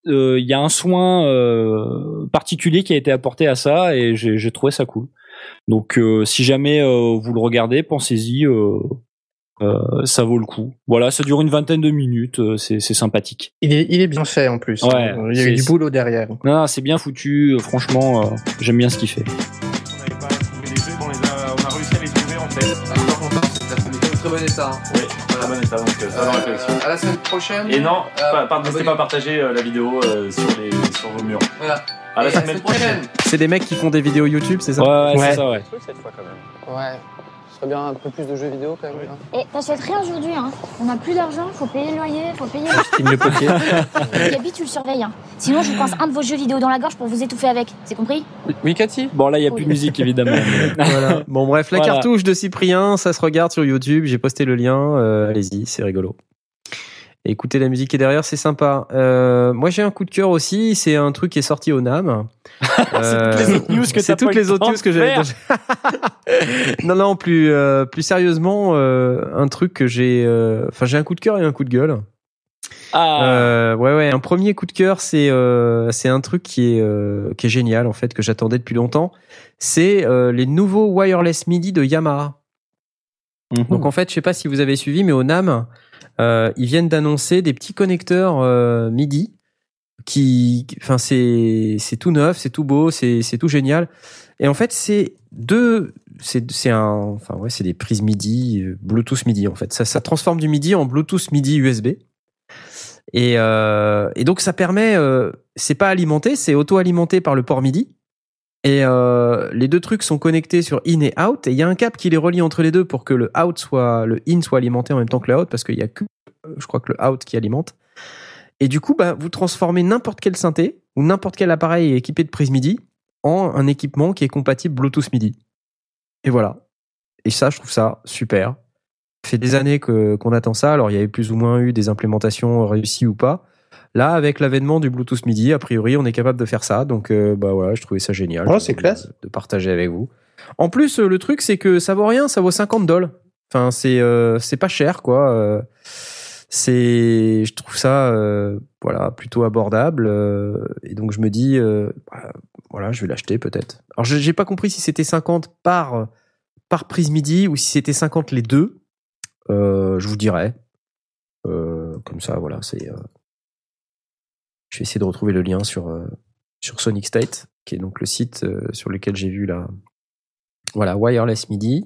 il y a un soin euh, particulier qui a été apporté à ça et j'ai trouvé ça cool. Donc euh, si jamais euh, vous le regardez, pensez-y. Euh, euh, ça vaut le coup. Voilà, ça dure une vingtaine de minutes, euh, c'est sympathique. Il est, il est bien fait en plus. Ouais, il y a eu du boulot derrière. Non, non, c'est bien foutu. euh, Franchement, euh, j'aime bien ce qu'il fait. On a, réussi à les trouver en fait. Très bon état. Oui, très bon état, donc euh, ça va dans la collection. À la semaine prochaine. Et non, Euh, n'hésitez abonnez- pas à partager euh, la vidéo euh, sur, les, sur vos murs. Voilà. À la semaine prochaine. C'est des mecs qui font des vidéos YouTube, c'est ça? Ouais, ouais, Ouais. c'est ça, ouais. Ouais. Serait bien un peu plus de jeux vidéo quand même. hein. Et t'achètes rien aujourd'hui, hein. On n'a plus d'argent, faut payer le loyer, faut payer le le Gabi, tu le surveilles, hein. Sinon, je vous coince un de vos jeux vidéo dans la gorge pour vous étouffer avec. C'est compris? Oui, Cathy? Bon, là, il y a plus de musique, évidemment. voilà. Bon bref, la Voilà. cartouche de Cyprien, ça se regarde sur YouTube. J'ai posté le lien. euh, Allez-y, c'est rigolo. Et écoutez la musique qui est derrière, c'est sympa. Euh, moi, j'ai un coup de cœur aussi. C'est un truc qui est sorti au NAM. Euh, toutes les autres news que c'est toutes les le autres news que j'avais. non, non, plus euh, plus sérieusement, euh, un truc que j'ai. euh, Enfin, j'ai un coup de cœur et un coup de gueule. Ah, Euh, ouais, ouais. Un premier coup de cœur, c'est euh, c'est un truc qui est euh, qui est génial en fait que j'attendais depuis longtemps. C'est euh, les nouveaux wireless MIDI de Yamaha. Mhm. Donc en fait, je sais pas si vous avez suivi, mais au NAM, ils viennent d'annoncer des petits connecteurs euh, MIDI qui, enfin c'est c'est tout neuf, c'est tout beau, c'est c'est tout génial. Et en fait, c'est deux, c'est c'est un, enfin ouais, c'est des prises MIDI, euh, Bluetooth MIDI en fait. Ça ça transforme du MIDI en Bluetooth MIDI USB. Et euh, et donc ça permet, euh, c'est pas alimenté, c'est auto-alimenté par le port MIDI. Et euh, les deux trucs sont connectés sur in et out, et il y a un câble qui les relie entre les deux pour que le out soit, le in soit alimenté en même temps que le out, parce qu'il y a que, je crois que le out qui alimente. Et du coup, bah, vous transformez n'importe quel synthé ou n'importe quel appareil équipé de prise MIDI en un équipement qui est compatible Bluetooth MIDI. Et voilà. Et ça, je trouve ça super. Ça fait des années que qu'on attend ça. Alors, il y avait plus ou moins eu des implémentations réussies ou pas. Là, avec l'avènement du Bluetooth MIDI, a priori, on est capable de faire ça. Donc, euh, bah voilà, je trouvais ça génial. Oh, c'est classe. De, de partager avec vous. En plus, euh, le truc, c'est que ça vaut rien, ça vaut 50 dollars. Enfin, c'est euh, c'est pas cher, quoi. Euh, c'est, je trouve ça, euh, voilà, plutôt abordable. euh, et donc, je me dis, euh, bah, voilà, je vais l'acheter peut-être. Alors, je- j'ai pas compris si c'était 50 par par prise MIDI ou si c'était 50 les deux. Euh, je vous dirai. Euh, comme ça, voilà, c'est. Je vais essayer de retrouver le lien sur euh, sur Sonic State, qui est donc le site euh, sur lequel j'ai vu la voilà wireless MIDI.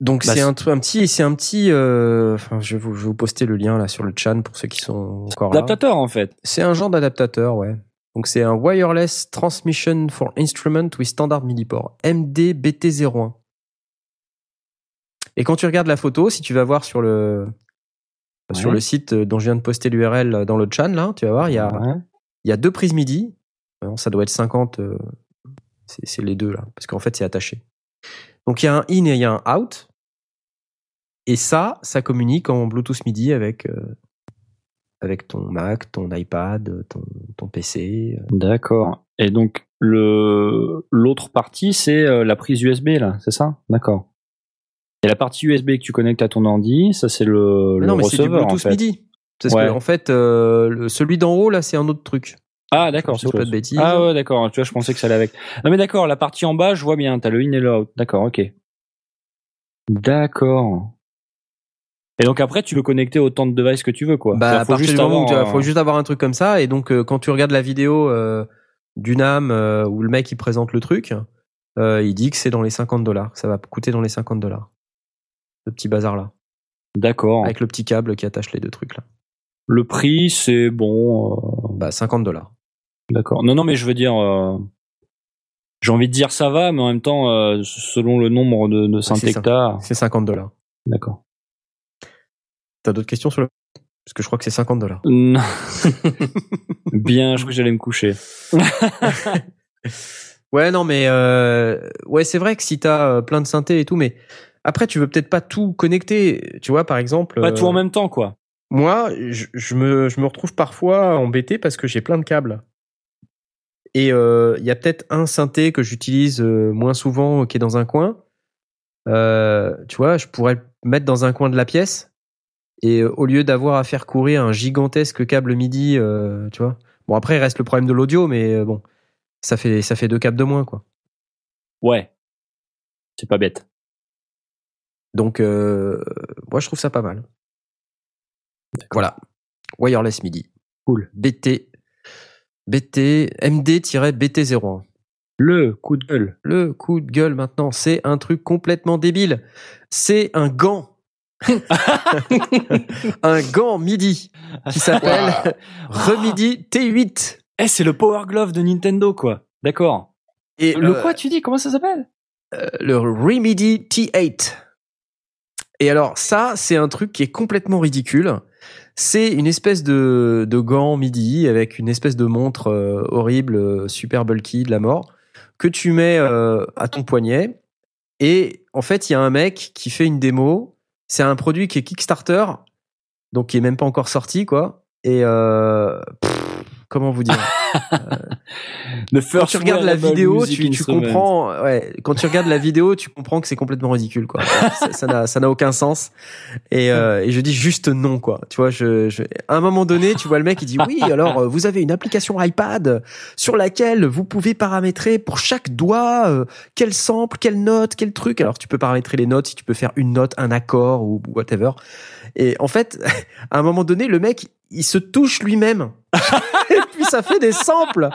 Donc Bah, c'est un, petit c'est un petit euh, enfin je vais vous je vais vous poster le lien là sur le chat pour ceux qui sont encore là. adaptateur en fait. C'est un genre d'adaptateur, ouais. Donc c'est un wireless transmission for instrument with standard MIDI port MDBT01. Et quand tu regardes la photo, si tu vas voir sur le sur le site euh, dont je viens de poster l'URL dans le chat là, tu vas voir, il y a Ouais. il y a deux prises MIDI. Non, ça doit être 50 euh, c'est les deux là parce qu'en fait c'est attaché. Donc il y a un in et il y a un out. Et ça, ça communique en Bluetooth MIDI avec euh, avec ton Mac, ton iPad, ton, ton PC. D'accord. Et donc l'autre partie c'est euh, la prise USB là, c'est ça? D'accord. Et la partie USB que tu connectes à ton ordi, ça c'est le, le non, mais c'est du receveur en Bluetooth fait. MIDI. Parce Ouais. que en fait, euh, le- celui d'en haut là, c'est un autre truc. Ah d'accord, c'est pas de bêtises. Ah ouais, d'accord. Tu vois, je pensais que ça allait avec. Non mais d'accord, la partie en bas, je vois bien. T'as le in et le out. D'accord, ok. D'accord. Et donc après, tu peux connecter autant de devices que tu veux, quoi. Bah, à où tu avoir un- faut juste avoir un truc comme ça. Et donc, euh, quand tu regardes la vidéo euh, d'une âme euh, où le mec il présente le truc, il dit que c'est dans les 50 dollars. Ça va coûter dans les 50 dollars. Ce petit bazar là. D'accord. Avec le petit câble qui attache les deux trucs là. Le prix, c'est bon. euh, Bah, 50 dollars. D'accord. Non, non, mais je veux dire, euh, j'ai envie de dire ça va, mais en même temps, euh, selon le nombre de, de. Syntecta. C'est 50 dollars. D'accord. T'as d'autres questions sur le. Parce que je crois que c'est 50 dollars. Non. Bien, je crois que j'allais me coucher. Ouais, non, mais ouais, c'est vrai que si t'as plein de synthés et tout, mais après, tu veux peut-être pas tout connecter. Tu vois, par exemple. Pas tout en euh, même temps, quoi. Moi, je, je me, je me retrouve parfois embêté parce que j'ai plein de câbles. Et euh, il y a peut-être un synthé que j'utilise euh, moins souvent, euh, qui est dans un coin. Euh, tu vois, je pourrais le mettre dans un coin de la pièce. Et euh, au lieu d'avoir à faire courir un gigantesque câble MIDI, euh, tu vois. Bon, après, il reste le problème de l'audio, mais euh, bon, ça fait, ça fait deux câbles de moins, quoi. Ouais. C'est pas bête. Donc, euh, moi, je trouve ça pas mal. Voilà. Wireless MIDI. Cool. BT. BT. MD-BT01. Le coup de gueule. Le coup de gueule maintenant, c'est un truc complètement débile. C'est un gant. un gant MIDI qui s'appelle Remidi T8. Eh, c'est le Power Glove de Nintendo, quoi. D'accord. Et Le euh, quoi, tu dis? Comment ça s'appelle? Euh, le Remedy T8. Et alors ça, c'est un truc qui est complètement ridicule. C'est une espèce de, de gant midi avec une espèce de montre euh, horrible, euh, super bulky de la mort, que tu mets euh, à ton poignet. Et en fait, il y a un mec qui fait une démo. C'est un produit qui est Kickstarter, donc qui est même pas encore sorti, quoi. Et euh, pff, comment vous dire? The quand tu regardes la vidéo, tu, comprends. Ouais, quand tu regardes la vidéo, tu comprends que c'est complètement ridicule, quoi. ça ça n'a ça n'a aucun sens. Et, euh, et je dis juste non, quoi. Tu vois, je, je, à un moment donné, tu vois le mec, il dit oui. Alors, euh, vous avez une application iPad sur laquelle vous pouvez paramétrer pour chaque doigt euh, quel sample, quelle note, quel truc. Alors, tu peux paramétrer les notes si tu peux faire une note, un accord ou whatever. Et en fait, à un moment donné, le mec, il se touche lui-même. Ça fait des samples.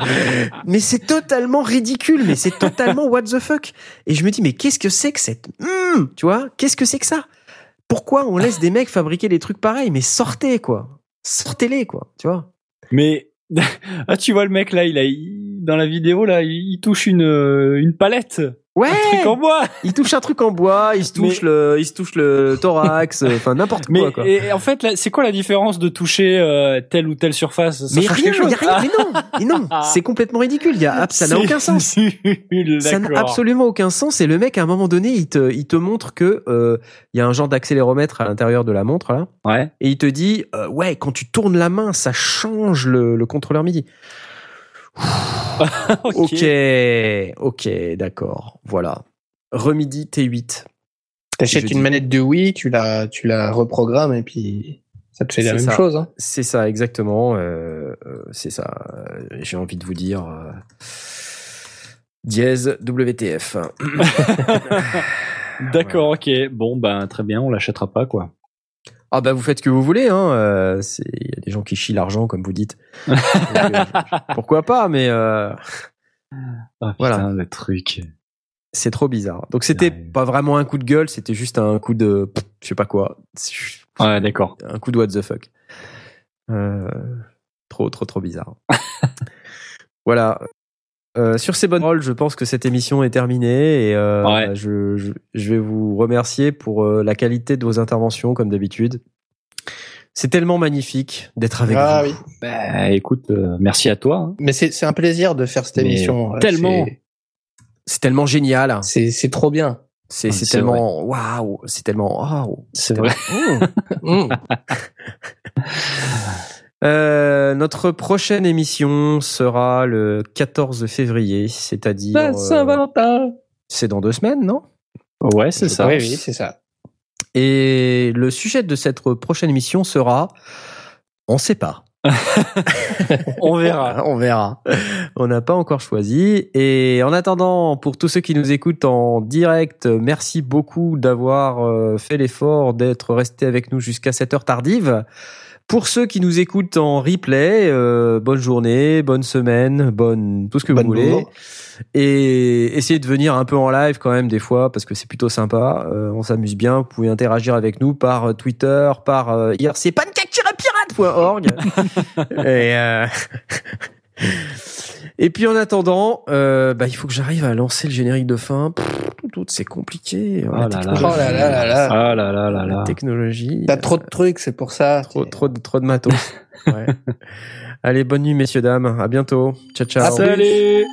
Mais c'est totalement ridicule, mais c'est totalement what the fuck. Et je me dis, mais qu'est-ce que c'est que cette... Hmm, tu vois, qu'est-ce que c'est que ça? Pourquoi on laisse des mecs fabriquer des trucs pareils? Mais sortez, quoi. Sortez-les, quoi. Tu vois Mais ah, tu vois le mec là, il a dans la vidéo là, il, il touche une euh, une palette. Ouais Un truc en bois. Il touche un truc en bois, il se touche, le, il se touche le thorax, euh, enfin n'importe Mais quoi, quoi. et, en fait, c'est quoi la différence de toucher euh, telle ou telle surface? Ça Mais rien, chose y a rien, mais non, mais non, c'est complètement ridicule. Il y a, ça n'a aucun sens. nul, Ça n'a absolument aucun sens. Et le mec, à un moment donné, il te, il te montre que euh, il y a un genre d'accéléromètre à l'intérieur de la montre là, Ouais. et il te dit, euh, ouais, quand tu tournes la main, ça change le, le contrôleur MIDI. Ok, ok, d'accord, voilà. Remidi T8. T'achètes une dis- manette de Wii, tu la, tu la reprogrammes et puis ça te fait la même ça. chose. Hein. C'est ça, exactement. euh, euh, c'est ça. euh, J'ai envie de vous dire. euh, dièse WTF. D'accord, ok. Bon, ben très bien, on l'achètera pas quoi. Ah bah vous faites ce que vous voulez. Hein. euh, c'est- Il y a des gens qui chient l'argent, comme vous dites. Donc, euh, pourquoi pas Mais euh, Ah, Voilà. putain, le truc. c'est trop bizarre. Donc c'était pas vraiment un coup de gueule, c'était juste un coup de, je sais pas quoi, Ouais, d'accord. un coup de what the fuck. Trop, trop, trop bizarre. voilà. Euh, sur ces bonnes paroles, je pense que cette émission est terminée et euh, Ouais. je, je, je vais vous remercier pour euh, la qualité de vos interventions, comme d'habitude. C'est tellement magnifique d'être avec Ah vous. oui. Bah, écoute, euh, merci à toi. hein. Mais c'est c'est un plaisir de faire cette Mais émission. tellement. C'est- tellement génial. C'est c'est trop bien. C'est Ah, tellement waouh. C'est tellement waouh. C'est vrai. Mmh. Euh, notre prochaine émission sera le 14 février, c'est-à-dire. Euh, Saint-Valentin. c'est dans deux semaines, non? Ouais, c'est ça. Oui, oui, c'est ça. Et le sujet de cette prochaine émission sera. On sait pas. On verra. On verra. On n'a pas encore choisi. Et en attendant, pour tous ceux qui nous écoutent en direct, merci beaucoup d'avoir euh, fait l'effort d'être resté avec nous jusqu'à cette heure tardive. Pour ceux qui nous écoutent en replay, euh, bonne journée, bonne semaine, bonne tout ce que Bonne vous voulez. Et essayez de venir un peu en live quand même des fois parce que c'est plutôt sympa. Euh, on s'amuse bien. Vous pouvez interagir avec nous par euh, Twitter, par euh, hier c'est pancake-pirate.org. et, euh, et puis en attendant, euh, bah, il faut que j'arrive à lancer le générique de fin. C'est compliqué. Oh La là là. technologie, Oh là là là là. Ah là là là la là. technologie. T'as trop de trucs, c'est pour ça. Trop, trop, de- trop de matos. Ouais. Allez, bonne nuit, messieurs, dames. À bientôt. Ciao, ciao. Salut.